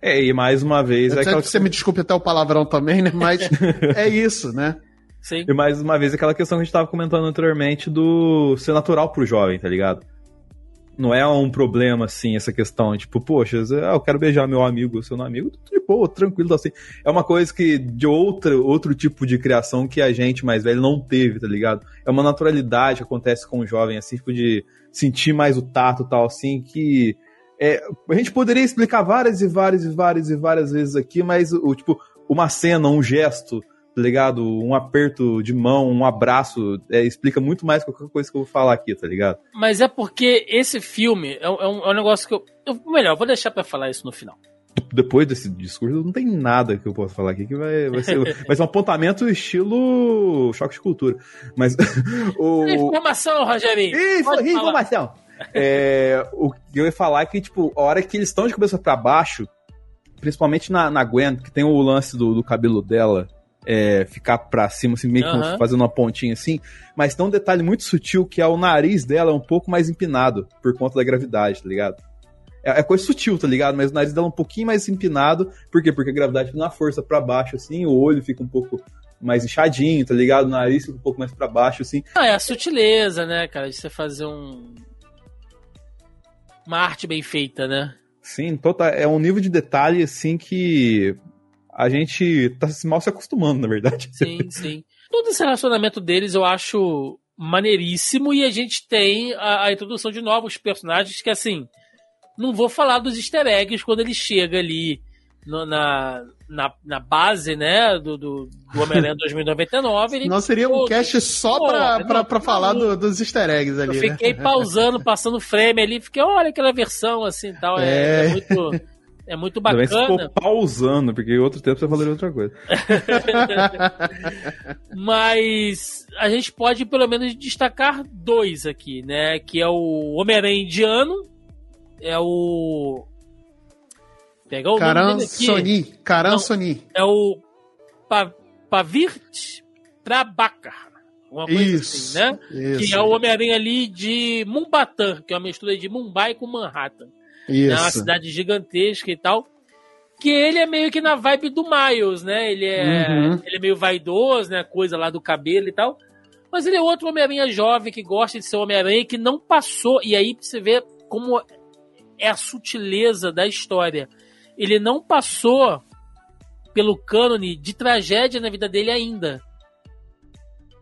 É, e mais uma vez. É aquela... Você me desculpe até o palavrão também, né? Mas é isso, né? Sim. E mais uma vez aquela questão que a gente tava comentando anteriormente do ser natural pro jovem, tá ligado? Não é um problema, assim, essa questão, tipo, poxa, eu quero beijar meu amigo, seu amigo, tudo de boa, tranquilo, assim. É uma coisa que, de outra, outro tipo de criação que a gente mais velho não teve, tá ligado? É uma naturalidade que acontece com o jovem, assim, tipo, de sentir mais o tato e tal, assim, que é, a gente poderia explicar várias e várias e várias e várias vezes aqui, mas o tipo, uma cena, um gesto, tá ligado? Um aperto de mão, um abraço, é, explica muito mais que qualquer coisa que eu vou falar aqui, tá ligado? Mas é porque esse filme é um, é um é negócio que eu, eu. Melhor, vou deixar para falar isso no final. Depois desse discurso, não tem nada que eu possa falar aqui que vai, vai, ser, vai ser um apontamento estilo choque de cultura. Mas. o... Informação, Rogerinho! Informação! É, o que eu ia falar é que, tipo, a hora que eles estão de cabeça para baixo, principalmente na, na Gwen, que tem o lance do, do cabelo dela é, ficar pra cima, assim, meio que uhum. fazendo uma pontinha assim, mas tem um detalhe muito sutil que é o nariz dela um pouco mais empinado por conta da gravidade, tá ligado? É, é coisa sutil, tá ligado? Mas o nariz dela é um pouquinho mais empinado, por quê? Porque a gravidade na força para baixo, assim, o olho fica um pouco mais inchadinho, tá ligado? O nariz fica um pouco mais para baixo, assim. Ah, é a sutileza, né, cara, de você fazer um uma arte bem feita, né? Sim, total, é um nível de detalhe assim que a gente tá mal se acostumando, na verdade. Sim, sim. Todo esse relacionamento deles eu acho maneiríssimo e a gente tem a, a introdução de novos personagens que assim, não vou falar dos easter eggs quando ele chega ali no, na, na, na, base, né, do, do, do Homem-Aranha 2099. Ele, não seria um cast só pô, pra, pra, pra falar do, dos easter eggs ali, Eu fiquei né? pausando, passando frame ali, fiquei, olha aquela versão assim tal. É, é, é muito... É muito bacana. Também ficou pausando, porque outro tempo você falaria outra coisa. Mas a gente pode pelo menos destacar dois aqui, né? Que é o Homem-Aranha indiano, é o Pegar o Karan nome Sony. Karan Sony. É o pa Pavirt Trabakar. Uma coisa isso, assim, né? Isso. Que é o Homem-Aranha ali de Mumbatan, que é uma mistura de Mumbai com Manhattan. Isso. É uma cidade gigantesca e tal. Que ele é meio que na vibe do Miles, né? Ele é, uhum. ele é meio vaidoso, né? Coisa lá do cabelo e tal. Mas ele é outro Homem-Aranha jovem que gosta de ser Homem-Aranha que não passou. E aí você vê como é a sutileza da história ele não passou pelo cânone de tragédia na vida dele ainda.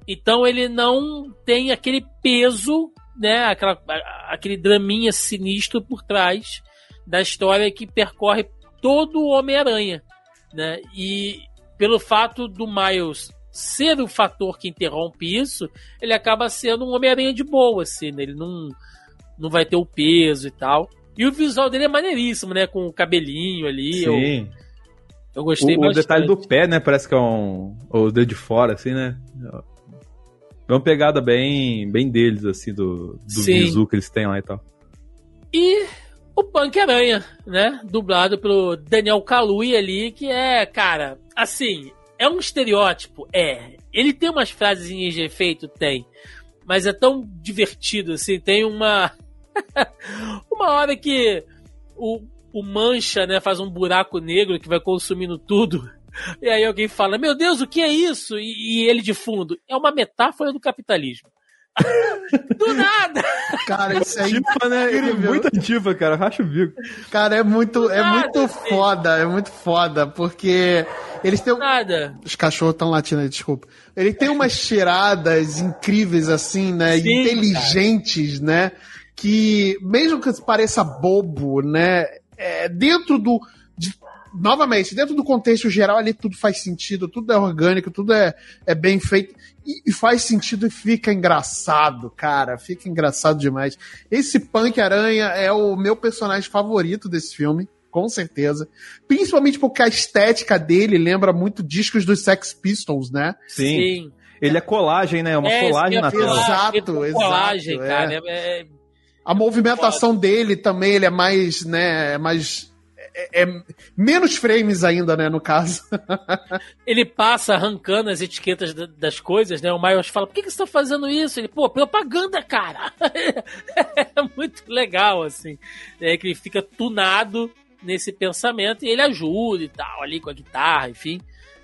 Então ele não tem aquele peso, né, aquela, aquele draminha sinistro por trás da história que percorre todo o Homem-Aranha, né? E pelo fato do Miles ser o fator que interrompe isso, ele acaba sendo um Homem-Aranha de boa, assim, né? Ele não, não vai ter o peso e tal. E o visual dele é maneiríssimo, né? Com o cabelinho ali. Sim. Eu, eu gostei o, bastante. O detalhe do pé, né? Parece que é um. O dedo de fora, assim, né? É uma pegada bem, bem deles, assim, do, do visu que eles têm lá e tal. E o Punk Aranha, né? Dublado pelo Daniel Kaluuya ali, que é, cara, assim, é um estereótipo? É. Ele tem umas frases de efeito? Tem. Mas é tão divertido, assim, tem uma Uma hora que o, o mancha, né, faz um buraco negro que vai consumindo tudo. E aí alguém fala: Meu Deus, o que é isso? E, e ele de fundo: É uma metáfora do capitalismo. Do nada! Cara, isso é tifa, né? É muito ativa, cara. Racha o bico. Cara, é muito, é muito assim. foda, é muito foda, porque eles têm. Nada. Os cachorros estão latindo aí, desculpa. Ele tem umas tiradas incríveis, assim, né? Sim, inteligentes, cara. né? que, mesmo que pareça bobo, né? É, dentro do. De, novamente, dentro do contexto geral, ali tudo faz sentido, tudo é orgânico, tudo é, é bem feito. E, e faz sentido e fica engraçado, cara. Fica engraçado demais. Esse Punk Aranha é o meu personagem favorito desse filme com certeza. Principalmente porque a estética dele lembra muito discos dos Sex Pistols, né? Sim. Sim. Ele é colagem, né? É uma é, colagem na tela. Exato, exato. Colagem, é. cara. É, é a movimentação dele também, ele é mais, né, é mais é, é, menos frames ainda, né, no caso. ele passa arrancando as etiquetas das coisas, né? O Miles fala, por que, que você tá fazendo isso? Ele, pô, propaganda, cara! é muito legal, assim. É que ele fica tunado nesse pensamento e ele ajuda e tal, ali com a guitarra, enfim.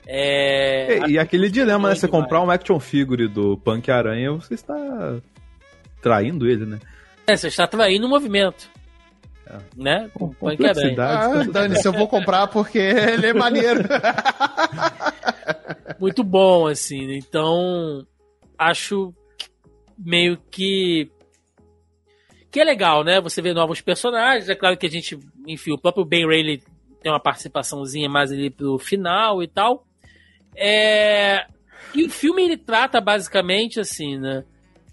É... E, e aquele dilema, né? Você comprar um action figure do Punk Aranha, você está traindo ele, né? É, você está traindo o movimento. É. Né? Com Punk Aranha. Ah, Dani, se eu vou comprar porque ele é maneiro. Muito bom, assim. Então, acho meio que que é legal, né? Você vê novos personagens. É claro que a gente, enfim, o próprio Ben Rayleigh tem uma participaçãozinha mais ali pro final e tal. É... E o filme ele trata basicamente assim, né?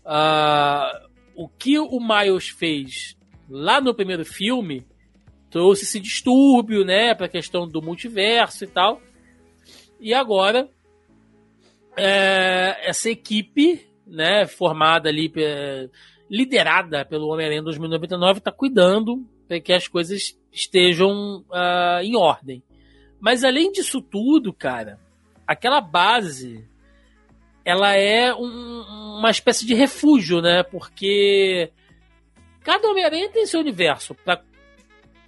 Uh, o que o Miles fez lá no primeiro filme trouxe esse distúrbio, né, para a questão do multiverso e tal. E agora é, essa equipe, né, formada ali, é, liderada pelo Homem-Aranha 2099, está cuidando para que as coisas estejam uh, em ordem. Mas além disso tudo, cara, aquela base ela é um, uma espécie de refúgio, né? Porque cada Homem-Aranha tem seu universo para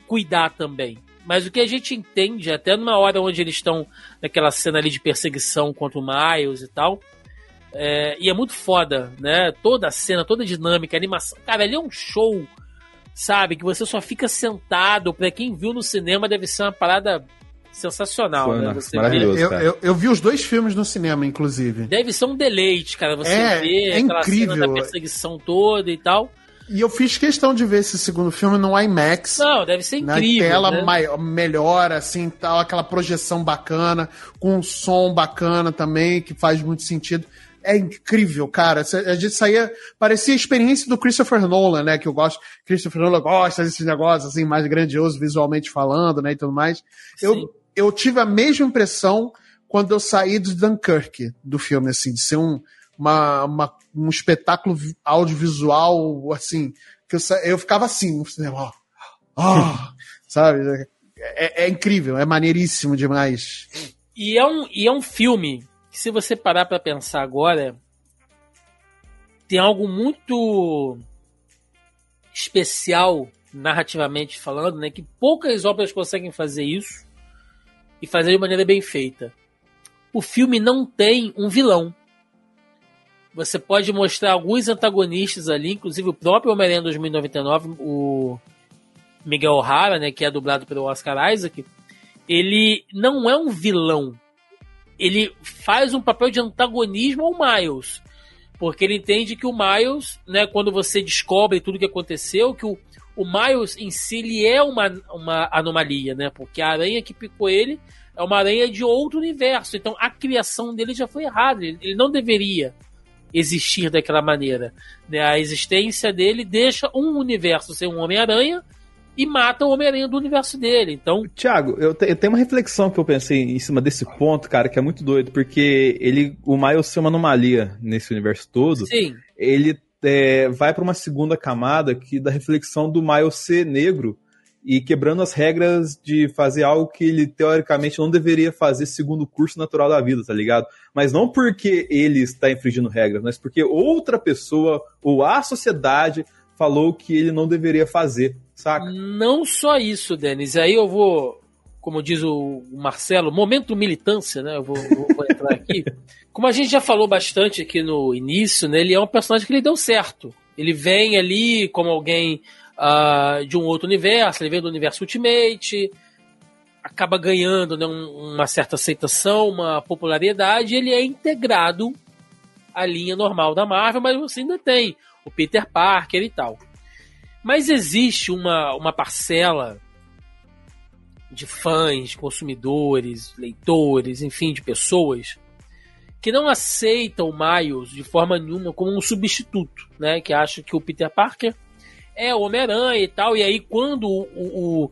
cuidar também. Mas o que a gente entende, até numa hora onde eles estão naquela cena ali de perseguição contra o Miles e tal, é, e é muito foda, né? Toda a cena, toda a dinâmica, a animação. Cara, ali é um show, sabe? Que você só fica sentado. Pra quem viu no cinema, deve ser uma parada sensacional, Foi, né? Você maravilhoso, eu, eu, eu, vi os dois filmes no cinema, inclusive. Deve ser um deleite, cara. Você é, vê é aquela incrível. cena da perseguição toda e tal. E eu fiz questão de ver esse segundo filme no IMAX. Não, deve ser incrível. Na tela né? maior, melhor, assim, tal, aquela projeção bacana, com um som bacana também, que faz muito sentido. É incrível, cara. A gente saía. Parecia a experiência do Christopher Nolan, né? Que eu gosto. Christopher Nolan gosta desses negócios, assim, mais grandioso visualmente falando, né? E tudo mais. Eu, eu tive a mesma impressão quando eu saí do Dunkirk, do filme, assim, de ser um, uma, uma um espetáculo audiovisual, assim, que eu, eu ficava assim, ó, ó, sabe? É, é, incrível, é maneiríssimo demais. E é um, e é um filme que, se você parar para pensar agora, tem algo muito especial narrativamente falando, né? Que poucas obras conseguem fazer isso e fazer de maneira bem feita. O filme não tem um vilão. Você pode mostrar alguns antagonistas ali, inclusive o próprio Homem-Aranha 2099, o Miguel O'Hara, né, que é dublado pelo Oscar Isaac, ele não é um vilão. Ele faz um papel de antagonismo ao Miles. Porque ele entende que o Miles, né, quando você descobre tudo o que aconteceu, que o, o Miles em si ele é uma, uma anomalia, né? Porque a aranha que picou ele é uma aranha de outro universo. Então a criação dele já foi errada. Ele, ele não deveria existir daquela maneira. Né? A existência dele deixa um universo ser um Homem-Aranha e mata o Homem-Aranha do universo dele. Então. Tiago, eu, te, eu, tenho uma reflexão que eu pensei em cima desse ponto, cara, que é muito doido, porque ele, o Miles ser uma anomalia nesse universo todo. Sim. Ele é, vai para uma segunda camada que da reflexão do Miles ser negro e quebrando as regras de fazer algo que ele teoricamente não deveria fazer segundo o curso natural da vida, tá ligado? Mas não porque ele está infringindo regras, mas porque outra pessoa ou a sociedade falou que ele não deveria fazer, saca? Não só isso, Denis. Aí eu vou, como diz o Marcelo, momento militância, né? Eu vou, vou entrar aqui. Como a gente já falou bastante aqui no início, né, ele é um personagem que ele deu certo. Ele vem ali como alguém uh, de um outro universo, ele vem do universo Ultimate, acaba ganhando né, um, uma certa aceitação, uma popularidade, ele é integrado à linha normal da Marvel, mas você ainda tem o Peter Parker e tal. Mas existe uma, uma parcela de fãs, consumidores, leitores, enfim, de pessoas que não aceita o Miles de forma nenhuma como um substituto, né? Que acha que o Peter Parker é o Homem-Aranha e tal. E aí, quando o, o,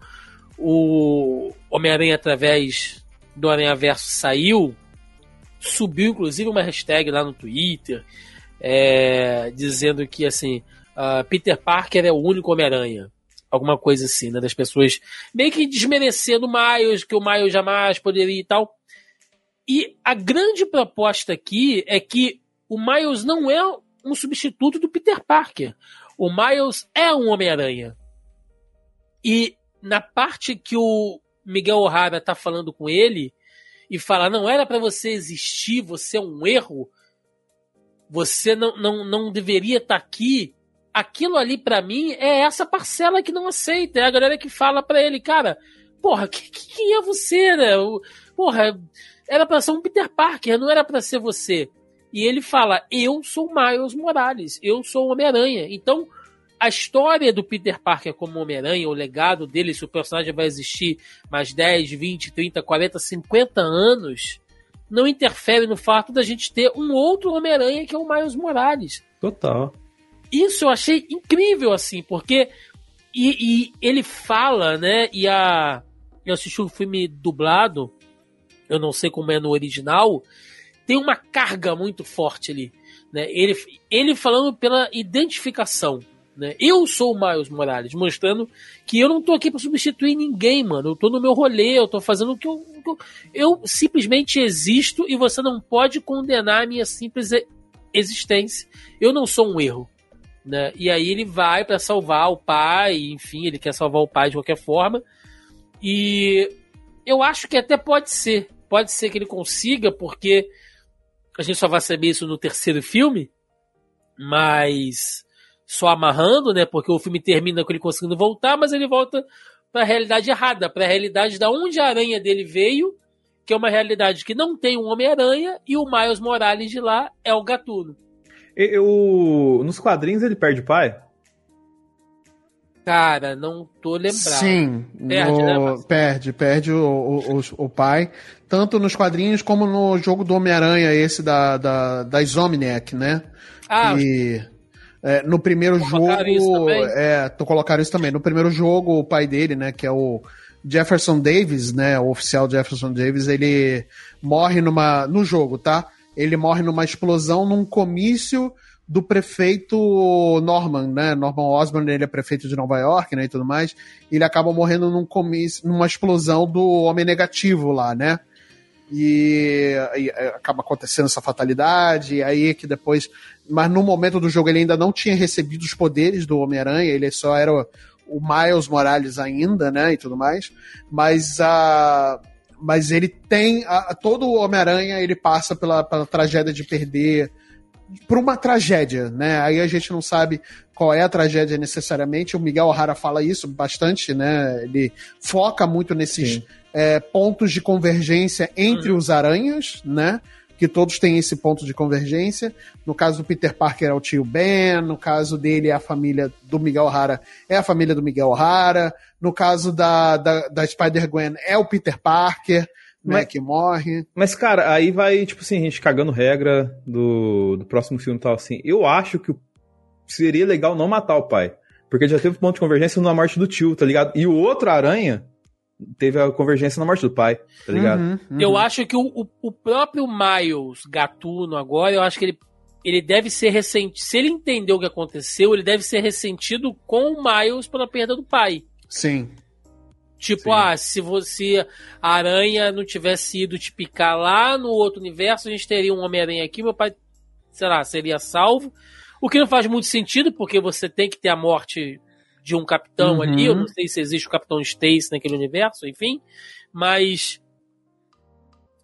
o Homem-Aranha através do Aranha Verso saiu, subiu inclusive uma hashtag lá no Twitter é, dizendo que assim uh, Peter Parker é o único Homem-Aranha. Alguma coisa assim, né? Das pessoas meio que desmerecendo o Miles, que o Miles jamais poderia e tal. E a grande proposta aqui é que o Miles não é um substituto do Peter Parker. O Miles é um Homem-Aranha. E na parte que o Miguel O'Hara tá falando com ele e fala: não era para você existir, você é um erro, você não, não, não deveria estar tá aqui. Aquilo ali para mim é essa parcela que não aceita. É a galera que fala para ele, cara, porra, quem é você, né? Porra, era para ser um Peter Parker, não era para ser você. E ele fala: Eu sou Miles Morales, eu sou Homem-Aranha. Então, a história do Peter Parker como Homem-Aranha, o legado dele, se o personagem vai existir mais 10, 20, 30, 40, 50 anos, não interfere no fato da gente ter um outro Homem-Aranha que é o Miles Morales. Total. Isso eu achei incrível, assim, porque. E, e ele fala, né? E a. Eu assisti o um filme dublado, eu não sei como é no original, tem uma carga muito forte ali. Né? Ele, ele falando pela identificação. Né? Eu sou o Miles Morales, mostrando que eu não tô aqui para substituir ninguém, mano. Eu tô no meu rolê, eu tô fazendo o que eu, eu, eu simplesmente existo e você não pode condenar a minha simples existência. Eu não sou um erro. Né? E aí ele vai para salvar o pai, enfim, ele quer salvar o pai de qualquer forma. E eu acho que até pode ser. Pode ser que ele consiga, porque a gente só vai saber isso no terceiro filme, mas só amarrando, né? Porque o filme termina com ele conseguindo voltar, mas ele volta para a realidade errada, para a realidade da onde a aranha dele veio, que é uma realidade que não tem um Homem-Aranha e o Miles Morales de lá é o Gatuno. Eu, nos quadrinhos ele perde o pai? Cara, não tô lembrado. Sim, perde, no... né, perde, perde o, o, o, o, pai, tanto nos quadrinhos como no jogo do Homem-Aranha, esse da, da, da Insomniac, né? Ah, e, é, no primeiro jogo. É, tô colocaram isso também. No primeiro jogo, o pai dele, né, que é o Jefferson Davis, né, o oficial Jefferson Davis, ele morre numa. no jogo, tá? Ele morre numa explosão num comício do prefeito Norman, né? Norman Osborn, ele é prefeito de Nova York, né, e tudo mais. Ele acaba morrendo num comício, numa explosão do homem negativo lá, né? E, e, é, acaba acontecendo essa fatalidade, aí que depois, mas no momento do jogo ele ainda não tinha recebido os poderes do Homem-Aranha, ele só era o, o Miles Morales ainda, né, e tudo mais. Mas a mas ele tem a, todo o Homem-Aranha, ele passa pela, pela tragédia de perder por uma tragédia, né? Aí a gente não sabe qual é a tragédia necessariamente. O Miguel O'Hara fala isso bastante, né? Ele foca muito nesses é, pontos de convergência entre os aranhas, né? Que todos têm esse ponto de convergência. No caso do Peter Parker é o tio Ben, no caso dele é a família do Miguel O'Hara, é a família do Miguel O'Hara. No caso da, da, da Spider-Gwen é o Peter Parker né, que morre. Mas, cara, aí vai, tipo assim, a gente cagando regra do, do próximo filme e tal, assim. Eu acho que seria legal não matar o pai. Porque já teve ponto de convergência na morte do tio, tá ligado? E o outro aranha teve a convergência na morte do pai, tá ligado? Uhum, uhum. Eu acho que o, o, próprio Miles Gatuno agora, eu acho que ele, ele deve ser ressentido. Se ele entendeu o que aconteceu, ele deve ser ressentido com o Miles pela perda do pai. Sim. Tipo, Sim. ah, se você, a aranha, não tivesse ido te picar lá no outro universo, a gente teria um Homem-Aranha aqui, meu pai, sei lá, seria salvo. O que não faz muito sentido, porque você tem que ter a morte de um capitão uhum. ali. Eu não sei se existe o Capitão Stacy naquele universo, enfim. Mas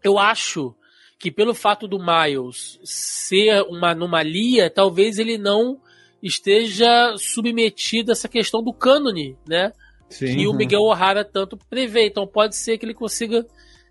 eu acho que pelo fato do Miles ser uma anomalia, talvez ele não esteja submetido a essa questão do cânone, né? Sim, que o Miguel O'Hara tanto prevê. Então pode ser que ele consiga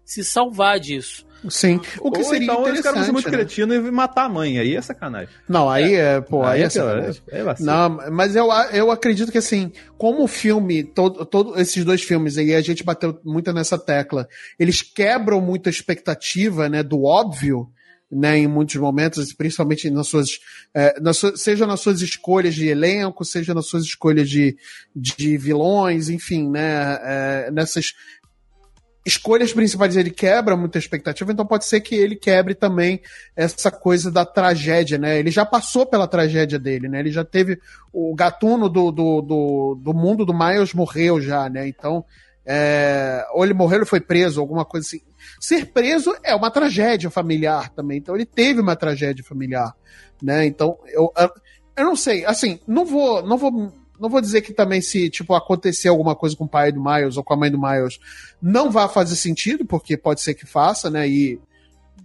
se salvar disso. Sim. O que Ou seria então esse cara ser muito né? cretino e matar a mãe. Aí é sacanagem. Não, aí é, é pô, aí, aí é, é sacanagem. É, é não, mas eu, eu acredito que assim, como o filme, todo, todo esses dois filmes aí, a gente bateu muito nessa tecla, eles quebram muito a expectativa, né, do óbvio, né, em muitos momentos, principalmente nas suas, é, nas suas, seja nas suas escolhas de elenco, seja nas suas escolhas de, de vilões, enfim, né, é, nessas escolhas principais ele quebra muita expectativa, então pode ser que ele quebre também essa coisa da tragédia, né? Ele já passou pela tragédia dele, né? Ele já teve. O gatuno do, do, do, do mundo do Miles morreu já, né? Então. É, ou ele morreu, ele foi preso, alguma coisa assim. Ser preso é uma tragédia familiar também. Então ele teve uma tragédia familiar, né? Então eu, eu não sei, assim, não vou, não vou não vou dizer que também se, tipo, acontecer alguma coisa com o pai do Miles ou com a mãe do Miles, não vai fazer sentido, porque pode ser que faça, né? E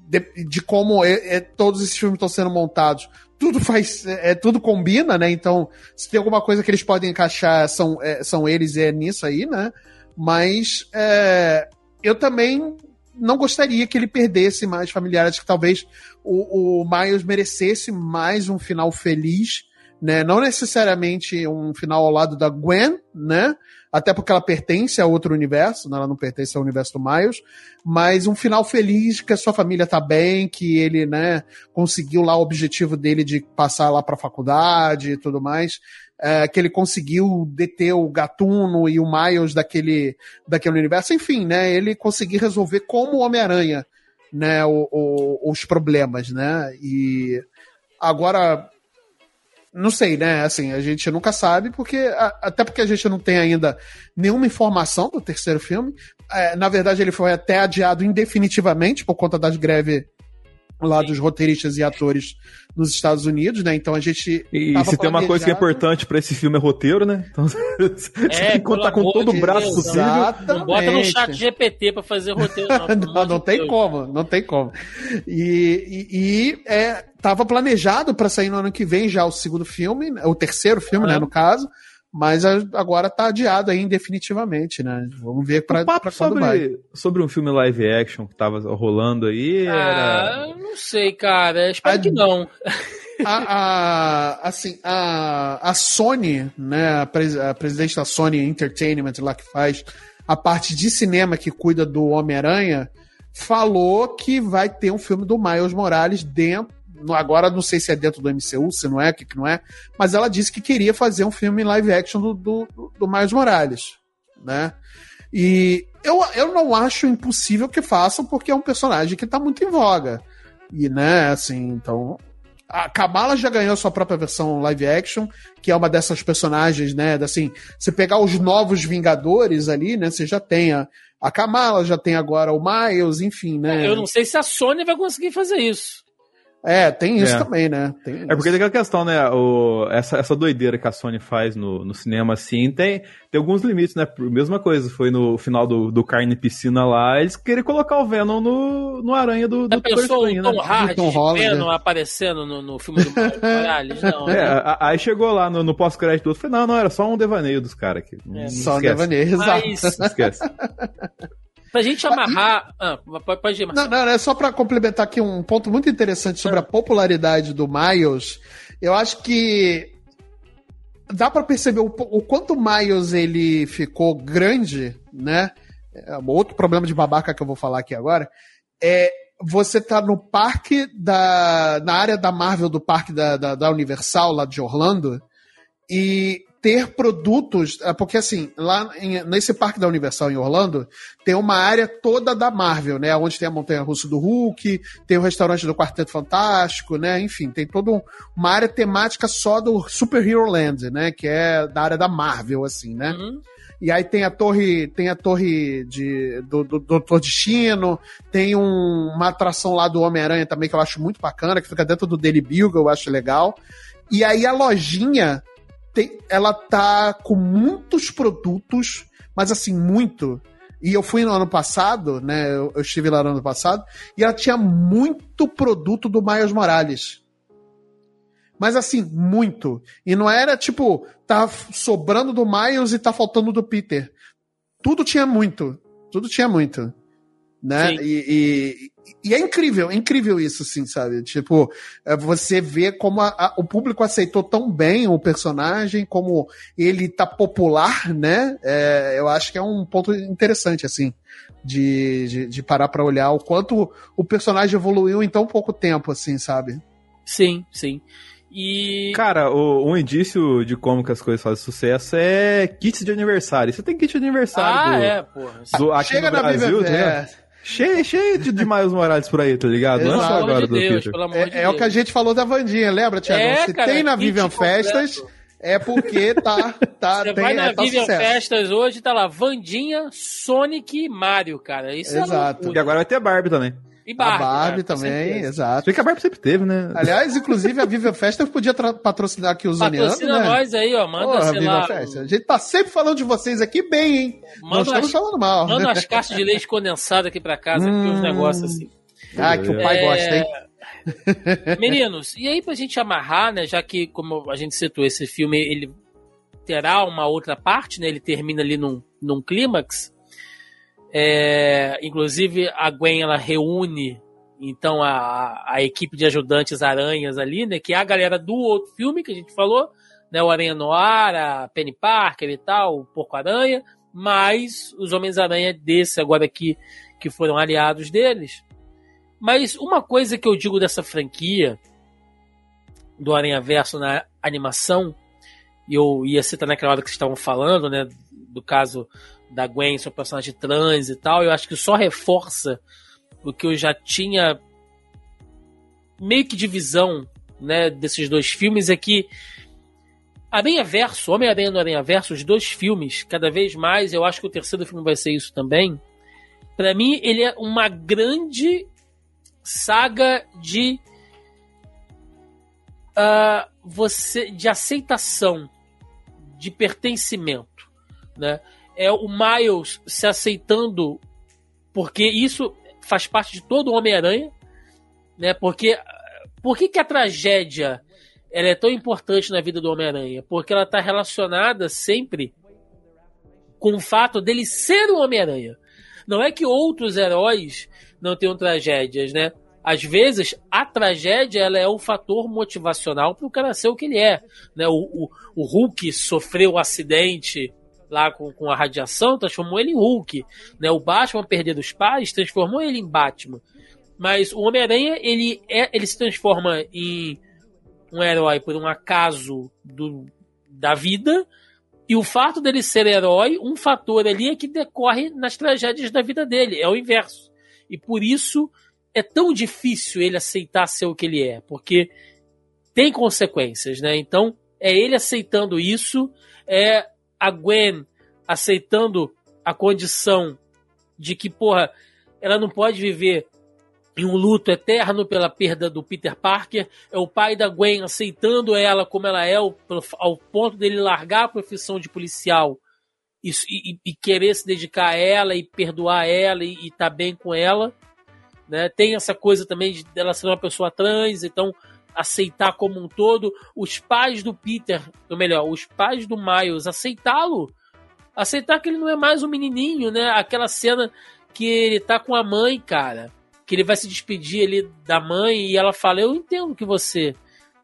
de, de como é, é, todos esses filmes estão sendo montados, tudo faz, é, tudo combina, né? Então, se tem alguma coisa que eles podem encaixar, são, é, são eles e é nisso aí, né? Mas é, eu também não gostaria que ele perdesse mais familiares, que talvez o, o Miles merecesse mais um final feliz né? Não necessariamente um final ao lado da Gwen, né? Até porque ela pertence a outro universo, né? ela não pertence ao universo do Miles, mas um final feliz que a sua família tá bem, que ele, né, conseguiu lá o objetivo dele de passar lá para faculdade e tudo mais. É, que ele conseguiu deter o Gatuno e o Miles daquele, daquele universo. Enfim, né? Ele conseguiu resolver como Homem-Aranha, né? O, o, os problemas, né? E agora não sei, né? Assim, a gente nunca sabe, porque até porque a gente não tem ainda nenhuma informação do terceiro filme. É, na verdade, ele foi até adiado indefinitivamente por conta das greves lá dos roteiristas e atores nos Estados Unidos, né? Então a gente. E se tem uma coisa que é importante para esse filme é roteiro, né? Então você é, tem que contar com todo o braço Deus, possível. Exatamente. Não bota no chat GPT para fazer roteiro, não. não, não tem Deus. como, não tem como. E, e, e é, tava planejado para sair no ano que vem já o segundo filme, o terceiro filme, né, no caso mas agora tá adiado aí definitivamente, né? Vamos ver pra quando sobre, vai. Sobre um filme live action que tava rolando aí. Ah, não sei, cara. Espero a, que não. A, a, assim, a, a Sony, né? A, pres, a presidente da Sony Entertainment lá que faz a parte de cinema que cuida do Homem-Aranha, falou que vai ter um filme do Miles Morales dentro agora não sei se é dentro do MCU, se não é, o que, que não é, mas ela disse que queria fazer um filme live action do, do, do Miles Morales, né? E eu, eu não acho impossível que façam, porque é um personagem que está muito em voga. E, né, assim, então. A Kamala já ganhou sua própria versão live action, que é uma dessas personagens, né? Assim, você pegar os novos Vingadores ali, né? Você já tem a, a Kamala, já tem agora o Miles, enfim, né? Eu não sei se a Sony vai conseguir fazer isso. É, tem isso é. também, né? Tem é porque tem aquela questão, né? O, essa, essa doideira que a Sony faz no, no cinema, assim, tem, tem alguns limites, né? Mesma coisa, foi no final do, do Carne Piscina lá, eles queriam colocar o Venom no, no Aranha do, do pessoa, o Tom né? Hardy Tom Holland, Venom aparecendo no, no filme do Morales, não. É, né? aí chegou lá no, no pós-crédito do falei, não, não, era só um devaneio dos caras aqui. É, só um devaneio, exato. Mas... Não esquece. Pra gente amarrar. Ah, pode ir, Não, não, é só pra complementar aqui um ponto muito interessante sobre a popularidade do Miles. Eu acho que dá para perceber o, o, quanto o Miles ele ficou grande, né? É outro problema de babaca que eu vou falar aqui agora é você tá no parque da na área da Marvel do parque da, da, da Universal lá de Orlando e ter produtos, é, porque assim, lá em, nesse parque da Universal em Orlando, tem uma área toda da Marvel, né? Onde tem a Montanha Russa do Hulk, tem o restaurante do Quarteto Fantástico, né? Enfim, tem toda uma área temática só do Super Hero Land, né? Que é da área da Marvel, assim, né? Uhum. E aí tem a torre, tem a torre de, do, do, do Doutor Destino, tem um, uma atração lá do Homem-Aranha também que eu acho muito bacana, que fica dentro do Daily Bugle, eu acho legal. E aí a lojinha tem, ela tá com muitos produtos, mas assim, muito. E eu fui no ano passado, né? Eu, eu, estive lá no ano passado, e ela tinha muito produto do Miles Morales. Mas assim, muito. E não era tipo, tá sobrando do Miles e tá faltando do Peter. Tudo tinha muito. Tudo tinha muito. Né? E, e, e é incrível, é incrível isso, assim, sabe? Tipo, é, você vê como a, a, o público aceitou tão bem o personagem, como ele tá popular, né? É, eu acho que é um ponto interessante, assim, de, de, de parar para olhar o quanto o personagem evoluiu em tão pouco tempo, assim, sabe? Sim, sim. E. Cara, o, um indício de como que as coisas fazem sucesso é kits de aniversário. Você tem kit de aniversário ah, do, é, porra. do, aqui Chega no na Brasil, né? Cheio, cheio de, de Miles Morales por aí, tá ligado? Não é só Pelo amor agora de do Deus, Peter. pelo amor É, de é Deus. o que a gente falou da Vandinha, lembra, Thiago? É, Se cara, tem na Vivian completo. Festas, é porque tá, tá, Você tem, vai na é, tá Vivian sucesso. Festas hoje, tá lá, Vandinha, Sonic e Mario, cara. Isso é Exato. E loucura. agora vai ter Barbie também. E A Barbie, Barbie cara, com também, exato. Sei que a Barbie sempre teve, né? Aliás, inclusive, a Vivian Festas podia patrocinar aqui os Zoniano, Patrocina né? nós aí, ó. Manda, Porra, sei Vivian lá. Festa. A gente tá sempre falando de vocês aqui bem, hein? Não Manda estamos as, falando mal. manda né? umas caixas de leite condensado aqui pra casa, aqui uns Hum. negócios assim. Ah, que o pai É, gosta, hein? Meninos, e aí pra gente amarrar, né, já que, como a gente citou, esse filme, ele terá uma outra parte, né, ele termina ali num, num clímax, é, inclusive a Gwen, ela reúne, então, a, a equipe de ajudantes aranhas ali, né, que é a galera do outro filme que a gente falou, né, o Aranha Noir, a Penny Parker e tal, o Porco-Aranha, mais os Homens-Aranha desse agora aqui, que foram aliados deles. Mas uma coisa que eu digo dessa franquia do Aranha Verso na animação, e eu ia citar naquela hora que vocês estavam falando, né, do caso da Gwen, seu personagem trans e tal, eu acho que só reforça o que eu já tinha meio que de visão, né, desses dois filmes é que Aranha Verso, Homem-Aranha no Aranha Verso, os dois filmes, cada vez mais, eu acho que o terceiro filme vai ser isso também. Pra mim, ele é uma grande saga de ah, você de aceitação, de pertencimento, né? É o Miles se aceitando porque isso faz parte de todo Homem-Aranha, né? Porque por que, que a tragédia ela é tão importante na vida do Homem-Aranha? Porque ela está relacionada sempre com o fato dele ser o Homem-Aranha. Não é que outros heróis não tenham tragédias, né? Às vezes, a tragédia ela é o fator motivacional para o cara ser o que ele é. Né? O, o, o Hulk sofreu um acidente lá com, com a radiação, transformou ele em Hulk. Né? O Batman perder os pais transformou ele em Batman. Mas o Homem-Aranha ele, é, ele se transforma em um herói por um acaso do, da vida. E o fato dele ser herói, um fator ali é que decorre nas tragédias da vida dele. É o inverso. E por isso é tão difícil ele aceitar ser o que ele é, porque tem consequências, né? Então, é ele aceitando isso, é a Gwen aceitando a condição de que, porra, ela não pode viver em um luto eterno pela perda do Peter Parker, é o pai da Gwen aceitando ela como ela é, ao, ponto dele largar a profissão de policial e, e, e querer se dedicar a ela e perdoar ela e estar tá bem com ela. Né? Tem essa coisa também de ela ser uma pessoa trans, então aceitar como um todo. Os pais do Peter, ou melhor, os pais do Miles aceitá-lo. Aceitar que ele não é mais um menininho, né? Aquela cena que ele tá com a mãe, cara. Que ele vai se despedir ali da mãe e ela fala: Eu entendo que você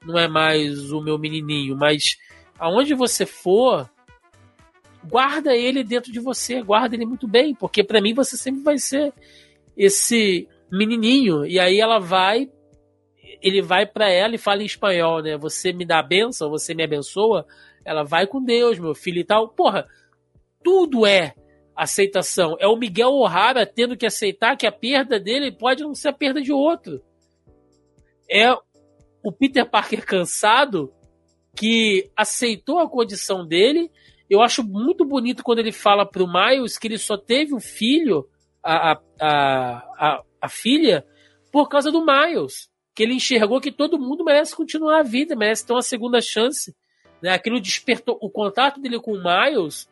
não é mais o meu menininho, mas aonde você for, guarda ele dentro de você, guarda ele muito bem, porque para mim você sempre vai ser esse menininho. E aí ela vai, ele vai para ela e fala em espanhol, né? Você me dá a benção, você me abençoa. Ela vai com Deus, meu filho e tal. Porra, tudo é aceitação. É o Miguel O'Hara tendo que aceitar que a perda dele pode não ser a perda de outro. É o Peter Parker cansado que aceitou a condição dele. Eu acho muito bonito quando ele fala pro Miles que ele só teve um filho, a, a, a, a filha, por causa do Miles. Que ele enxergou que todo mundo merece continuar a vida, merece ter uma segunda chance. Né? Aquilo despertou. O contato dele com o Miles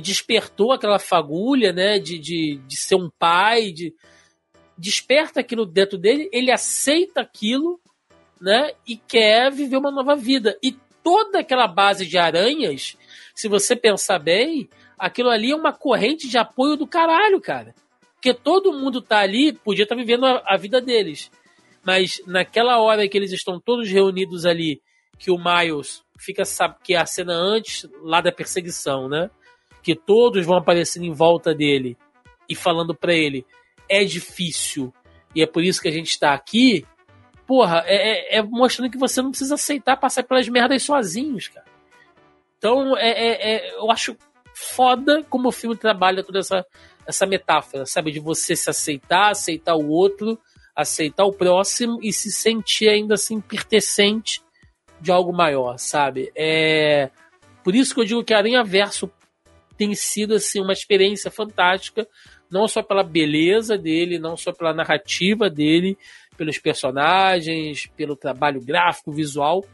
despertou aquela fagulha, né? De, de, de ser um pai, de desperta aquilo dentro dele, ele aceita aquilo, né? E quer viver uma nova vida. E toda aquela base de aranhas, se você pensar bem, aquilo ali é uma corrente de apoio do caralho, cara. Porque todo mundo tá ali, podia estar tá vivendo a, a, vida deles. Mas naquela hora que eles estão todos reunidos ali, que o Miles fica, sabe, que é a cena antes lá da perseguição, né? Que todos vão aparecendo em volta dele e falando para ele: é difícil e é por isso que a gente está aqui. porra, é, é, é, mostrando que você não precisa aceitar passar pelas merdas sozinhos, cara. Então, é, é, é, eu acho foda como o filme trabalha toda essa, essa metáfora, sabe? De você se aceitar, aceitar o outro, aceitar o próximo e se sentir ainda assim pertencente de algo maior, sabe? É por isso que eu digo que Aranha Verso tem sido assim uma experiência fantástica, não só pela beleza dele, não só pela narrativa dele, pelos personagens, pelo trabalho gráfico, visual,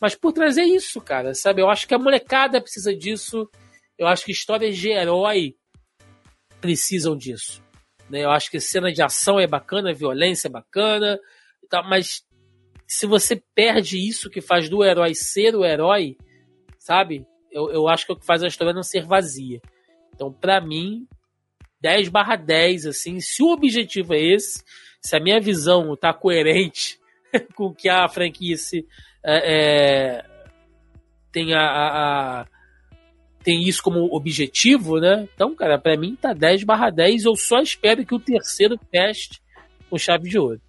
mas por trazer isso, cara, sabe? Eu acho que a molecada precisa disso. Eu acho que histórias de herói precisam disso. Né? Eu acho que cena de ação é bacana, violência é bacana, mas se você perde isso que faz do herói ser o herói, sabe? Eu, eu acho que é o que faz a história não ser vazia. Então, para mim, 10 barra 10, assim, se o objetivo é esse, se a minha visão tá coerente com o que a franquia se, é, é, tem a, a, a, tem isso como objetivo, né? Então, cara, para mim tá 10 barra 10, eu só espero que o terceiro teste com chave de ouro.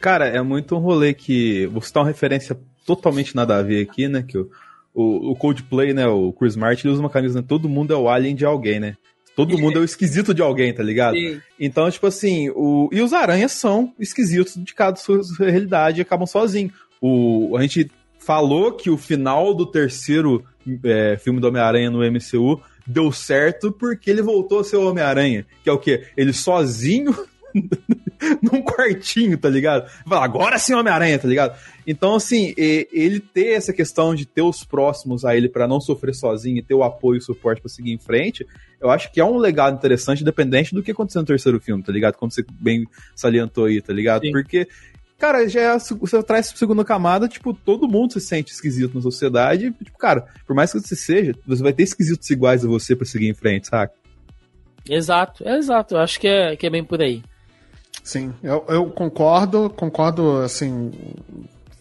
Cara, é muito um rolê que. Vou citar uma referência totalmente nada a ver aqui, né? Que o, o, o Coldplay, né? O Chris Martin, ele usa uma camisa, né? Todo mundo é o alien de alguém, né? Todo mundo é o esquisito de alguém, tá ligado? Sim. Então, tipo assim, o... e os aranhas são esquisitos de cada sua realidade e acabam sozinhos. O... A gente falou que o final do terceiro é, filme do Homem-Aranha no MCU deu certo porque ele voltou a ser o Homem-Aranha. Que é o quê? Ele sozinho num quartinho, tá ligado? Agora sim Homem-Aranha, tá ligado? Então, assim, ele ter essa questão de ter os próximos a ele para não sofrer sozinho e ter o apoio e o suporte para seguir em frente, eu acho que é um legado interessante, independente do que aconteceu no terceiro filme, tá ligado? Como você bem salientou aí, tá ligado? Sim. Porque cara, já é, você traz a segunda camada, tipo, todo mundo se sente esquisito na sociedade. Tipo, cara, por mais que você seja, você vai ter esquisitos iguais a você para seguir em frente, saca? Exato, é exato. Eu acho que é, que é bem por aí. Sim, eu, eu concordo, concordo, assim,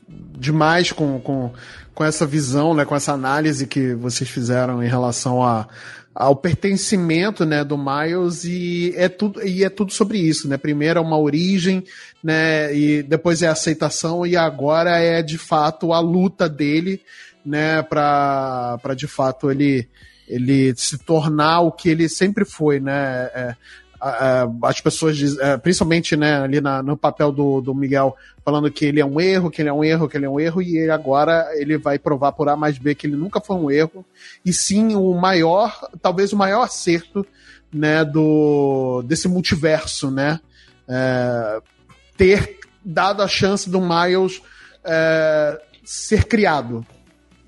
demais com, com, com essa visão, né, com essa análise que vocês fizeram em relação a, ao pertencimento, né, do Miles e é tudo e é tudo sobre isso, né? Primeiro é uma origem, né, e depois é a aceitação e agora é de fato a luta dele, né, para de fato ele ele se tornar o que ele sempre foi, né? É, as pessoas, é, principalmente né, ali na, no papel do, do Miguel, falando que ele é um erro, que ele é um erro, que ele é um erro, e ele agora ele vai provar por A mais B que ele nunca foi um erro, e sim o maior, talvez o maior acerto né, do, desse multiverso, né? É, ter dado a chance do Miles é, ser criado,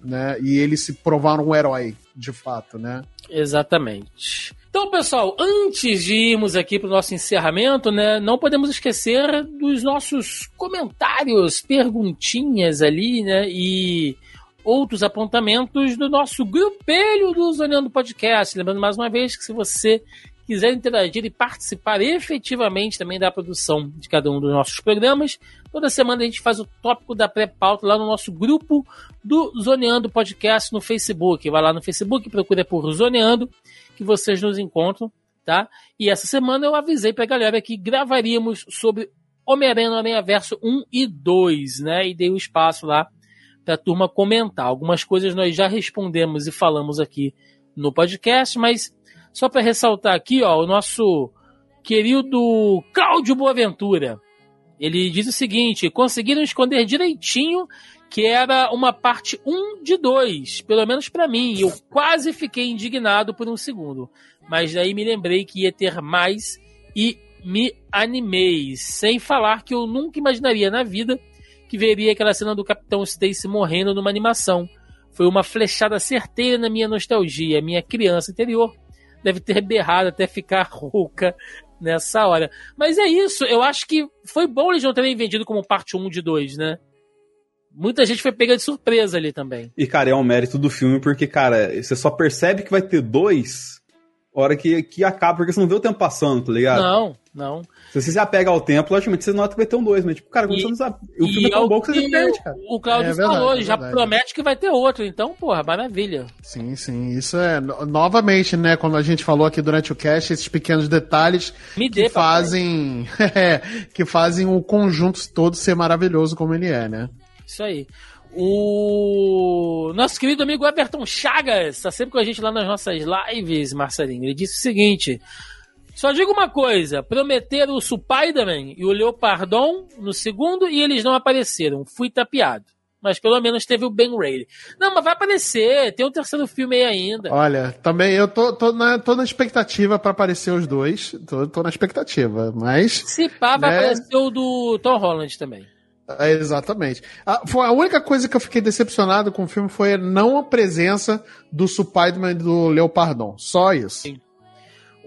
né? E ele se provar um herói, de fato, né? Exatamente. Então, pessoal, antes de irmos aqui para o nosso encerramento, né, não podemos esquecer dos nossos comentários, perguntinhas ali, né, e outros apontamentos do nosso grupelho do Zoneando Podcast. Lembrando mais uma vez que se você quiser interagir e participar efetivamente também da produção de cada um dos nossos programas, toda semana a gente faz o tópico da pré-pauta lá no nosso grupo do Zoneando Podcast no Facebook. Vai lá no Facebook, procura por Zoneando, que vocês nos encontram, tá? E essa semana eu avisei pra galera que gravaríamos sobre Homem-Aranha no Aranha Verso 1 e 2, né? E dei o um espaço lá pra turma comentar. Algumas coisas nós já respondemos e falamos aqui no podcast, mas só para ressaltar aqui, ó, o nosso querido Cláudio Boaventura. Ele diz o seguinte: conseguiram esconder direitinho que era uma parte 1 de 2, pelo menos para mim. Eu quase fiquei indignado por um segundo, mas daí me lembrei que ia ter mais e me animei. Sem falar que eu nunca imaginaria na vida que veria aquela cena do Capitão Stacy morrendo numa animação. Foi uma flechada certeira na minha nostalgia, minha criança interior deve ter berrado até ficar rouca nessa hora. Mas é isso, eu acho que foi bom eles não terem vendido como parte 1 de 2, né? Muita gente foi pega de surpresa ali também. E, cara, é um mérito do filme, porque, cara, você só percebe que vai ter dois hora que, que acaba, porque você não vê o tempo passando, tá ligado? Não, não. Se você se apega ao tempo, logicamente você nota que vai ter um 2, mas tipo, cara, quando E- você não sabe. O filme é tão o bom que você perde, cara. O Claudio É verdade, falou, é já promete que vai ter outro. Então, porra, maravilha. Sim, sim. Isso é, no- novamente, né, como a gente falou aqui durante o cast, esses pequenos detalhes Me dê, que fazem, é, que fazem o conjunto todo ser maravilhoso como ele é, né? Isso aí. O nosso querido amigo Everton Chagas está sempre com a gente lá nas nossas lives, Marcelinho. Ele disse o seguinte: só digo uma coisa: prometeram o Spider-Man e o Leopardon no segundo e eles não apareceram. Fui tapeado. Mas pelo menos teve o Ben Reilly. Não, mas vai aparecer. Tem um terceiro filme aí ainda. Olha, também eu tô, tô, na, tô na expectativa pra aparecer os dois. Tô, tô na expectativa, mas. Se pá, vai né? aparecer o do Tom Holland também. É, exatamente. A, foi a única coisa que eu fiquei decepcionado com o filme foi não a presença do Spider-Man e do Leopardon. Só isso. Sim.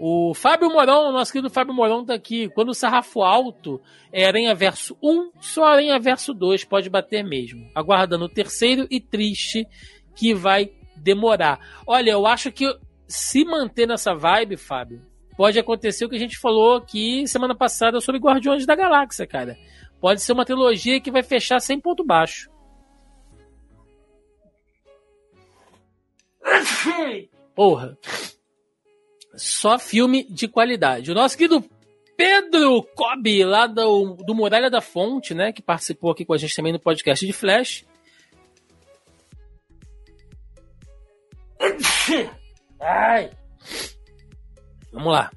O Fábio Morão, nosso querido Fábio Morão tá aqui. Quando o sarrafo alto é Aranha Verso 1, só Aranha Verso 2 pode bater mesmo. Aguardando o terceiro e triste que vai demorar. Olha, eu acho que se manter nessa vibe, Fábio, pode acontecer o que a gente falou aqui semana passada sobre Guardiões da Galáxia, cara. Pode ser uma trilogia que vai fechar sem ponto baixo. Porra. Só filme de qualidade. O nosso querido Pedro Cobb, lá do, do Muralha da Fonte, né? Que participou aqui com a gente também no podcast de Flash. Ai. Vamos lá.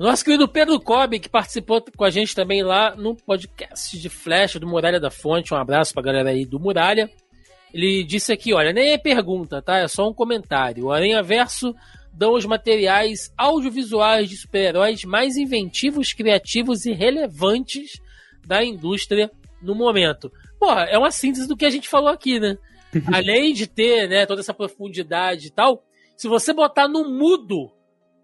Nosso querido Pedro Cobb, que participou com a gente também lá no podcast de Flash do Muralha da Fonte. Um abraço pra galera aí do Muralha. Ele disse aqui, olha, nem é pergunta, tá? É só um comentário. O Aranha Verso dão os materiais audiovisuais de super-heróis mais inventivos, criativos e relevantes da indústria no momento. Porra, é uma síntese do que a gente falou aqui, né? Além de ter, né, toda essa profundidade e tal, se você botar no mudo,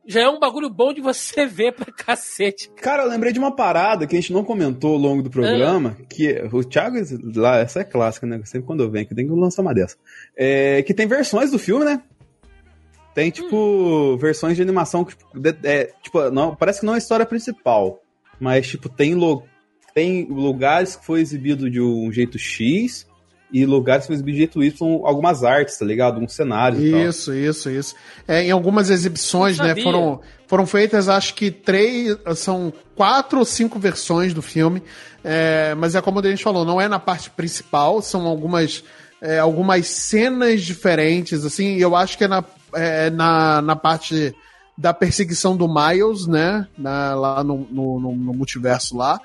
já é um bagulho bom de você ver pra cacete. Cara, eu lembrei de uma parada que a gente não comentou ao longo do programa, que é- o Thiago, lá, essa é clássica, né? Sempre quando eu venho aqui, tem que lançar uma dessa. É, que tem versões do filme, né? Tem, tipo, versões de animação que, tipo, de- é, tipo, não, parece que não é a história principal, mas, tipo, tem, lo, tem lugares que foi exibido de um jeito X e lugares que exibido de jeito Y, algumas artes, tá ligado? Um cenário e tal. Isso, isso, isso. É, em algumas exibições, né, foram, foram feitas, acho que três, são quatro ou cinco versões do filme, é, mas é como a gente falou, não é na parte principal, são algumas, é, algumas cenas diferentes, assim, e eu acho que é na, é, na, na parte da perseguição do Miles, né, na- lá no, no, no- no multiverso lá,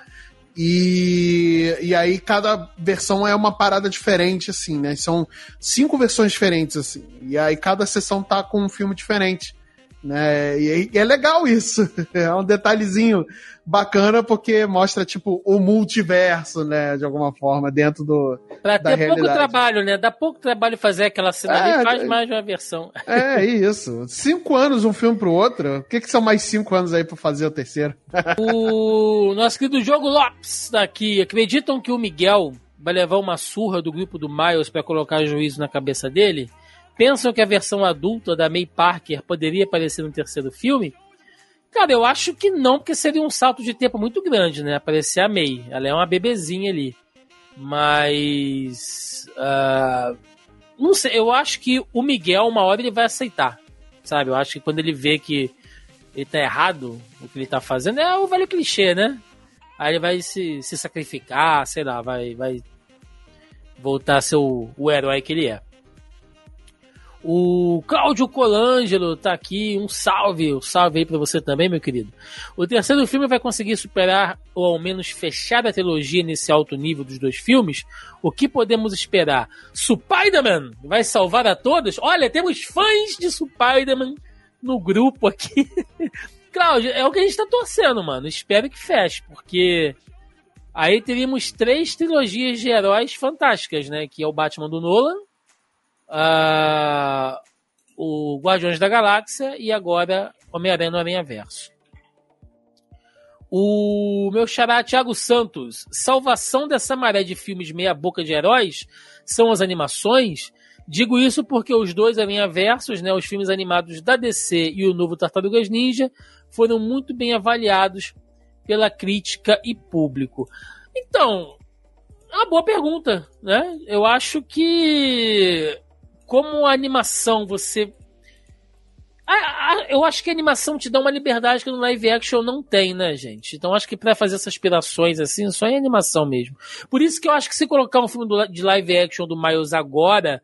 e, e aí cada versão é uma parada diferente, assim, né? São cinco versões diferentes, assim. E aí cada sessão tá com um filme diferente. Né? E, é legal isso. É um detalhezinho bacana porque mostra, tipo, o multiverso, né? De alguma forma, dentro do. Pra Da ter pouco realidade. trabalho, né? Dá pouco trabalho fazer aquela cena É, ali, faz é. mais uma versão. É isso. Cinco anos um filme pro outro. O que, que são mais cinco anos aí pra fazer o terceiro? O nosso querido Jogo Lopes daqui. Acreditam que o Miguel vai levar uma surra do grupo do Miles pra colocar juízo na cabeça dele? Pensam que a versão adulta da May Parker poderia aparecer no terceiro filme? Cara, eu acho que não, porque seria um salto de tempo muito grande, né? Aparecer a May. Ela é uma bebezinha ali. Mas. ah, não sei, eu acho que o Miguel, uma hora, ele vai aceitar. Sabe? Eu acho que quando ele vê que ele tá errado, o que ele tá fazendo é o velho clichê, né? Aí ele vai se, se sacrificar, sei lá, vai, vai voltar a ser o, o herói que ele é. O Cláudio Colangelo tá aqui, um salve, um salve aí pra você também, meu querido. O terceiro filme vai conseguir superar ou ao menos fechar a trilogia nesse alto nível dos dois filmes? O que podemos esperar? Spider-Man vai salvar a todos? Olha, temos fãs de Spider-Man no grupo aqui. Cláudio, é o que a gente tá torcendo, mano. Espero que feche, porque aí teríamos três trilogias de heróis fantásticas, né? Que é o Batman do Nolan, ah, o Guardiões da Galáxia e agora Homem-Aranha no Aranha Verso. O meu xará Thiago Santos, salvação dessa maré de filmes meia boca de heróis são as animações. Digo isso porque os dois Aranha-Versos, né, os filmes animados da DC e o novo Tartarugas Ninja, foram muito bem avaliados pela crítica e público. Então, é uma boa pergunta, né? Eu acho que como a animação você eu acho que a animação te dá uma liberdade que no live action não tem, né, gente? Então acho que para fazer essas aspirações assim, só em animação mesmo. Por isso que eu acho que se colocar um filme de live action do Miles agora,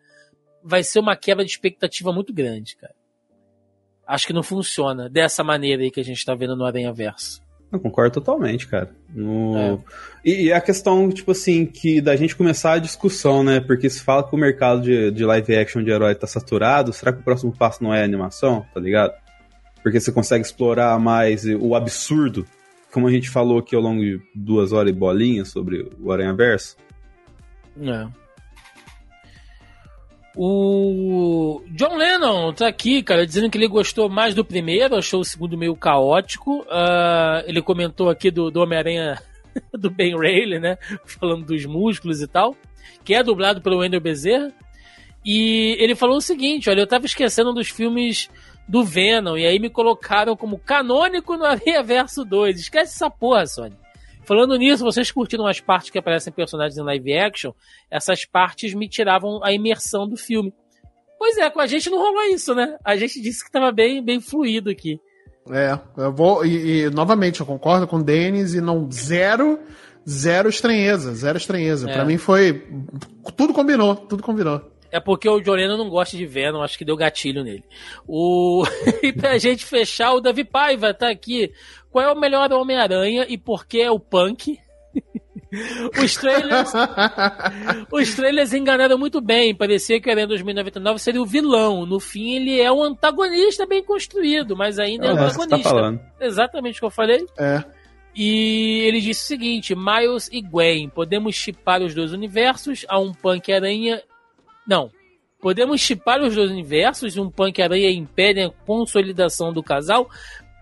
vai ser uma quebra de expectativa muito grande, cara. Acho que não funciona dessa maneira aí que a gente tá vendo no Aranha Verso. Eu concordo totalmente, cara. No... É. E, e, a questão, tipo assim, que da gente começar a discussão, né? Porque se fala que o mercado de, de live action de herói tá saturado, será que o próximo passo não é animação, tá ligado? Porque você consegue explorar mais o absurdo, como a gente falou aqui ao longo de duas horas e bolinha sobre o Aranha Verso. É. O John Lennon tá aqui, cara, dizendo que ele gostou mais do primeiro, achou o segundo meio caótico. Uh, ele comentou aqui do, do Homem-Aranha do Ben Reilly, né? Falando dos músculos e tal. Que é dublado pelo Wendell Bezerra. E ele falou o seguinte: olha, eu tava esquecendo dos filmes do Venom, e aí me colocaram como canônico no Areia Verso 2. Esquece essa porra, Sony. Falando nisso, vocês curtiram as partes que aparecem personagens em live action? Essas partes me tiravam a imersão do filme. Pois é, com a gente não rolou isso, né? A gente disse que tava bem, bem fluido aqui. É, eu vou. E, e novamente, eu concordo com o Denis e não. Zero. Zero estranheza, zero estranheza. É. Para mim foi. Tudo combinou, tudo combinou. É porque o Joreno não gosta de Venom, acho que deu gatilho nele. O... e pra gente fechar, o Davi Paiva tá aqui. Qual é o melhor Homem-Aranha e por que é o Punk? os trailers. os trailers enganaram muito bem. Parecia que o Aranha 2099 seria o vilão. No fim, ele é um antagonista bem construído, mas ainda é, é um antagonista. Tá Exatamente o que eu falei. É. E ele disse o seguinte: Miles e Gwen, podemos chipar os dois universos a um Punk Aranha não. Podemos chipar os dois universos, um Punk-Aranha impede a consolidação do casal.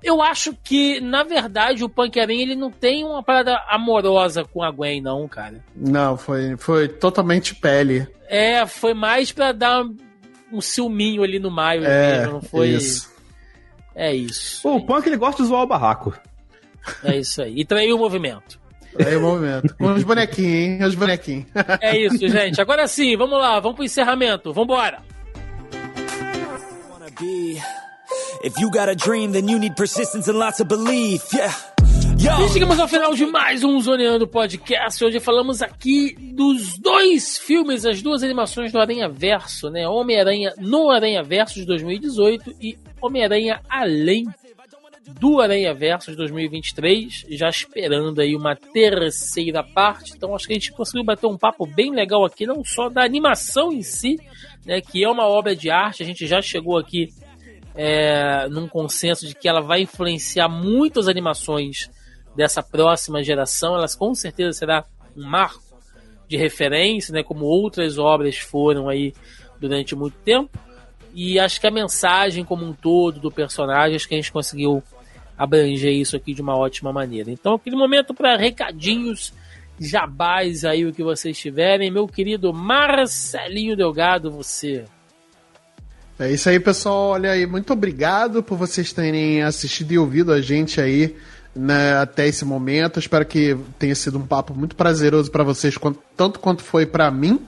Eu acho que, na verdade, o Punk-Aranha ele não tem uma parada amorosa com a Gwen, não, cara. Não, foi, foi totalmente pele. É, foi mais pra dar um ciúminho ali no Maio é, mesmo, não foi... Isso. É isso. Pô, o Punk ele gosta de zoar o barraco. É isso aí. E traiu o movimento. Aí o movimento. Com os bonequinhos, hein? Os bonequinhos. É isso, gente. Agora sim, vamos lá, vamos pro encerramento. Vambora! If you got a dream, then you need persistence and lots of belief. Yeah. E chegamos ao final de mais um Zoneando Podcast. Hoje falamos aqui dos dois filmes, as duas animações do Aranha Verso, né? Homem-Aranha no Aranha Verso de 2018 e Homem-Aranha Além do Aranha Versus 2023, já esperando aí uma terceira parte. Então acho que a gente conseguiu bater um papo bem legal aqui, não só da animação em si, né, que é uma obra de arte. A gente já chegou aqui é, num consenso de que ela vai influenciar muitas animações dessa próxima geração. Ela com certeza será um marco de referência, né, como outras obras foram aí durante muito tempo. E acho que a mensagem como um todo do personagem, acho que a gente conseguiu abranger isso aqui de uma ótima maneira. Então, aquele momento para recadinhos, jabás aí o que vocês tiverem. Meu querido Marcelinho Delgado, você. É isso aí, pessoal. Olha aí, muito obrigado por vocês terem assistido e ouvido a gente aí né, até esse momento. Espero que tenha sido um papo muito prazeroso para vocês, tanto quanto foi para mim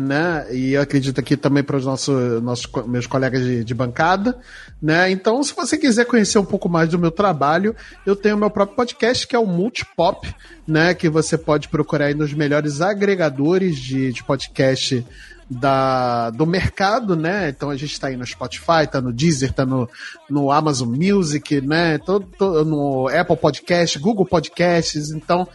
né? E eu acredito aqui também para os nossos, nossos meus colegas de, de, bancada, né? Então, se você quiser conhecer um pouco mais do meu trabalho, eu tenho meu próprio podcast que é o Multipop, né? Que você pode procurar aí nos melhores agregadores de, de podcast da, do mercado, né? Então a gente está aí no Spotify, tá no Deezer, tá no, no Amazon Music, né? Todo, no Apple Podcast, Google Podcasts. Então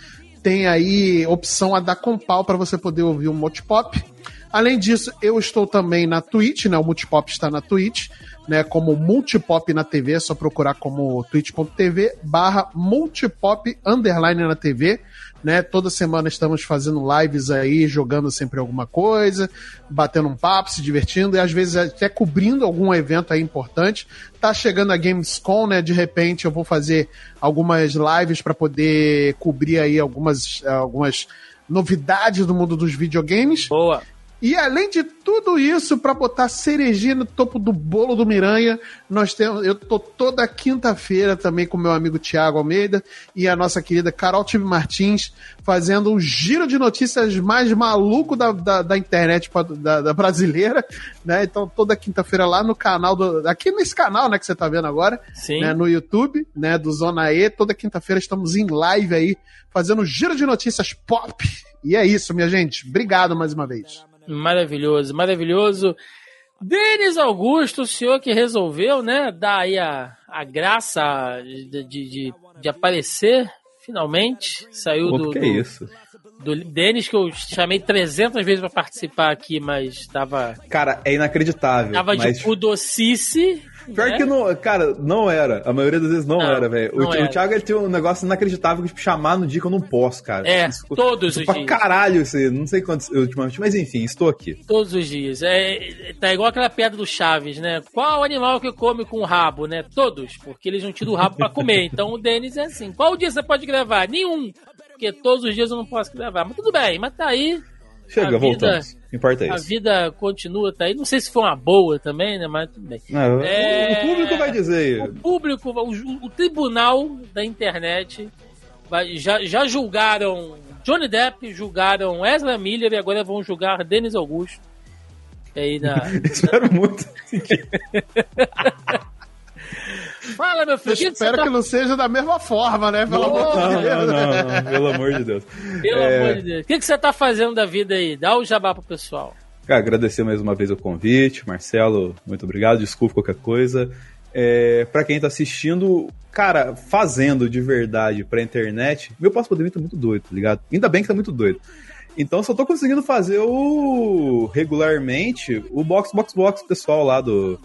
tem aí opção a dar com pau para você poder ouvir o Multipop. Além disso, eu estou também na Twitch, né? O Multipop está na Twitch, né? Como Multipop na TV, é só procurar como twitch.tv barra Multipop underline na TV né? Toda semana estamos fazendo lives aí, jogando sempre alguma coisa, batendo um papo, se divertindo e às vezes até cobrindo algum evento aí importante. Tá chegando a Gamescom, né? De repente eu vou fazer algumas lives para poder cobrir aí algumas, algumas novidades do mundo dos videogames. Boa. E além de tudo isso, para botar cerejinha no topo do bolo do Miranha, nós temos. Eu tô toda quinta-feira também com meu amigo Tiago Almeida e a nossa querida Carol Tive Martins fazendo um giro de notícias mais maluco da, da, da internet da, da, brasileira, né? Então toda quinta-feira lá no canal do, aqui nesse canal, né, que você tá vendo agora, Sim. Né, no YouTube, né, do Zona E, toda quinta-feira estamos em live aí fazendo um giro de notícias pop. E é isso, minha gente. Obrigado mais uma vez. Maravilhoso, maravilhoso. Denis Augusto, o senhor que resolveu, né, dar aí a, a graça de, de, de aparecer, finalmente. Saiu Pô, do. É isso? Do Denis, que eu chamei 300 vezes para participar aqui, mas tava. Cara, é inacreditável. Tava mas... de pudocice. Pior né? que não, cara, não era. A maioria das vezes não, Não, era, velho. O, o. Thiago ele tem um negócio inacreditável de tipo, chamar no dia que eu não posso, cara. É, Isso- todos isso os pra dias. caralho isso aí. Não sei quantos ultimamente, mas enfim, estou aqui. Todos os dias. É, tá igual aquela pedra do Chaves, né? Qual animal que come com rabo, né? Todos, porque eles não tiram o rabo pra comer. Então o Denis é assim. Qual dia você pode gravar? Nenhum. Porque todos os dias eu não posso gravar. Mas tudo bem, mas tá aí. Chega, voltamos. Importa é A isso. vida continua, tá aí. Não sei se foi uma boa também, né? Mas tudo bem. Não, É- O público vai dizer. O público, o, o tribunal da internet vai- já, já julgaram Johnny Depp, julgaram Ezra Miller e agora vão julgar Denis Augusto. E aí na. Espero muito. Fala, meu filho. Que que espero que tá... não seja da mesma forma, né? Pelo Não, amor de Não, Deus. não, não, não, pelo amor de Deus. Pelo É, amor de Deus. O que, que você tá fazendo da vida aí? Dá o jabá pro pessoal. Cara, agradecer mais uma vez o convite. Marcelo, muito obrigado. Desculpa qualquer coisa. É, para quem tá assistindo, cara, fazendo de verdade pra internet, meu pós-pandemia tá muito doido, tá ligado? Ainda bem que tá muito doido. Então só tô conseguindo fazer o regularmente o box box box pessoal lá do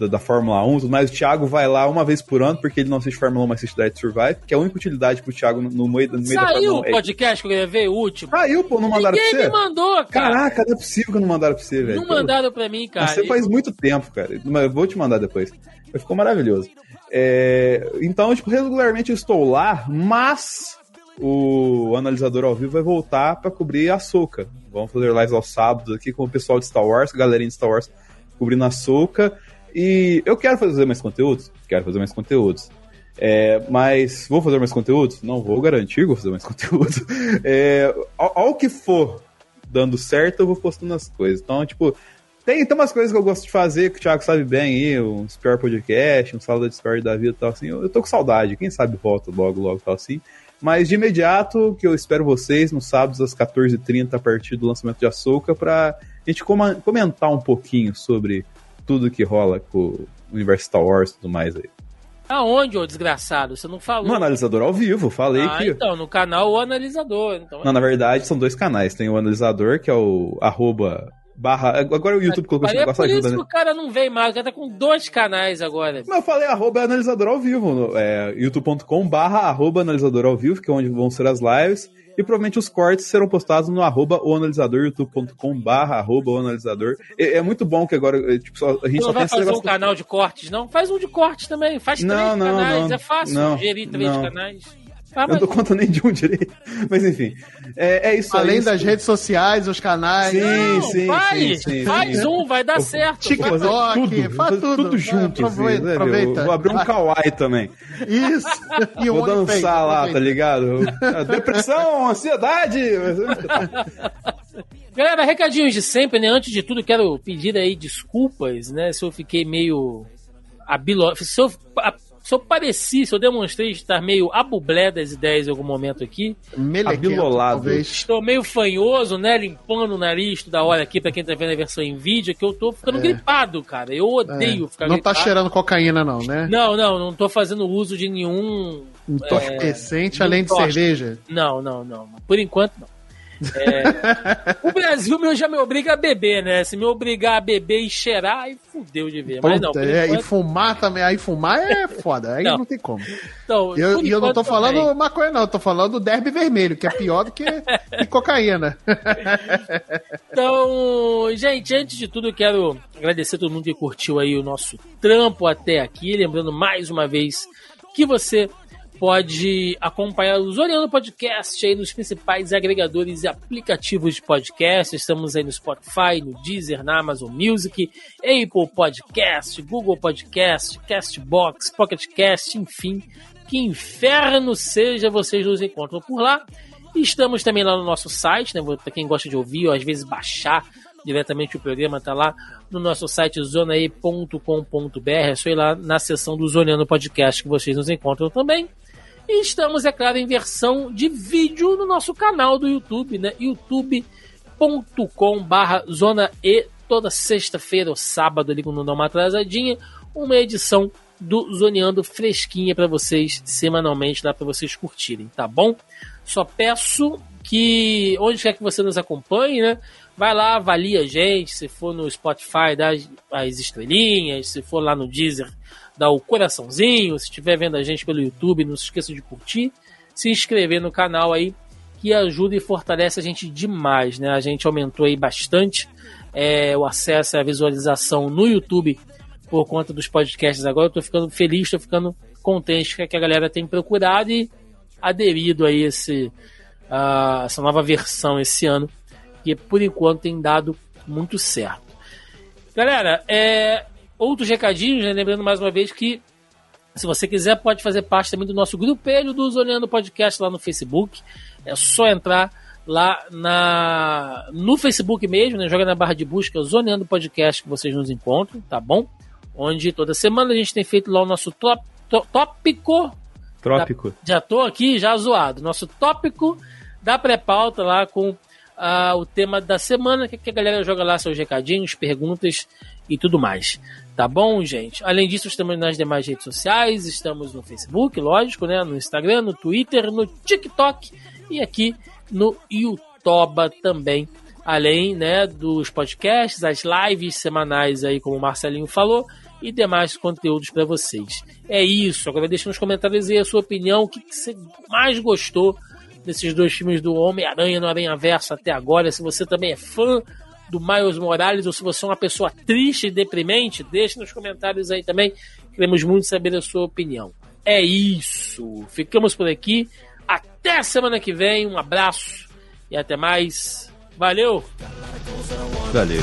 da, da Fórmula 1, tudo mais o Thiago vai lá uma vez por ano porque ele não assiste Fórmula 1, mas assiste Drive to Survive, que é a única utilidade pro Thiago no, no meio, no meio da Saiu Fórmula 1. o podcast que eu gravei, o último. Saiu, pô, não mandaram Ninguém pra me você? mandou, cara. Caraca, não é possível que não mandaram pra você, velho. não mandaram pra mim, cara. Você faz muito tempo, cara. Mas eu vou te mandar depois. Mas Ficou maravilhoso. É, então, tipo, regularmente eu estou lá, mas o analisador ao vivo vai voltar pra cobrir a Soca. Vamos fazer lives aos sábados aqui com o pessoal de Star Wars, galerinha de Star Wars cobrindo a Soca. E eu quero fazer mais conteúdos? Quero fazer mais conteúdos. É, mas vou fazer mais conteúdos? Não vou garantir que vou fazer mais conteúdo. É, ao, ao que for dando certo, eu vou postando as coisas. Então, tipo, tem, tem umas coisas que eu gosto de fazer, que o Thiago sabe bem aí, um Spior Podcast, um Sala de Discord da vida e tal, assim. Eu, eu tô com saudade, quem sabe volta logo, logo tal, assim. Mas de imediato, que eu espero vocês nos sábados às 14h30, a partir do lançamento de Açouca, pra gente comentar um pouquinho sobre tudo que rola com o universo Star Wars e tudo mais aí. Aonde, ô desgraçado? Você não falou. No analisador ao vivo, falei ah, que. então, no canal O Analisador. Então, Não, na verdade, são dois canais. Tem o analisador, que é o arroba barra. Agora o YouTube colocou esse é negócio por ajuda, isso né? que o cara não veio mais, o cara tá com dois canais agora. Mas eu falei arroba analisador ao vivo, no, é, youtube.com barra arroba analisador ao vivo, que é onde vão ser as lives, e provavelmente os cortes serão postados no arroba o analisador, youtube.com barra arroba o analisador. É, é muito bom que agora, é, tipo, só- a gente só não tem vai fazer um canal de cortes, não? Faz um de cortes também. Faz Não, três não, canais. não. é fácil Não, gerir três canais. Ah, Eu não dou conta nem de um direito. Mas enfim, é, é isso aí. Além isso- das redes sociais, os canais. Sim, não, sim, vai, sim, sim, faz sim. um, vai dar Eu- certo. TikTok, tudo, faz tudo, tudo. junto, assim, Aproveita, né, meu? aproveita. Vou abrir um kawaii também. Isso. E Vou dançar lá, aproveita. tá ligado? Depressão, ansiedade. Galera, recadinhos de sempre, né? Antes de tudo, quero pedir aí desculpas, né? Se eu fiquei meio abilo... se, eu... se eu pareci, se eu demonstrei estar meio abublé das ideias em algum momento aqui. Melequento. Estou meio fanhoso, né? Limpando o nariz toda hora aqui, pra quem tá vendo a versão em vídeo, que eu tô ficando É. gripado, cara. Eu odeio ficar Não tá gripado. cheirando cocaína, não, né? Não, não, não tô fazendo uso de nenhum. Entorpecente além de cerveja. Não, não, não. Por enquanto, não. É, O Brasil meu já me obriga a beber, né? Se me obrigar a beber e cheirar, aí fudeu de ver. Mas não, é, e enquanto, fumar também. Aí fumar é foda. Aí Não. não, tem como. então, E eu, e eu não tô também. falando maconha, não. Eu tô falando derby vermelho, que é pior do que, que cocaína. Então, gente, antes de tudo, eu quero agradecer a todo mundo que curtiu aí o nosso trampo até aqui. Lembrando mais uma vez que você pode acompanhar o Zoneando Podcast aí nos principais agregadores e aplicativos de podcast. Estamos aí no Spotify, no Deezer, na Amazon Music, Apple Podcast, Google Podcast, Castbox, Pocket Cast, enfim. Que inferno seja, vocês nos encontram por lá. Estamos também lá no nosso site, né? Para quem gosta de ouvir ou às vezes baixar diretamente o programa, tá lá no nosso site zonae.com.br. É só ir lá na seção do Zoneando Podcast que vocês nos encontram também. E estamos, é claro, em versão de vídeo no nosso canal do YouTube, né? youtube.com/barra Zona E. Toda sexta-feira ou sábado ali, quando dá uma atrasadinha, uma edição do Zoneando fresquinha para vocês semanalmente, lá para vocês curtirem, tá bom? Só peço que onde quer que você nos acompanhe, né? Vai lá, avalia a gente. Se for no Spotify, dá as estrelinhas. Se for lá no Deezer, dá o coraçãozinho. Se estiver vendo a gente pelo YouTube, não se esqueça de curtir. Se inscrever no canal aí, que ajuda e fortalece a gente demais, né? A gente aumentou aí bastante é, o acesso e a visualização no YouTube por conta dos podcasts agora. Eu tô ficando feliz, tô ficando contente que a galera tem procurado e aderido a esse, uh, essa nova versão esse ano que por enquanto tem dado muito certo. Galera, é, outros recadinhos, né? lembrando mais uma vez que se você quiser pode fazer parte também do nosso grupelho do Zoneando Podcast lá no Facebook. É só entrar lá na no Facebook mesmo, né? Joga na barra de busca Zoneando Podcast que vocês nos encontram, tá bom? Onde toda semana a gente tem feito lá o nosso top, tópico. Trópico. Da, já tô aqui, já zoado. Nosso tópico da pré-pauta lá com uh, o tema da semana, que, que a galera joga lá seus recadinhos, perguntas e tudo mais. Tá bom, gente? Além disso, estamos nas demais redes sociais, estamos no Facebook, lógico, né? No Instagram, no Twitter, no TikTok e aqui no YouTube também. Além, né, dos podcasts, as lives semanais aí, como o Marcelinho falou, e demais conteúdos para vocês. É isso. Agora deixa nos comentários aí a sua opinião, o que, que você mais gostou desses dois filmes do Homem-Aranha no Aranha Verso até agora. Se você também é fã do Miles Morales ou se você é uma pessoa triste e deprimente, deixe nos comentários aí também. Queremos muito saber a sua opinião. É isso. Ficamos por aqui. Até semana que vem. Um abraço e até mais. Valeu! Valeu!